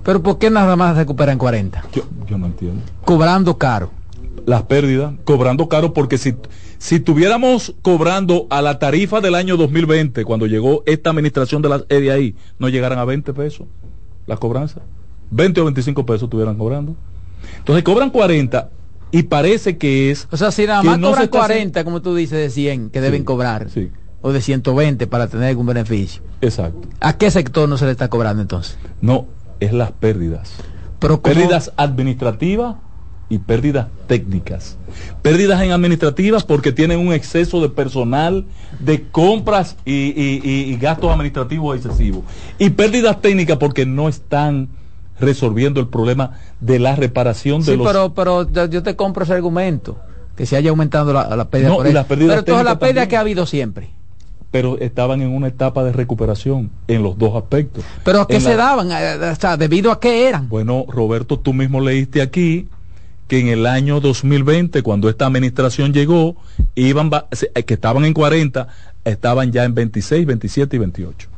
Pero ¿por qué nada más recuperan 40? Yo, yo no entiendo. Cobrando caro. las pérdidas, cobrando caro, porque si, si tuviéramos cobrando a la tarifa del año 2020, cuando llegó esta administración de las EDI no llegaran a 20 pesos las cobranzas. 20 o 25 pesos estuvieran cobrando. Entonces cobran 40 y parece que es... O sea, si nada más no cobran está haciendo- 40, como tú dices, de 100 que deben cobrar, sí. o de 120 para tener algún beneficio, Exacto. ¿a qué sector no se le está cobrando entonces? No, es las pérdidas. Pero ¿cómo- Pérdidas administrativas y pérdidas técnicas. Pérdidas en administrativas porque tienen un exceso de personal, de compras y, y- y- y gastos administrativos excesivos. Y pérdidas técnicas porque no están resolviendo el problema de la reparación de Sí, los... pero, pero yo- te compro ese argumento, que se haya aumentado la, la pérdida. No, por las pérdidas pero toda la técnicas pérdida también. que ha habido siempre. pero estaban en una etapa de recuperación en los dos aspectos. Pero ¿a qué En se la- daban? Eh, O sea, ¿debido a qué eran? Bueno, Roberto, tú mismo leíste aquí que en el año 2020, cuando esta administración llegó, iban eh, que estaban en 40, estaban ya en 26, 27 y 28.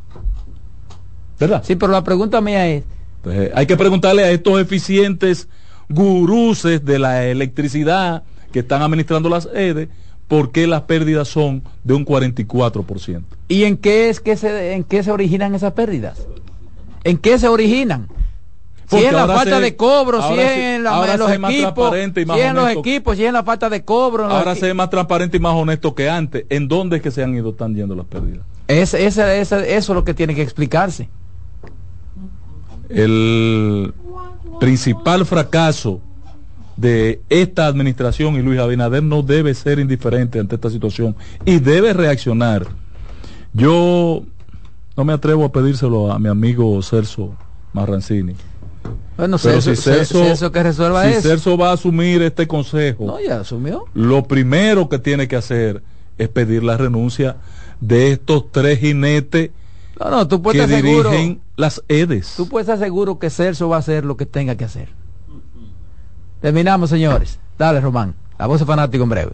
¿Verdad? Sí, pero la pregunta mía es, Entonces, hay que preguntarle a estos eficientes guruses de la electricidad que están administrando las EDE, por qué las pérdidas son de un 44%. ¿y en qué es que se, en qué se originan esas pérdidas? ¿En qué se originan? Si es la falta de cobro, si es en, ahora los es equipos, y más si es en los equipos, si es en la falta de cobro. Ahora se ve más transparente y más honesto que antes. ¿En dónde es que se han ido, están yendo las pérdidas? Es- ese- ese- eso es lo que tiene que explicarse. El principal fracaso de esta administración y Luis Abinader no debe ser indiferente ante esta situación y debe reaccionar. Yo no me atrevo a pedírselo a mi amigo Celso Marrancini. Bueno, Pero Celso- si Celso, Celso que resuelva si eso. Celso va a asumir este consejo, No, ya asumió. lo primero que tiene que hacer es pedir la renuncia de estos tres jinetes No, no, tú puedes que dirigen las EDES. Tú puedes estar seguro que Celso va a hacer lo que tenga que hacer. Terminamos, señores. Dale, Román. La voz de fanático en breve.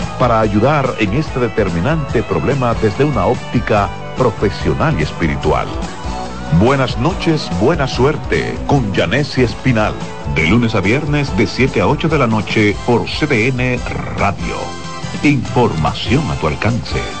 para ayudar en este determinante problema desde una óptica profesional y espiritual. Buenas noches, buena suerte con Janessi Espinal. De lunes a viernes de 7 a 8 de la noche por CDN Radio. Información a tu alcance.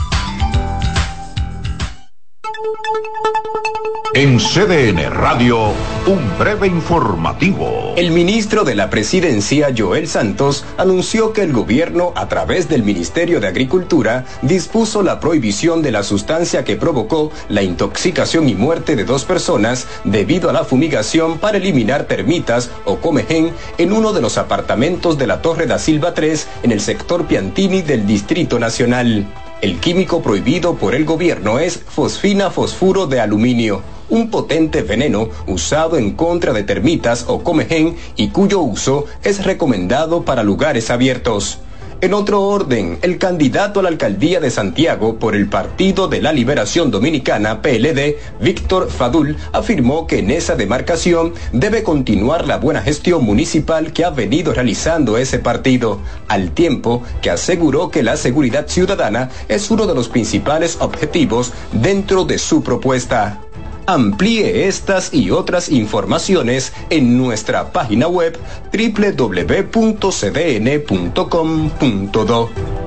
En CDN Radio, un breve informativo. El ministro de la Presidencia, Joel Santos, anunció que el gobierno, a través del Ministerio de Agricultura, dispuso la prohibición de la sustancia que provocó la intoxicación y muerte de dos personas debido a la fumigación para eliminar termitas o comején en uno de los apartamentos de la Torre da Silva 3 en el sector Piantini del Distrito Nacional. El químico prohibido por el gobierno es fosfina fosfuro de aluminio, un potente veneno usado en contra de termitas o comején y cuyo uso es recomendado para lugares abiertos. En otro orden, el candidato a la alcaldía de Santiago por el Partido de la Liberación Dominicana, PLD, Víctor Fadul, afirmó que en esa demarcación debe continuar la buena gestión municipal que ha venido realizando ese partido, al tiempo que aseguró que la seguridad ciudadana es uno de los principales objetivos dentro de su propuesta. Amplíe estas y otras informaciones en nuestra página web www.cdn.com.do.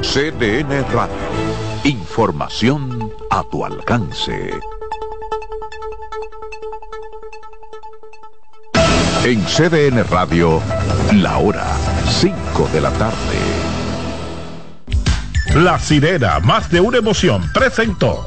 CDN Radio. Información a tu alcance. En CDN Radio, la hora 5 de la tarde. La sirena, más de una emoción, presentó.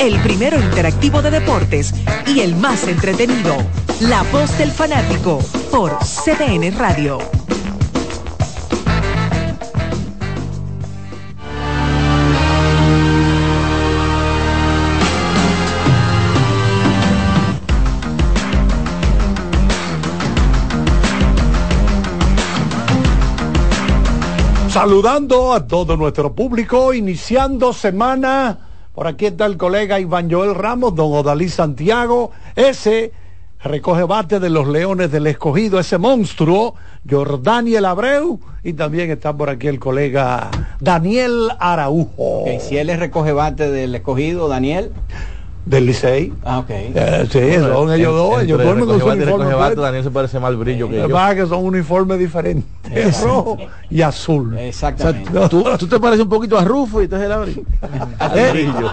El primero interactivo de deportes y el más entretenido. La voz del fanático por CDN Radio. Saludando a todo nuestro público, iniciando semana. Por aquí está el colega Iván Joel Ramos, don Odalí Santiago, ese recoge bate de los Leones del Escogido, ese monstruo, Jordaniel Abreu, y también está por aquí el colega Daniel Araujo. Ok, si él es recoge bate del Escogido, Daniel. Del Licey. Ah, ok. Eh, sí, son ellos dos. Ellos duermen con su uniforme. puesto. Daniel se parece más al brillo que yo. que son uniformes diferentes, rojo y azul. Exactamente. O sea, Tú, tú te pareces un poquito a Rufo y entonces el abril. al brillo.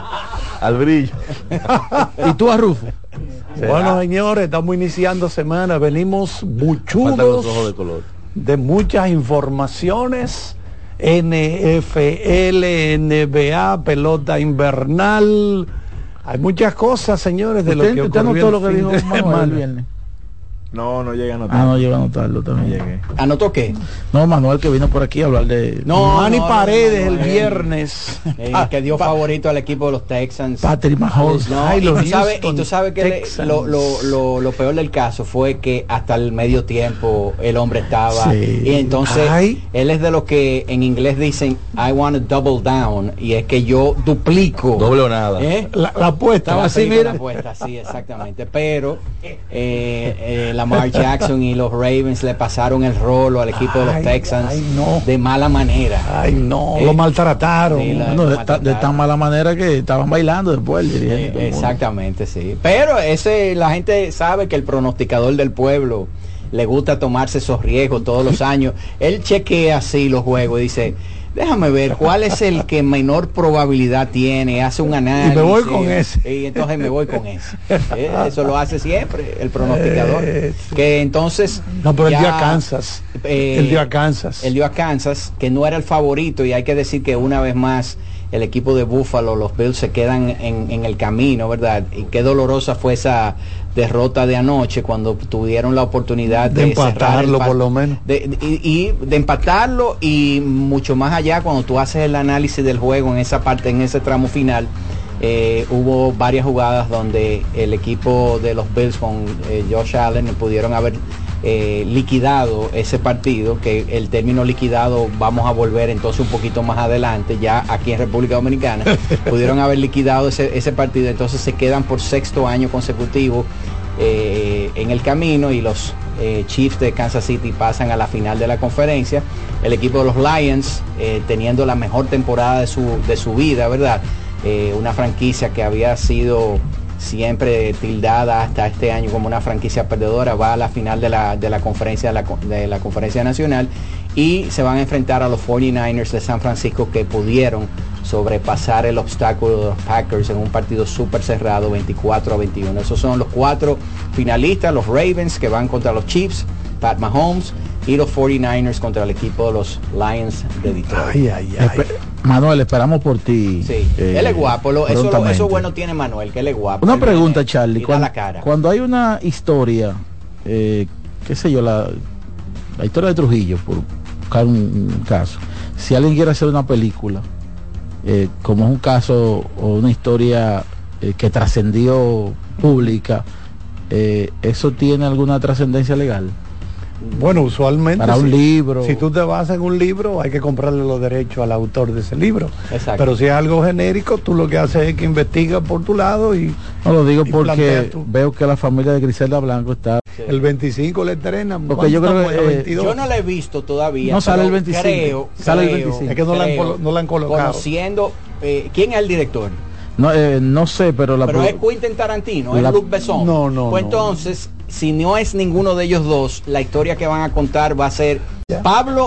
Al brillo. ¿Y tú a Rufo? Bueno, señores, estamos iniciando semana. Venimos buchudos los ojos de color. de muchas informaciones. NFL, NBA, pelota invernal. Hay muchas cosas, señores, de lo ¿Usted- que usted anotó el lo que dijo Manuel el viernes? No, no llegué a notar. Ah, no, llegué a anotarlo, también llegué. ¿Anotó qué? No, Manuel que vino por aquí a hablar de... No, Manny no, no, Paredes no, no, el viernes. Eh, Ah, que dio favorito al equipo de los Texans. Patrick Mahomes. No, Ay, y, los tú sabes, y tú sabes que le- lo, lo, lo, lo peor del caso fue que hasta el medio tiempo el hombre estaba Sí. y entonces Ay. él es de los que en inglés dicen I want to double down y es que yo duplico Doble o nada. ¿Eh? La, la apuesta. Estaba así, mira. la apuesta, sí, exactamente. Pero eh, eh, Lamar Jackson y los Ravens le pasaron el rolo al equipo de los Texans ay, no. de mala manera. Ay, no, Eh, lo maltrataron. sí, la- Bueno, de, ta- de tan mala manera que estaban bailando después el. Eh, exactamente, sí. Pero ese la gente sabe que el pronosticador del pueblo le gusta tomarse esos riesgos todos los años. Él chequea así los juegos y dice, déjame ver cuál es el que menor probabilidad tiene, hace un análisis. voy con ese. Y entonces me voy con ese. Eh, Eso lo hace siempre el pronosticador. Eh, Que entonces... No, pero él ya, dio a Kansas. eh, él dio a Kansas. él dio a Kansas, que no era el favorito, y hay que decir que una vez más el equipo de Buffalo, los Bills se quedan en, en el camino, ¿verdad? Y qué dolorosa fue esa derrota de anoche cuando tuvieron la oportunidad De de, cerrar el empatarlo, por lo menos. de- de- y, y de empatarlo y mucho más allá cuando tú haces el análisis del juego en esa parte, en ese tramo final, eh, hubo varias jugadas donde el equipo de los Bills con eh, Josh Allen pudieron haber eh, liquidado ese partido, que el término liquidado vamos a volver entonces un poquito más adelante, ya aquí en República Dominicana, pudieron haber liquidado ese, ese partido, entonces se quedan por sexto año consecutivo eh, en el camino y los eh, Chiefs de Kansas City pasan a la final de la conferencia. El equipo de los Lions eh, teniendo la mejor temporada de su, de su vida, ¿verdad? Una franquicia que había sido siempre tildada hasta este año como una franquicia perdedora, va a la final de la, de la conferencia de la, de la conferencia nacional y se van a enfrentar a los 49ers de San Francisco que pudieron sobrepasar el obstáculo de los Packers en un partido súper cerrado 24 a 21. Esos son los cuatro finalistas, los Ravens que van contra los Chiefs, Pat Mahomes y los 49ers contra el equipo de los Lions de Detroit. Manuel, esperamos por ti. Sí, eh, él es guapo, lo- eso, lo- prontamente. eso bueno tiene Manuel, que él es guapo. Una Él pregunta, viene Charlie. Cuando, la cara. cuando hay una historia, eh, qué sé yo, la, la historia de Trujillo, por buscar un, un caso, si alguien quiere hacer una película, eh, como es un caso o una historia eh, que trascendió pública, eh, ¿eso tiene alguna trascendencia legal? Bueno, usualmente. Para un si- libro. Si tú te basas en un libro, hay que comprarle los derechos al autor de ese libro. Exacto. Pero si es algo genérico, tú lo que haces es que investigas por tu lado y. No lo digo porque veo que la familia de Griselda Blanco está... El 25 le estrenan. Porque yo ¿cuánto creo que, eh, 22. Yo no la he visto todavía. No sale el 25, Creo, sale el creo, 25. Es que no la han creo, colo- no la han colocado. Conociendo, eh, ¿quién es el director? No, eh, no sé, pero la... Pero es Quentin Tarantino, es Luc Besson. No, no, Pues no. entonces, si no es ninguno de ellos dos, la historia que van a contar va a ser Pablo